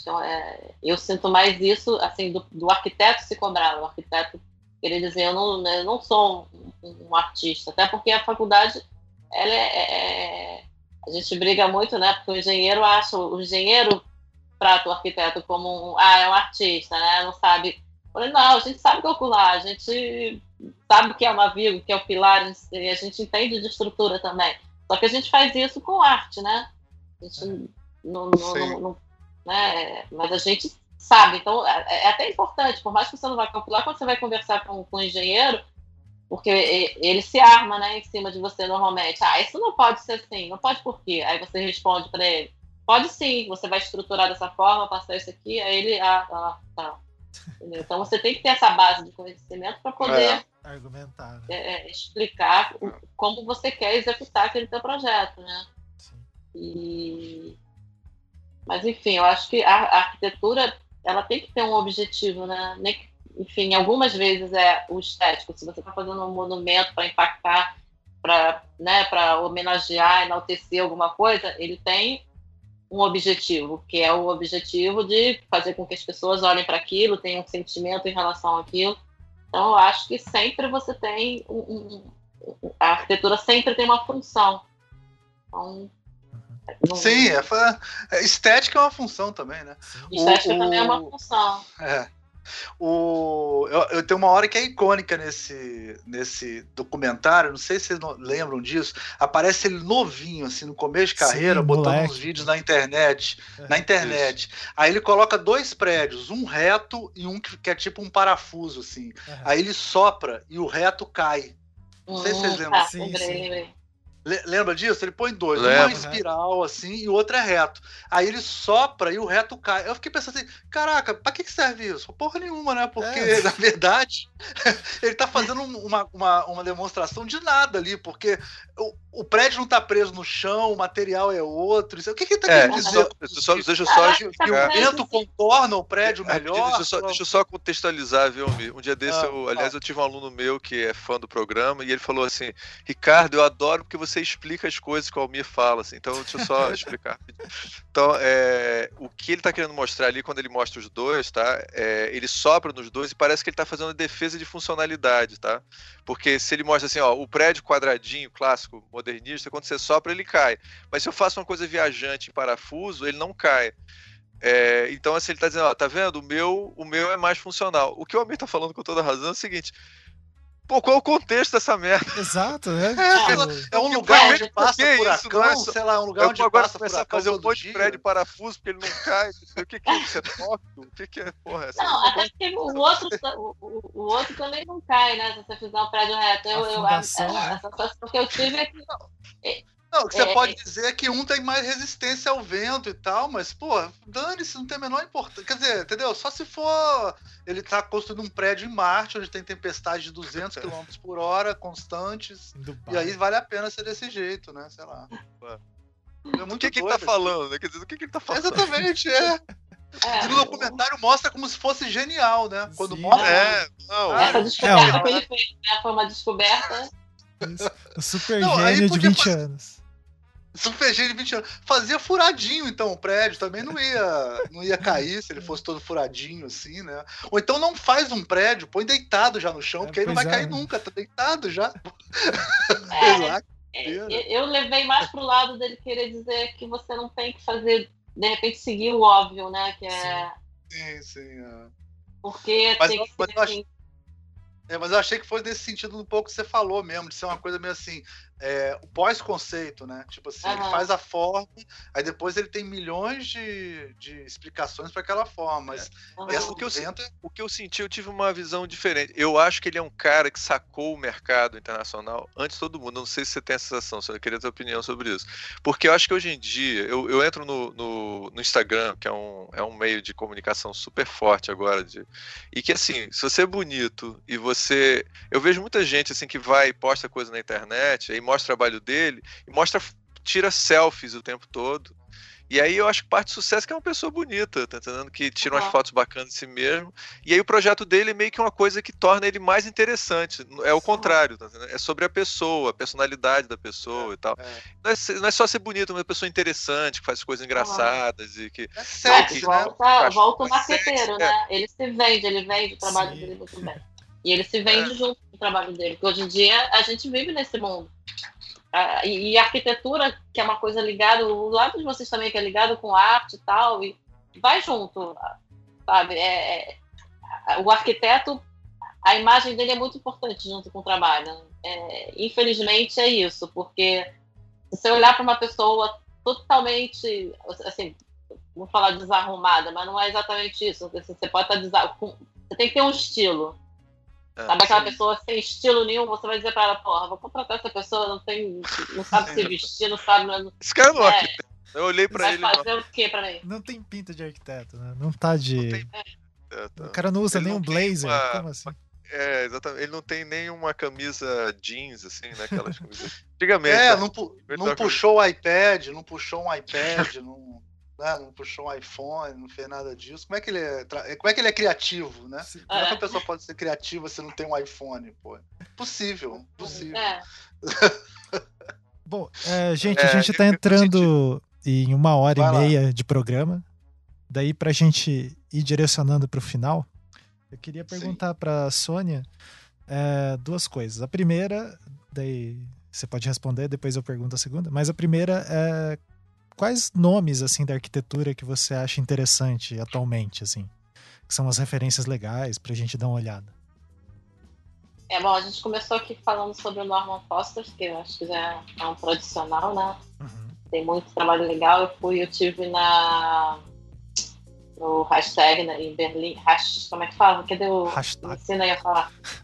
Então, é, eu sinto mais isso, assim, do, do arquiteto se cobrar, o arquiteto querer dizer, eu não, né, eu não sou um, um, artista, até porque a faculdade, ela é, é, é a gente briga muito, né? Porque o engenheiro acha, o engenheiro trata o arquiteto como um, ah, é um artista, né? Não sabe. falei, não, a gente sabe calcular, a gente sabe o que é uma vírgula, o que é o pilar, e a gente entende de estrutura também. Só que a gente faz isso com arte, né? A gente é. não, não, não, né? Mas a gente sabe, então é, é, até importante, por mais que você não vá calcular, quando você vai conversar com, com o engenheiro, porque ele se arma, né, em cima de você normalmente. Ah, isso não pode ser assim, não pode por quê? Aí você responde para ele. Pode sim, você vai estruturar dessa forma, passar isso aqui, aí ele. Ah, tá, tá. Então você tem que ter essa base de conhecimento para poder é. Argumentar, né? é, é explicar como você quer executar aquele teu projeto, né? Sim. E... Mas enfim, eu acho que a, a, arquitetura ela tem que ter um objetivo, né? enfim, algumas vezes é o estético. Se você está fazendo um monumento para impactar, para né, homenagear, enaltecer alguma coisa, ele tem um objetivo, que é o objetivo de fazer com que as pessoas olhem para aquilo, tenham um sentimento em relação àquilo. Então, eu acho que sempre você tem um, um, a arquitetura sempre tem uma função. Então, não... Sim, é, é, estética é uma função também, né? Estética o, também é uma função. É. O, eu, eu, tenho uma hora que é icônica nesse, nesse documentário, não sei se vocês lembram disso. Aparece ele novinho, assim, no começo de carreira, Sim, botando moleque. uns vídeos na internet. É, na internet. Isso. Aí ele coloca dois prédios, um reto e um que, que é tipo um parafuso, assim. Uhum. Aí ele sopra e o reto cai. Não sei se vocês hum, lembram. Tá, sim, sim. Lembra disso? Ele põe dois. Lembra. Um é espiral, assim, e o outro é reto. Aí ele sopra e o reto cai. Eu fiquei pensando assim, caraca, pra que, que serve isso? Porra nenhuma, né? Porque, é. na verdade, ele tá fazendo uma, uma, uma demonstração de nada ali, porque o, o prédio não tá preso no chão, o material é outro. Isso, o que, que ele tá é, querendo dizer? Só, deixa eu só. Que, que o vento contorna o prédio é, melhor. Deixa eu só, deixa eu só contextualizar, viu, Um dia desse, ah, eu, aliás, ah. eu tive um aluno meu que é fã do programa e ele falou assim: Ricardo, eu adoro porque você explica as coisas que o Almir fala, assim. Então, deixa eu só explicar. Então, é, o que ele está querendo mostrar ali, quando ele mostra os dois, tá? É, ele sopra nos dois e parece que ele está fazendo defesa de funcionalidade, tá? Porque se ele mostra assim, ó, o prédio quadradinho, clássico, modernista, quando você sopra, ele cai. Mas se eu faço uma coisa viajante em parafuso, ele não cai. É, então, assim, ele está dizendo, ó, tá vendo? O meu, o meu é mais funcional. O que o Almir está falando com toda razão é o seguinte: Pô, qual é o contexto dessa merda? Exato, né? É, é um lugar onde passa furacão, é sei lá, um lugar onde passa furacão. fazer um monte de prédio parafuso porque ele não cai. O que, que é isso? É Tóquio? O que, que é porra essa? Não, até porque o outro, o, o, outro também não cai, né? Se você fizer um prédio reto. Eu, eu, a, a, a, a sensação que eu tive é que não, o que você é, pode é. dizer é que um tem mais resistência ao vento e tal, mas, pô, dane-se, não tem a menor importância. Quer dizer, entendeu? Só se for. Ele tá construindo um prédio em Marte, onde tem tempestades de 200 km por hora, constantes. E aí vale a pena ser desse jeito, né? Sei lá. É muito o que, que ele tá falando? Né? Quer dizer, o que, que ele tá falando? Exatamente, é. É, e no documentário mostra como se fosse genial, né? Quando Sim, mostra. É, não. Essa descoberta é, que ele fez, né? Foi uma descoberta. O super não, gênio de 20 anos. Super G de 20 anos. Fazia furadinho, então, o prédio. Também não ia, não ia cair se ele fosse todo furadinho, assim, né? Ou então não faz um prédio, põe deitado já no chão, é, porque aí não vai é. cair nunca, tá deitado já. É, lá, é, eu levei mais pro lado dele querer dizer que você não tem que fazer, de repente, seguir o óbvio, né? Que é. Sim, sim. sim é. Porque mas, tem que ser. Assim. É, mas eu achei que foi nesse sentido um pouco que você falou mesmo, de ser uma coisa meio assim, é, o pós-conceito, né? Tipo assim, uhum. ele faz a forma, aí depois ele tem milhões de, de explicações para aquela forma. Mas é. essa o, que eu, o que eu senti, eu tive uma visão diferente. Eu acho que ele é um cara que sacou o mercado internacional antes de todo mundo. Não sei se você tem essa sensação, eu queria ter opinião sobre isso. Porque eu acho que hoje em dia, eu, eu entro no, no, no, Instagram, que é um, é um meio de comunicação super forte agora, de, e que assim, se você é bonito e você. Eu vejo muita gente assim que vai e posta coisa na internet, aí mostra o trabalho dele e mostra, tira selfies o tempo todo. E aí eu acho que parte do sucesso é que é uma pessoa bonita, tá entendendo? Que tira umas fotos bacanas de si mesmo. E aí o projeto dele é meio que uma coisa que torna ele mais interessante. É o contrário, tá entendendo? É sobre a pessoa, a personalidade da pessoa é, e tal. É. Não, é, não, é, só ser bonito, uma pessoa interessante, que faz coisas engraçadas e que. É que, volta, né? volta o marqueteiro, né? Ele se vende, ele vende o trabalho Sim. dele muito bem. E ele se vende junto com o trabalho dele. Porque hoje em dia a gente vive nesse mundo a, e, a arquitetura, que é uma coisa ligada, o lado de vocês também que é ligado com arte e tal, e vai junto, sabe? É, é, o arquiteto, a imagem dele é muito importante junto com o trabalho. É, infelizmente é isso, porque se você olhar para uma pessoa totalmente, assim, vou falar desarrumada, mas não é exatamente isso. Você pode estar desarrumado. Você tem que ter um estilo. É, sabe aquela sim. pessoa sem estilo nenhum, você vai dizer pra ela, porra, vou contratar essa pessoa, não tem. não sabe se vestir, não sabe. Não... Esse cara não é. Eu olhei pra vai ele. Vai fazer não. o quê pra mim? Não tem pinta de arquiteto, né? Não tá de. Não tem... O cara não usa ele nem um blazer. Uma... Como assim? É, exatamente. Ele não tem nenhuma camisa jeans, assim, né? Aquelas camisas. Antigamente. É, não, pu não puxou o iPad, não puxou um iPad, não né? não puxou um iPhone, não fez nada disso. Como é que ele é, como é, que ele é criativo, né? Como é que a pessoa pode ser criativa se não tem um iPhone, pô? Possível, possível. É. Bom, é, gente, a gente está entrando em uma hora Vai e meia lá. de programa. Daí, para a gente ir direcionando para o final, eu queria perguntar para Sônia é, duas coisas. A primeira, daí você pode responder, depois eu pergunto a segunda. Mas a primeira é quais nomes assim da arquitetura que você acha interessante atualmente, assim, que são as referências legais para a gente dar uma olhada? É bom, a gente começou aqui falando sobre o Norman Foster, que eu acho que já é um tradicional, né? Uhum. Tem muito trabalho legal. Eu fui, eu tive na no hashtag né, em Berlim. Hash, como é que fala? Cadê o. Hashtag. Ensina aí a falar.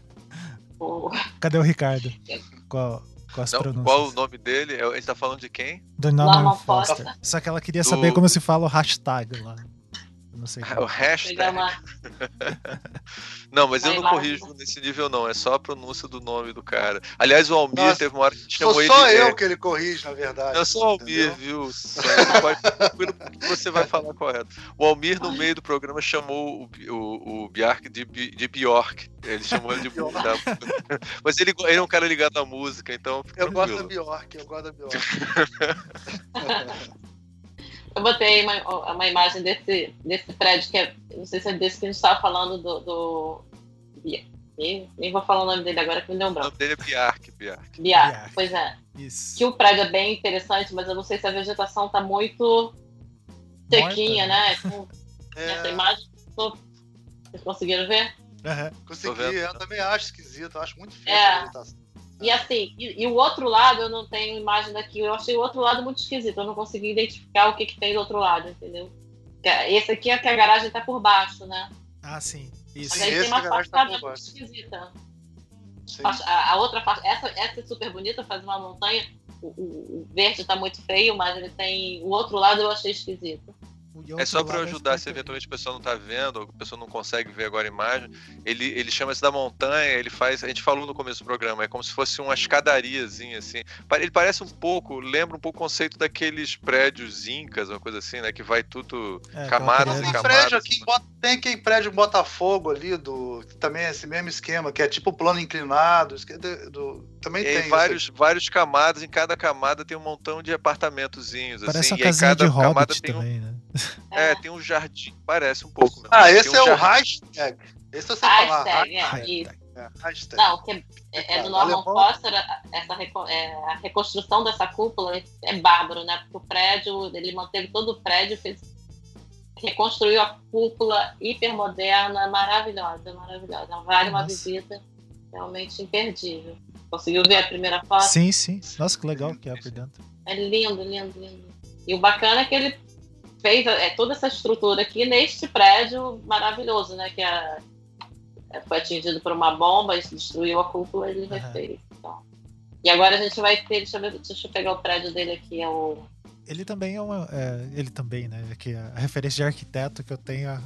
O... Cadê o Ricardo? Qual? Com as Não, pronúncias. qual o nome dele? É, A gente tá falando de quem? Do Norman Foster. Foster. Só que ela queria Do- saber como se fala o hashtag lá. Eu Não sei O como. Pegar hashtag. Não, mas eu Uma não imagem. corrijo nesse nível, não. É só a pronúncia do nome do cara. Aliás, o Almir Nossa, teve uma hora que Sou chamou só ele. eu é, que ele corrige, na verdade. Eu sou o Almir, entendeu? viu? Só- Você pode ficar tranquilo que você vai falar correto. O Almir, no meio do programa, chamou o, o, o Bjark de, de Bjork. Ele chamou ele de Bjork. da- Mas ele, ele é um cara ligado à música, então Eu gosto da tranquilo. Bjork, eu gosto da Bjork. Eu botei uma, uma imagem desse, desse prédio que é. Não sei se é desse que a gente estava falando do. do nem, nem vou falar o nome dele agora que me deu um O branco. nome dele é Bjark, Bjark. Biar, Biar. pois é. Isso. Que o prédio é bem interessante, mas eu não sei se a vegetação tá muito sequinha, né? Com essa É, imagem. tô- Vocês conseguiram ver? Aham. consegui, eu também acho esquisito, eu acho muito feio É. a vegetação. E assim, e, e o outro lado, eu não tenho imagem daqui, eu achei o outro lado muito esquisito, eu não consegui identificar o que, que tem do outro lado, entendeu? É- Esse aqui é que a garagem tá por baixo, né? Ah, sim. Isso. Mas aí esse tem uma a garagem tá por muito esquisita. A, a outra faixa, essa, essa é super bonita, faz uma montanha. O, o- o verde tá muito feio, mas ele tem. O outro lado eu achei esquisito. O É só para ajudar, se eventualmente a pessoa não tá vendo, ou a pessoa não consegue ver agora a imagem, ele, ele chama isso da montanha, ele faz, a gente falou no começo do programa, é como se fosse uma escadariazinha, assim. Ele parece um pouco, lembra um pouco o conceito daqueles prédios incas, uma coisa assim, né, que vai tudo É, camadas pirâmide. e Tem camadas. prédio aqui, tem aquele prédio em Botafogo ali, do, que também é esse mesmo esquema, que é tipo plano inclinado. do- do- também E tem isso vários, vários camadas, em cada camada tem um montão de apartamentozinhos, Parece assim, uma e aí casinha de cada camada Hobbit tem um, também, né? é, tem um jardim, parece um pouco. mesmo. Ah, esse Tem é um o jardim. hashtag. Esse eu sei falar. Hashtag, é, Hashtag. É, hashtag. Não, que é, é do Norman Alemão. Foster, a- essa reco- é, a reconstrução dessa cúpula é, é bárbaro, né? Porque o prédio, ele manteve todo o prédio, fez, reconstruiu a cúpula hipermoderna, maravilhosa, maravilhosa. Vale uma Nossa. visita realmente imperdível. Conseguiu ver a primeira foto? Sim, sim. Nossa, que legal que é por dentro. É lindo, lindo, lindo. E o bacana é que ele fez é, toda essa estrutura aqui neste prédio maravilhoso, né? Que é, é, foi atingido por uma bomba, isso destruiu a cúpula e ele Aham. refez. Então. E agora a gente vai ter. Deixa eu, ver, deixa eu pegar o prédio dele aqui, é o. Ele também é uma. é, ele também, né? Que a referência de arquiteto que eu tenho, a-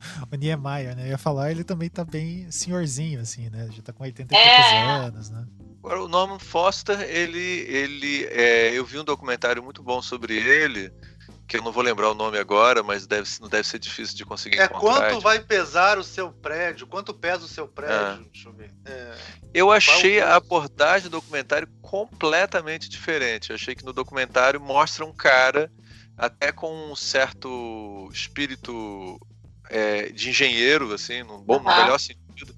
o Niemeyer, né? Eu ia falar, ele também tá bem senhorzinho, assim, né? Já tá com 80 e É. poucos anos, né? Agora, o Norman Foster, ele, ele, é, eu vi um documentário muito bom sobre ele, que eu não vou lembrar o nome agora, mas deve, não deve ser difícil de conseguir É encontrar. quanto vai pesar o seu prédio? Quanto pesa o seu prédio? Ah. Deixa eu ver. É, Eu achei Qual- a abordagem do documentário completamente diferente. Eu achei que no documentário mostra um cara até com um certo espírito é, de engenheiro, assim, no bom, no melhor sentido,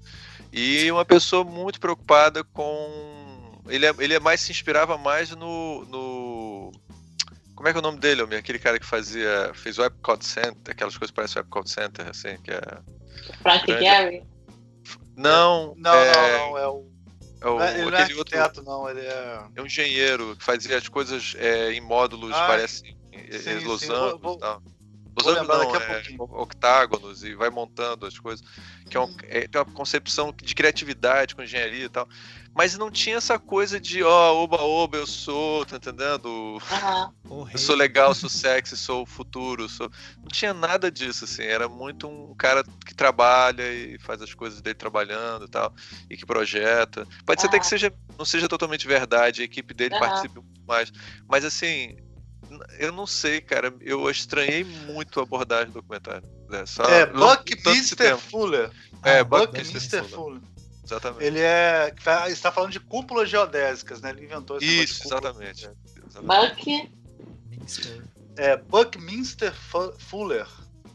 e uma pessoa muito preocupada com. Ele, é- ele é mais se inspirava mais no, no- Como é que é o nome dele, Almir? Aquele cara que fazia. fez o Epcot Center, aquelas coisas que parecem o Epcot Center, assim, que é. Frank Grande. Gehry. Não, Não, é, não, não. É o, é o- não é- ele não é aquele outro. arquiteto, não. Ele é. É um engenheiro que fazia as coisas é, em módulos, Ah, parece sim, é, sim, losangos vou- vou- e tal. Vou lembrar não, daqui a é pouquinho. octágonos e vai montando as coisas. Que é, um- é- tem uma concepção de criatividade com engenharia e tal. Mas não tinha essa coisa de, ó, oba-oba, eu sou, tá entendendo? Rei. Eu sou legal, sou sexy, sou o futuro, sou. Não tinha nada disso, assim. Era muito um cara que trabalha e faz as coisas dele trabalhando e tal, e que projeta. Pode ser até Ah. que seja, não seja totalmente verdade, a equipe dele Aham. participe muito mais. Mas assim, eu não sei, cara. Eu estranhei muito a abordagem do documentário. É, só, É não- Buck tanto esse Mr. tempo. Fuller. É, Ah, Buck Buck Buckminster Mr. Fuller. Exatamente. Ele é. Ele está falando de cúpulas geodésicas, né? Ele inventou esse Isso, exatamente. exatamente. Buck. É Buckminster Fu- Fuller.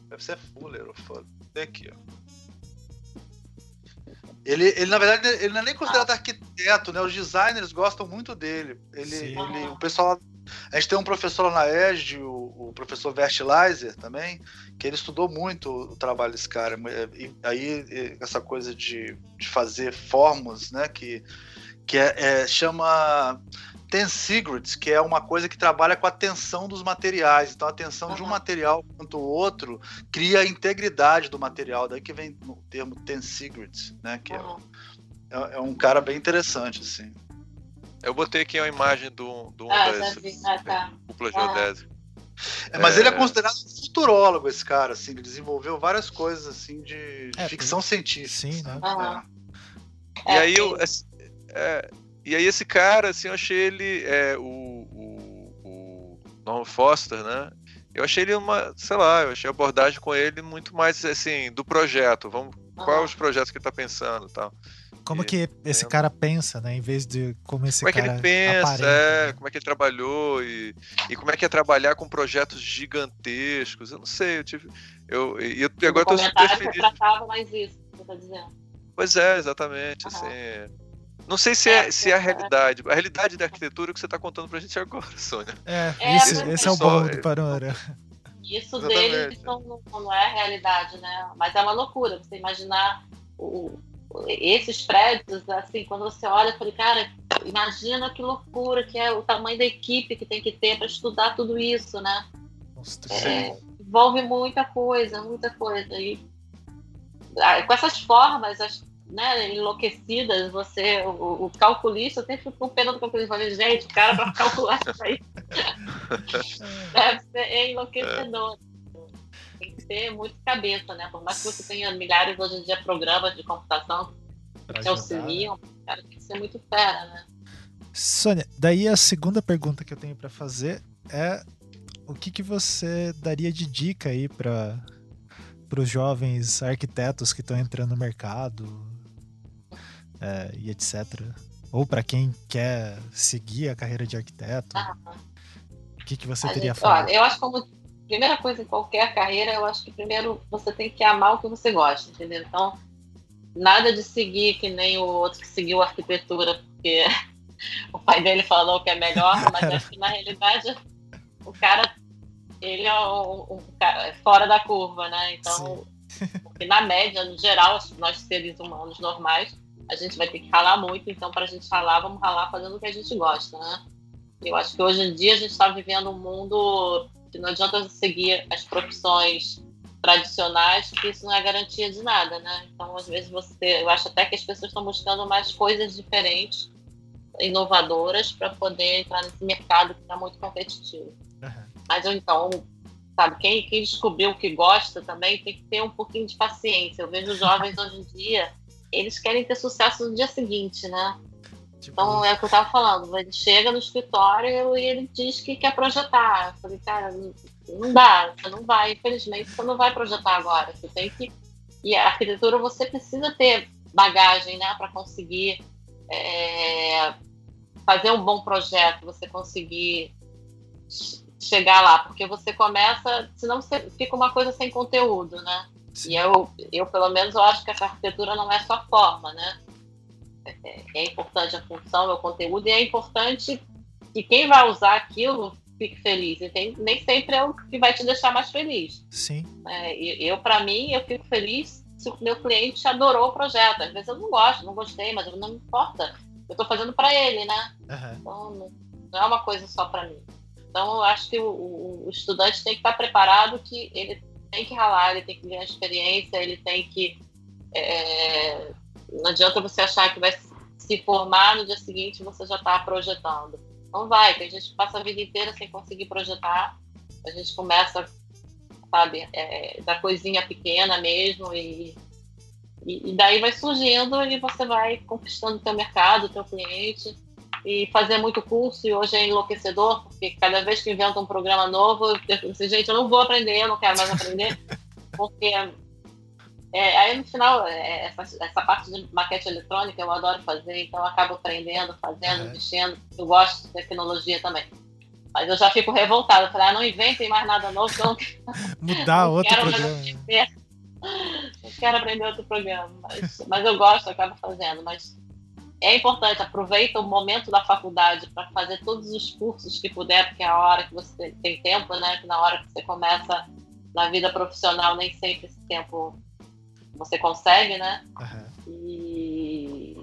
Deve ser Fuller ou Fuller. Tem aqui, ó. Ele, ele, na verdade, ele não é nem considerado arquiteto, né? Os designers gostam muito dele. Ele, ele- o pessoal. A gente tem um professor lá na ESG, o, o professor Vertleiser também, que ele estudou muito o trabalho desse cara. E aí, essa coisa de, de fazer formas, né? Que, que é, é- chama Ten Secrets, que é uma coisa que trabalha com a tensão dos materiais. Então, a tensão de um material quanto o outro cria a integridade do material. Daí que vem o termo Ten Secrets, né? Que é, Aham. é- é um cara bem interessante, assim. Eu botei aqui a imagem do, do ah, das ah, tá. geodésica. É, mas é... ele é considerado um futurólogo, esse cara, assim, ele desenvolveu várias coisas assim de é, ficção científica. Sim, né? Uhum. E aí eu, é, e aí esse cara, assim, eu achei ele o, o, o Norman Foster, né? Eu achei ele uma, sei lá, eu achei a abordagem com ele muito mais assim do projeto. Vamos, uhum. quais os projetos que ele está pensando, tal. Como que esse cara pensa, né? Em vez de como esse como cara. Como é que ele pensa, é, né? como é que ele trabalhou e, e como é que é trabalhar com projetos gigantescos. Eu não sei, eu tive. Eu, e, e agora eu tô super feliz. tratava mais isso, que você tá dizendo. Pois é, exatamente. Uhum. Assim, não sei se é, é se é a é. realidade. A realidade da arquitetura que você está contando pra gente agora, Sônia. É, é esse, esse é o bom do panorama. Isso deles não, não é a realidade, né? Mas é uma loucura você imaginar o, esses prédios, assim, quando você olha, eu falei, cara, imagina que loucura que é o tamanho da equipe que tem que ter para estudar tudo isso, né? É, envolve muita coisa, muita coisa. E com essas formas né, enlouquecidas, você, o, o calculista, eu sempre fico com pena do calculista, falei, gente, o cara para calcular isso aí deve ser enlouquecedor. É que ter muito cabeça, né? Por mais que você tenha milhares hoje em dia programas de computação que te auxiliam, cara, tem que ser muito fera, né? Sônia, daí a segunda pergunta que eu tenho para fazer é o que, que você daria de dica aí para os jovens arquitetos que estão entrando no mercado é, e etc. Ou para quem quer seguir a carreira de arquiteto. Ah, o que, que você teria gente, falar? Eu acho como primeira coisa em qualquer carreira, eu acho que primeiro você tem que amar o que você gosta, entendeu? Então, nada de seguir que nem o outro que seguiu arquitetura, porque o pai dele falou que é melhor, mas acho que na realidade o cara, ele é um, cara é fora da curva, né? Então, porque na média, no geral, nós seres humanos normais, a gente vai ter que ralar muito, então para a gente ralar, vamos ralar fazendo o que a gente gosta, né? Eu acho que hoje em dia a gente está vivendo um mundo que não adianta seguir as profissões tradicionais, porque isso não é garantia de nada, né? Então, às vezes você, eu acho até que as pessoas estão buscando mais coisas diferentes, inovadoras, para poder entrar nesse mercado que está muito competitivo. Uhum. Mas então, sabe, quem, quem descobriu o que gosta também tem que ter um pouquinho de paciência. Eu vejo jovens hoje em dia, eles querem ter sucesso no dia seguinte, né? Tipo... Então é o que eu tava falando. Ele chega no escritório e ele diz que quer projetar. Eu falei, cara, não dá, você não vai, infelizmente, você não vai projetar agora. Você tem que. E a arquitetura você precisa ter bagagem, né, para conseguir é, fazer um bom projeto, você conseguir chegar lá, porque você começa, senão você fica uma coisa sem conteúdo, né? Sim. E eu, eu, pelo menos, eu acho que essa arquitetura não é só forma, né? É importante a função, é o conteúdo, e é importante que quem vai usar aquilo fique feliz. E nem sempre é o que vai te deixar mais feliz. Sim. É, eu, para mim, eu fico feliz se o meu cliente adorou o projeto. Às vezes eu não gosto, não gostei, mas não me importa. Eu estou fazendo para ele, né? Uhum. Então, não, não, é uma coisa só para mim. Então, eu acho que o, o, o, estudante tem que estar preparado que ele tem que ralar, ele tem que ganhar experiência, ele tem que é, não adianta você achar que vai se formar no dia seguinte você já está projetando. Não vai, que a gente passa a vida inteira sem conseguir projetar. A gente começa, sabe, é, da coisinha pequena mesmo e, e, e, daí vai surgindo e você vai conquistando o teu mercado, o teu cliente e fazer muito curso e hoje é enlouquecedor porque cada vez que inventa um programa novo eu penso assim, gente, eu não vou aprender, eu não quero mais aprender porque é, aí no final, é, essa, essa, parte de maquete eletrônica eu adoro fazer, então eu acabo aprendendo, fazendo, é. mexendo. Eu gosto de tecnologia também. Mas eu já fico revoltada. Falei, ah, não inventem mais nada novo, eu não Mudar não outro programa. Eu quero aprender outro programa. Mas, mas eu gosto, eu acabo fazendo. Mas é importante, aproveita o momento da faculdade para fazer todos os cursos que puder, porque é a hora que você tem tempo, né? Que na hora que você começa na vida profissional, nem sempre esse tempo você consegue, né? Uhum. E,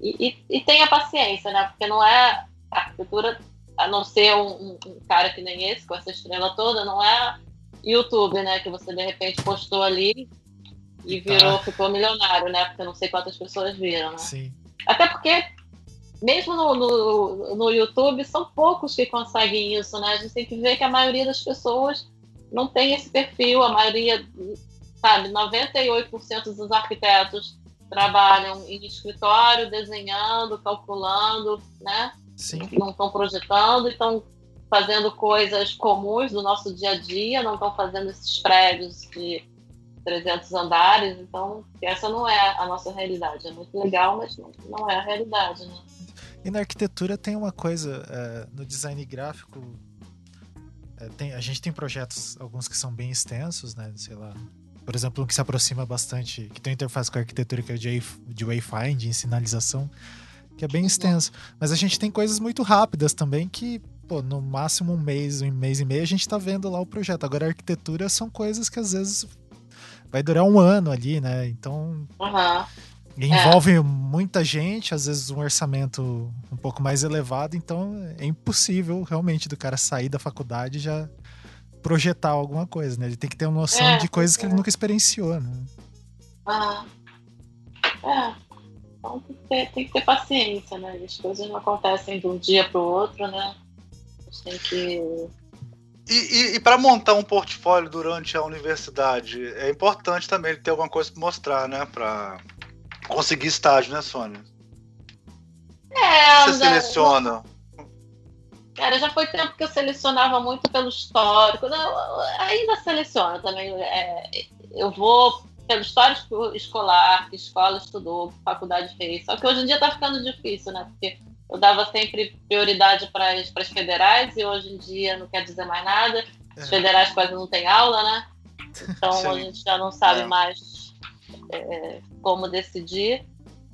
e, e, tenha paciência, né? Porque não é a arquitetura, a não ser um, um, cara que nem esse, com essa estrela toda, não é YouTube, né? Que você de repente postou ali e virou, tá. ficou milionário, né? Porque não sei quantas pessoas viram, né? Sim. Até porque mesmo no, no, no, YouTube, são poucos que conseguem isso, né? A gente tem que ver que a maioria das pessoas não tem esse perfil, a maioria, sabe, 98% dos arquitetos trabalham em escritório, desenhando, calculando, né? Sim. Não estão projetando, estão fazendo coisas comuns do nosso dia a dia, não estão fazendo esses prédios de 300 andares, então essa não é a nossa realidade. É muito legal, mas não, não é a realidade, né? E na arquitetura tem uma coisa, é, no design gráfico, é, tem, a gente tem projetos, alguns que são bem extensos, né? Sei lá, por exemplo, um que se aproxima bastante, que tem interface com a arquitetura, que é de, de wayfinding, sinalização, que é bem extenso. Mas a gente tem coisas muito rápidas também que, pô, no máximo um mês, um mês e meio, a gente tá vendo lá o projeto. Agora, a arquitetura são coisas que às vezes vai durar um ano ali, né? Então. Uhum. Envolve é. muita gente, às vezes um orçamento um pouco mais elevado, então é impossível realmente do cara sair da faculdade e já projetar alguma coisa, né? Ele tem que ter uma noção é, de coisas é. que ele nunca experienciou, né? Ah. É. Então tem que, ter, tem que ter paciência, né? As coisas não acontecem de um dia para o outro, né? A gente tem que e, e, e para montar um portfólio durante a universidade, é importante também ter alguma coisa para mostrar, né? Para conseguir estágio, né, Sônia? É, Você seleciona. Cara, já foi tempo que eu selecionava muito pelo histórico. Não, ainda seleciono também. É, eu vou pelo histórico escolar, que escola estudou, que faculdade fez. Só que hoje em dia tá ficando difícil, né? Porque eu dava sempre prioridade para as federais e hoje em dia não quer dizer mais nada. As é. federais quase não tem aula, né? Então Sim. a gente já não sabe é. mais é, como decidir.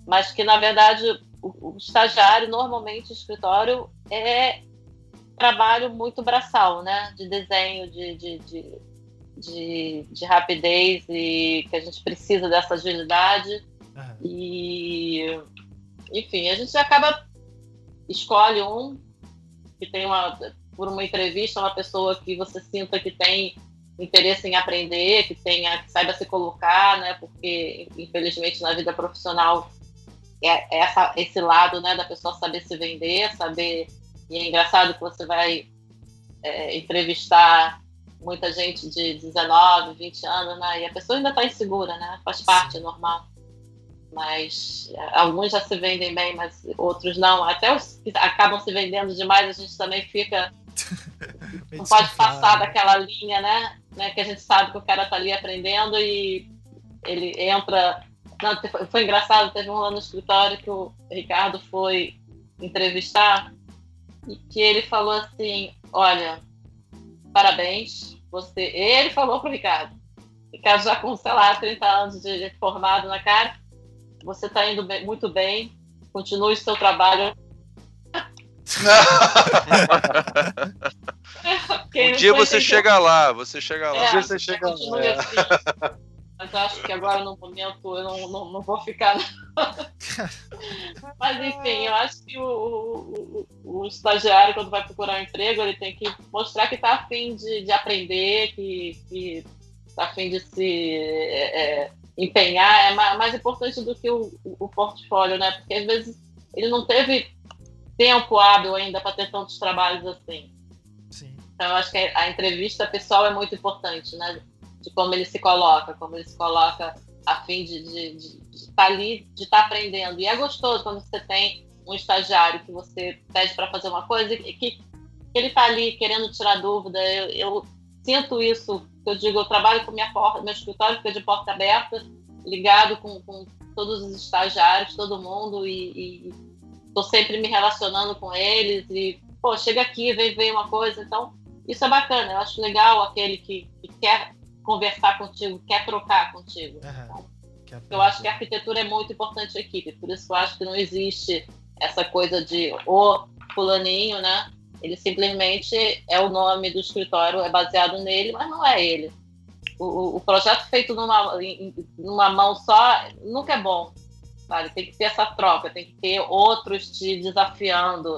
Mas que, na verdade, o, o estagiário, normalmente, o escritório, é trabalho muito braçal, né? De desenho, de, de, de, de, de rapidez e que a gente precisa dessa agilidade. Uhum. E, enfim, a gente acaba escolhe um que tem uma por uma entrevista uma pessoa que você sinta que tem interesse em aprender, que tenha que saiba se colocar, né? Porque infelizmente na vida profissional é, é essa, esse lado, né, da pessoa saber se vender, saber e é engraçado que você vai é, entrevistar muita gente de 19, 20 anos, né? E a pessoa ainda está insegura, né? Faz parte, é normal mas é, alguns já se vendem bem, mas outros não. Até os que acabam se vendendo demais, a gente também fica. não pode passar daquela linha, né? né? Que a gente sabe que o cara tá ali aprendendo e ele entra. Não, foi engraçado, teve um lá no escritório que o Ricardo foi entrevistar e que ele falou assim: Olha, parabéns, você. Ele falou pro Ricardo. Ricardo já com, sei lá, 30 anos de formado na cara você está indo bem, muito bem. Continue seu trabalho. um dia você chega lá, você chega lá. É, um dia você chega lá. Assim. Mas acho que agora no momento eu não, não, não vou ficar. Mas enfim, eu acho que o, o, o, estagiário, quando vai procurar um emprego, ele tem que mostrar que está afim de, de aprender, que está afim de se. É, é empenhar é mais importante do que o, o portfólio, né? Porque às vezes ele não teve tempo hábil ainda para ter tantos trabalhos assim. Sim. Então eu acho que a entrevista pessoal é muito importante, né? De como ele se coloca, como ele se coloca a fim de estar tá ali, de estar tá aprendendo. E é gostoso quando você tem um estagiário que você pede para fazer uma coisa e que, que ele está ali querendo tirar dúvida. Eu, eu sinto isso eu digo, eu trabalho com minha porta, meu escritório fica de porta aberta, ligado com, com todos os estagiários, todo mundo, e estou sempre me relacionando com eles, e, pô, chega aqui, vem ver uma coisa, então, isso é bacana, eu acho legal aquele que, que quer conversar contigo, quer trocar contigo. Uhum. Eu acho que a arquitetura é muito importante a equipe, por isso eu acho que não existe essa coisa de o fulaninho, né? Ele simplesmente é o nome do escritório, é baseado nele, mas não é ele. O, o projeto feito numa, numa mão só nunca é bom. Sabe? Tem que ter essa troca, tem que ter outros te desafiando.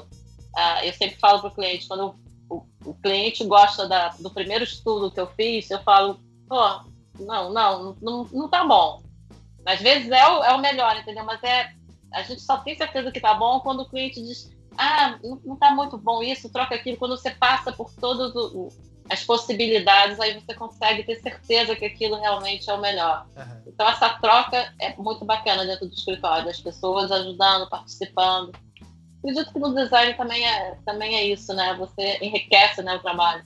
Uh, eu sempre falo para o cliente, quando o, o cliente gosta da, do primeiro estudo que eu fiz, eu falo, pô, não, não, não, não tá bom. Às vezes é o, é o melhor, entendeu? Mas é a gente só tem certeza que tá bom quando o cliente diz, ah, não tá muito bom isso, troca aquilo. Quando você passa por todas as possibilidades, aí você consegue ter certeza que aquilo realmente é o melhor. Uhum. Então essa troca é muito bacana dentro do escritório, as pessoas ajudando, participando. Acredito que no design também é, também é isso, né? Você enriquece né, o trabalho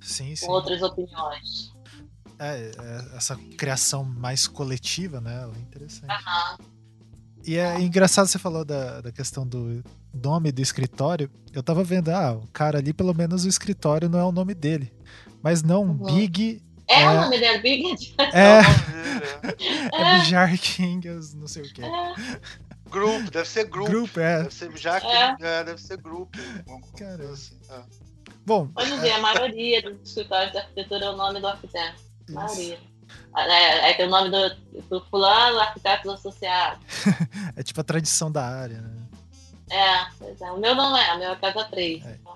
sim, sim. com outras opiniões. É, é, essa criação mais coletiva, né? Ela é interessante. Uhum. E é engraçado você falou da, da questão do nome do escritório. Eu tava vendo, ah, o cara ali, pelo menos o escritório não é o nome dele. Mas não, uhum. Big. É, é, o nome dele, Big? É. é, é Bijar Kingas, não sei o quê. É. Grupo, deve ser grupo. Grupo, é. Deve ser já é. é. deve ser grupo. Caramba. Assim. É. Bom. Pode ver, a maioria dos escritórios de arquitetura é o nome do arquiteto. A maioria. É, é tem o nome do, do fulano, arquitetos associados. é tipo a tradição da área, né? É, é. O meu não é, o meu é Casa 3. É. Então.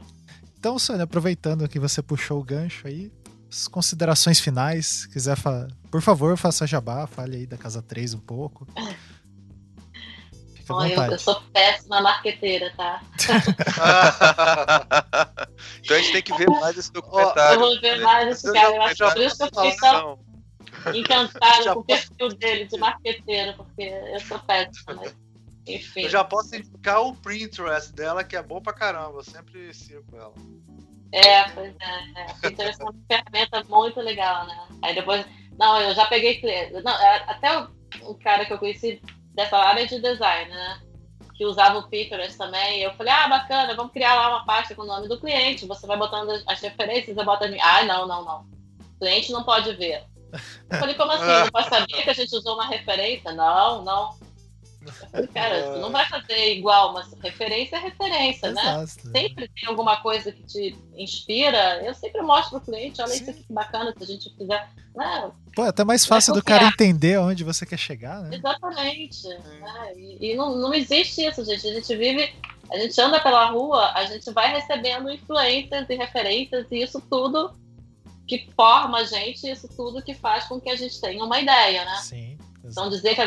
então, Sônia, aproveitando que você puxou o gancho aí, as considerações finais, quiser, fa... por favor, faça jabá, fale aí da Casa 3 um pouco. Bom, eu, eu, sou péssima marqueteira, tá? então a gente tem que ver mais esse documentário. Eu vou ver mais esse cara. Eu acho por isso que eu fiquei tão encantada com o perfil dele de marqueteiro, porque eu sou péssima, mas enfim. Eu já posso indicar o Pinterest dela, que é bom pra caramba. Eu sempre sigo ela. É, pois é. é. Pinterest é uma ferramenta muito legal, né? Aí depois. Não, eu já peguei. Não, é, até o, o cara que eu conheci dessa área de design, né? Que usava o Pinterest também. E eu falei, ah, bacana, vamos criar lá uma pasta com o nome do cliente. Você vai botando as referências, eu boto. Ah, não, não, não. O cliente não pode ver. Eu falei, como assim? Não pode saber que a gente usou uma referência? Não, não. Cara, não vai fazer igual, mas referência é referência, né? Exato, né? Sempre tem alguma coisa que te inspira. Eu sempre mostro pro cliente, olha Sim. isso aqui que bacana, se a gente fizer. Né? Pô, é até mais fácil é do cara entender onde você quer chegar, né? Exatamente. Né? E, e não, não existe isso, gente. A gente vive, a gente anda pela rua, a gente vai recebendo influências e referências, e isso tudo que forma a gente, isso tudo que faz com que a gente tenha uma ideia, né? Sim. Então dizer que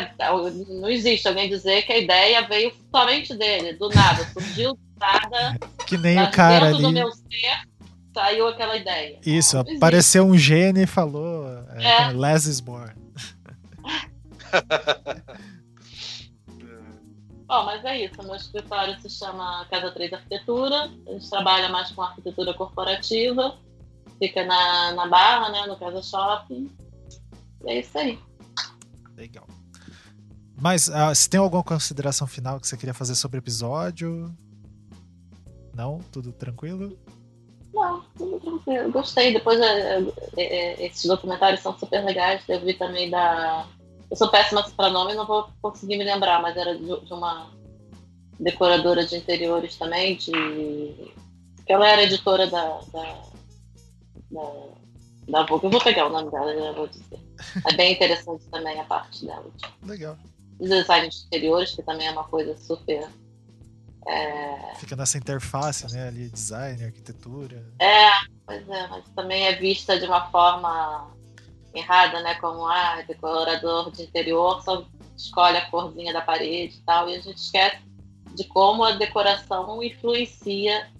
não existe alguém dizer que a ideia veio somente dele, do nada, surgiu do nada. Que nem o cara ali. do meu ser saiu aquela ideia. Isso, não, apareceu um gênio e falou é, é. less is born. Bom, mas é isso. Meu escritório se chama Casa 3 Arquitetura. A gente trabalha mais com arquitetura corporativa. Fica na, na Barra, né, no Casa Shopping. E é isso aí. Legal. Mas uh, se tem alguma consideração final que você queria fazer sobre o episódio? Não? Tudo tranquilo? Não, tudo tranquilo. Gostei. Depois é, é, é, esses documentários são super legais. Eu vi também da. Eu sou péssima para nome, não vou conseguir me lembrar, mas era de, de uma decoradora de interiores também, de. ela era editora da, da, da da Vogue. Eu vou pegar o nome dela e já vou dizer. É bem interessante também a parte dela. Legal. design de interiores, que também é uma coisa super. É... Fica nessa interface, né? Ali, design, arquitetura. É, pois é, mas também é vista de uma forma errada, né? Como, ah, decorador de interior só escolhe a corzinha da parede e tal, e a gente esquece de como a decoração influencia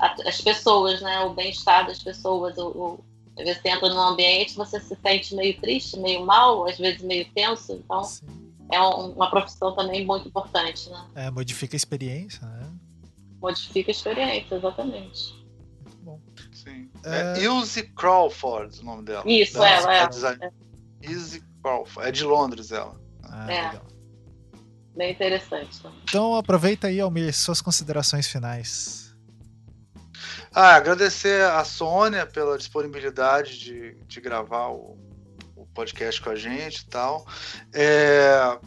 as pessoas, né? O bem-estar das pessoas, o, às vezes você entra num ambiente, você se sente meio triste, meio mal, às vezes meio tenso, então Sim. é um, uma profissão também muito importante, né? É, modifica a experiência, né? Modifica a experiência, exatamente. Muito bom. Sim. É, é Ilse Crawford, o nome dela. Isso, é, ela, é. é. Ilse Crawford, é de Londres ela. Ah, é. Legal. Bem interessante. Então aproveita aí, Almir, suas considerações finais. Ah, agradecer a Sônia pela disponibilidade de, de gravar o, o podcast com a gente e tal. É,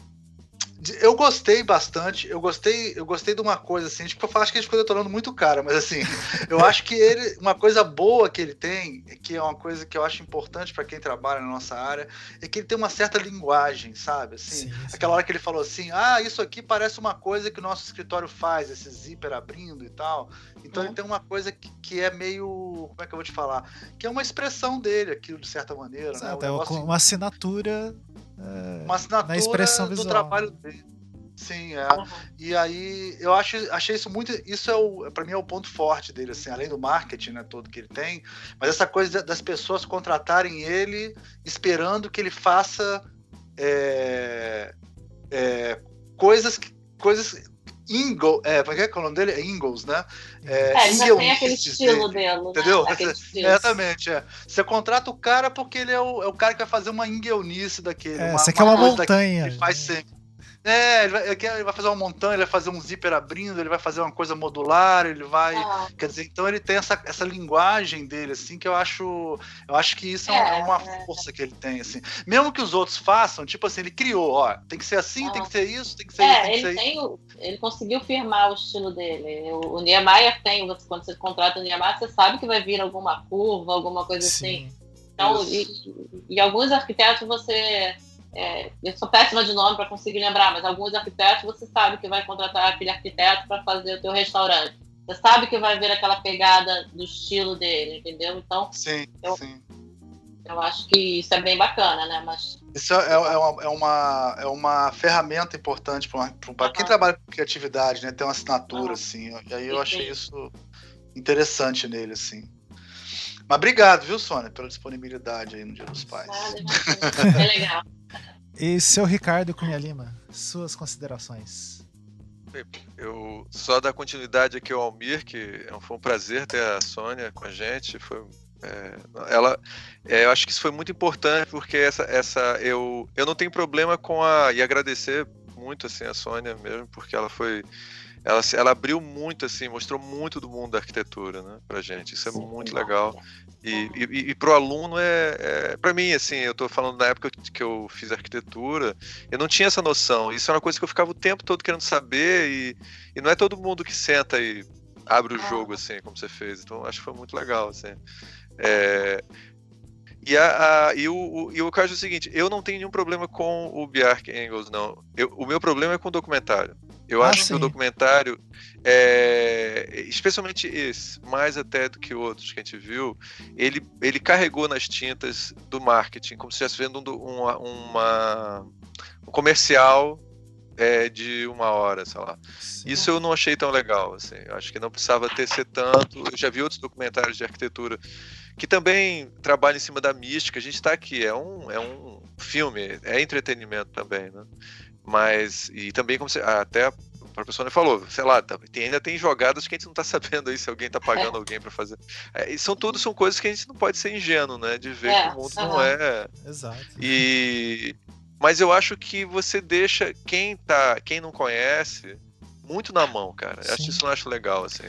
eu gostei bastante. Eu gostei, eu gostei de uma coisa assim, tipo, eu acho que a gente ficou detonando muito cara, mas assim, eu acho que ele, uma coisa boa que ele tem, que é uma coisa que eu acho importante para quem trabalha na nossa área, é que ele tem uma certa linguagem, sabe? Assim, sim, sim. aquela hora que ele falou assim: "Ah, isso aqui parece uma coisa que o nosso escritório faz, esse zíper abrindo e tal". Então uhum. ele tem uma coisa que, que, é meio, como é que eu vou te falar, que é uma expressão dele, aquilo de certa maneira, né? Exato, né? é uma assinatura uma assinatura na expressão visual. do trabalho dele. Sim, é. Uhum. E aí eu acho, achei isso muito. Isso é o, para mim é o ponto forte dele, assim, além do marketing, né, todo que ele tem, mas essa coisa das pessoas contratarem ele esperando que ele faça é, é, coisas, coisas Ingo, é, como é que é o nome dele? É Ingles, né? É, é já tem aquele estilo dele, né? entendeu? Né? Exatamente, é. Você contrata o cara porque ele é o, é o cara que vai fazer uma inguelnice daquele. É, uma, você quer uma, uma montanha. Que faz sempre. É, ele vai, ele vai, fazer uma montanha, ele vai fazer um zíper abrindo, ele vai fazer uma coisa modular, ele vai. Ah. Quer dizer, então ele tem essa, essa linguagem dele, assim, que eu acho. Eu acho que isso é, é uma é. força que ele tem, assim. Mesmo que os outros façam, tipo assim, ele criou, ó, tem que ser assim, ah. tem que ser isso, tem que ser é, isso. Tem ele, tem o, ele conseguiu firmar o estilo dele. O, o Niemeyer tem, você, quando você contrata o Niemeyer, você sabe que vai vir alguma curva, alguma coisa Sim. assim. Então, e, e alguns arquitetos você é, eu sou péssima de nome para conseguir lembrar, mas alguns arquitetos você sabe que vai contratar aquele arquiteto para fazer o teu restaurante. Você sabe que vai ver aquela pegada do estilo dele, entendeu? Então, sim, eu, sim. Eu acho que isso é bem bacana, né? Mas isso é, é, uma, é, uma, é uma ferramenta importante para quem trabalha com criatividade, né? Ter uma assinatura, assim. E aí eu achei isso interessante nele, assim. Mas obrigado, viu, Sônia, pela disponibilidade aí no Dia dos Pais. é legal. E seu Ricardo Cunha Lima, suas considerações. Eu só dar continuidade aqui ao Almir, que foi um prazer ter a Sônia com a gente. Foi, é, ela, é, eu acho que isso foi muito importante porque essa, essa eu, eu não tenho problema com a e agradecer muito assim a Sônia mesmo porque ela foi ela, ela abriu muito, assim, mostrou muito do mundo da arquitetura, né, pra gente. Isso é Sim, muito legal. E, e, e pro aluno é, é para mim, assim, eu tô falando na época que eu fiz arquitetura, eu não tinha essa noção. Isso é uma coisa que eu ficava o tempo todo querendo saber e, e não é todo mundo que senta e abre o jogo, assim, como você fez. Então, acho que foi muito legal, assim. É, e, a, a, e, o, o, e o caso é o seguinte: eu não tenho nenhum problema com o Bjark Engels, não. Eu, o meu problema é com o documentário. Eu ah, acho sim. que o documentário, é, especialmente esse, mais até do que outros que a gente viu, ele, ele carregou nas tintas do marketing, como se estivesse vendo um, uma, um comercial é, de uma hora, sei lá. Sim. Isso eu não achei tão legal, assim. Eu acho que não precisava ter ser tanto. Eu já vi outros documentários de arquitetura que também trabalham em cima da mística. A gente está aqui, é um, é um filme, é entretenimento também, né? Mas, e também, como você, até a professora falou, sei lá, tem, ainda tem jogadas que a gente não está sabendo aí se alguém está pagando é. alguém para fazer. É, e são tudo são coisas que a gente não pode ser ingênuo, né? De ver é, que o mundo uhum. não é. Exato. E, mas eu acho que você deixa quem tá, quem não conhece muito na mão, cara. Sim. Acho isso não acho legal, assim.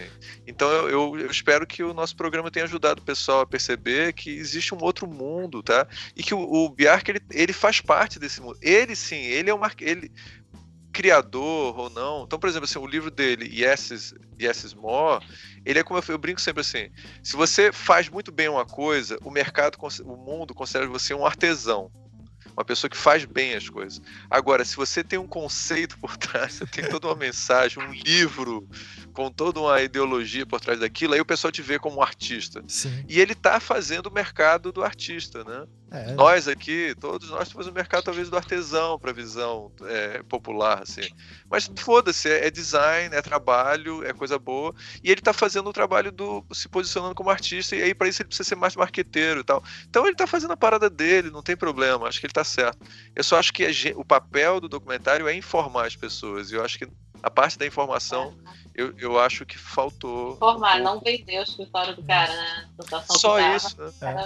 Então eu, eu, eu, espero que o nosso programa tenha ajudado o pessoal a perceber que existe um outro mundo, tá? E que o, o Biark, ele, ele faz parte desse mundo. Ele sim, ele é mar... ele criador ou não. Então, por exemplo, assim, o livro dele, Yes, yes More, ele é como eu, eu, brinco sempre assim: se você faz muito bem uma coisa, o mercado, o mundo considera você um artesão uma pessoa que faz bem as coisas. Agora, se você tem um conceito por trás, você tem toda uma mensagem, um livro com toda uma ideologia por trás daquilo, aí o pessoal te vê como um artista. Sim. E ele está fazendo o mercado do artista, né? É. Nós aqui, todos nós temos o mercado talvez do artesão para visão é, popular, assim. Mas foda-se, é, é, design, é trabalho, é coisa boa. E ele está fazendo o trabalho do se posicionando como artista, e aí para isso ele precisa ser mais marqueteiro e tal. Então ele está fazendo a parada dele, não tem problema, acho que ele está certo. Eu só acho que a, o papel do documentário é informar as pessoas. E eu acho que a parte da informação, eu, eu acho que faltou. Informar, um não vender o escritório do cara, né? Só isso. Né?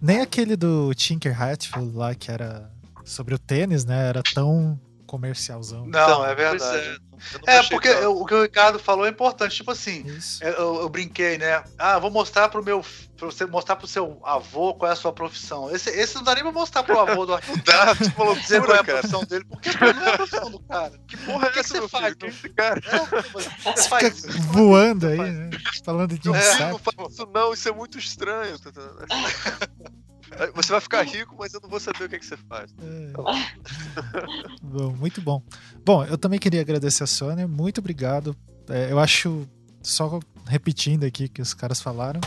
Nem aquele do Tinker Hatfield lá, que era sobre o tênis, né? Era tão comercialzão. Não, então, é verdade. É, é porque eu, o que o Ricardo falou é importante. Tipo assim, eu, eu, brinquei, né? Ah, vou mostrar pro meu. Pra você mostrar pro seu avô qual é a sua profissão. Esse, esse não dá nem pra mostrar pro avô do Não dá, falou, dizer qual é a profissão dele, porque não é a profissão do cara. Que porra é que essa, que você faz? Que esse cara? É, você faz voando aí, né? Falando de é, não faz isso não, isso é muito estranho. Você vai ficar rico, mas eu não vou saber o que, é que você faz. É. bom, muito bom. Bom, eu também queria agradecer a Sônia. Muito obrigado. É, eu acho, só repetindo aqui que os caras falaram,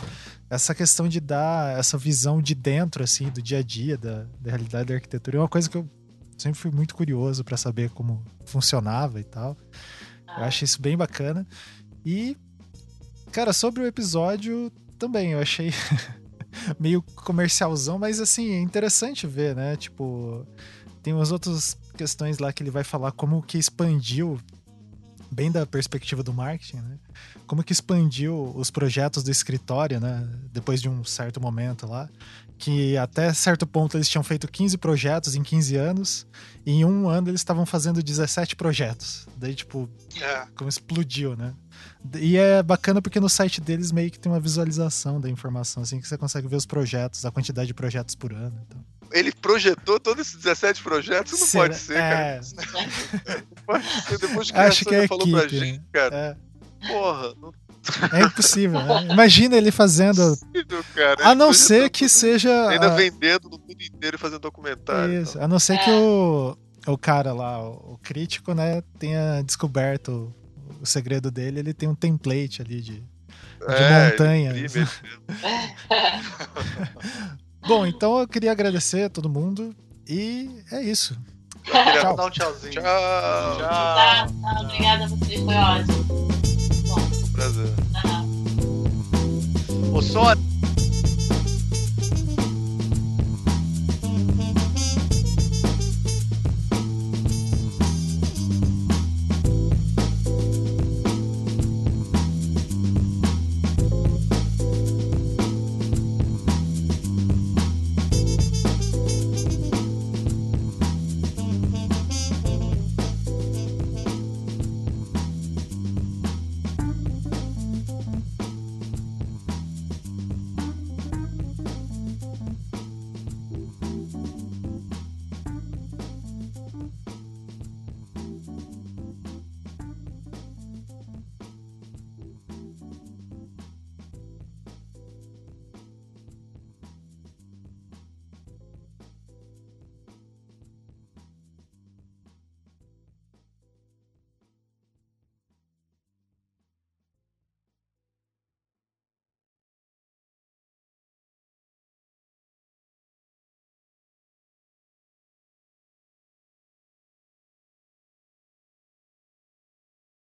essa questão de dar essa visão de dentro, assim, do dia a dia, da, da realidade da arquitetura, é uma coisa que eu sempre fui muito curioso para saber como funcionava e tal. Eu acho isso bem bacana. E, cara, sobre o episódio também, eu achei meio comercialzão, mas assim, é interessante ver, né? Tipo, tem umas outras questões lá que ele vai falar como que expandiu bem da perspectiva do marketing, né? Como que expandiu os projetos do escritório, né? Depois de um certo momento lá, que até certo ponto eles tinham feito 15 projetos em 15 anos, e em um ano eles estavam fazendo 17 projetos. Daí, tipo, é. como explodiu, né? E é bacana porque no site deles meio que tem uma visualização da informação, assim, que você consegue ver os projetos, a quantidade de projetos por ano. Então. Ele projetou todos esses 17 projetos? Não Será? pode ser, é... cara. Não pode ser. Depois que Acho que é falou equipe, pra gente, cara. É. Porra, não é impossível. Né? Imagina ele fazendo. Impossível, cara. A não ser que seja. Ainda vendendo no mundo inteiro e fazendo documentário. Isso. Então. A não ser que o, o cara lá, o crítico, né, tenha descoberto o segredo dele. Ele tem um template ali de, de é, montanha. Bom, então eu queria agradecer a todo mundo e é isso. Tchau. Dar um tchauzinho. Tchau. Tchau. Tchau. Tchau. Obrigada a vocês, foi ótimo. Prazer. O som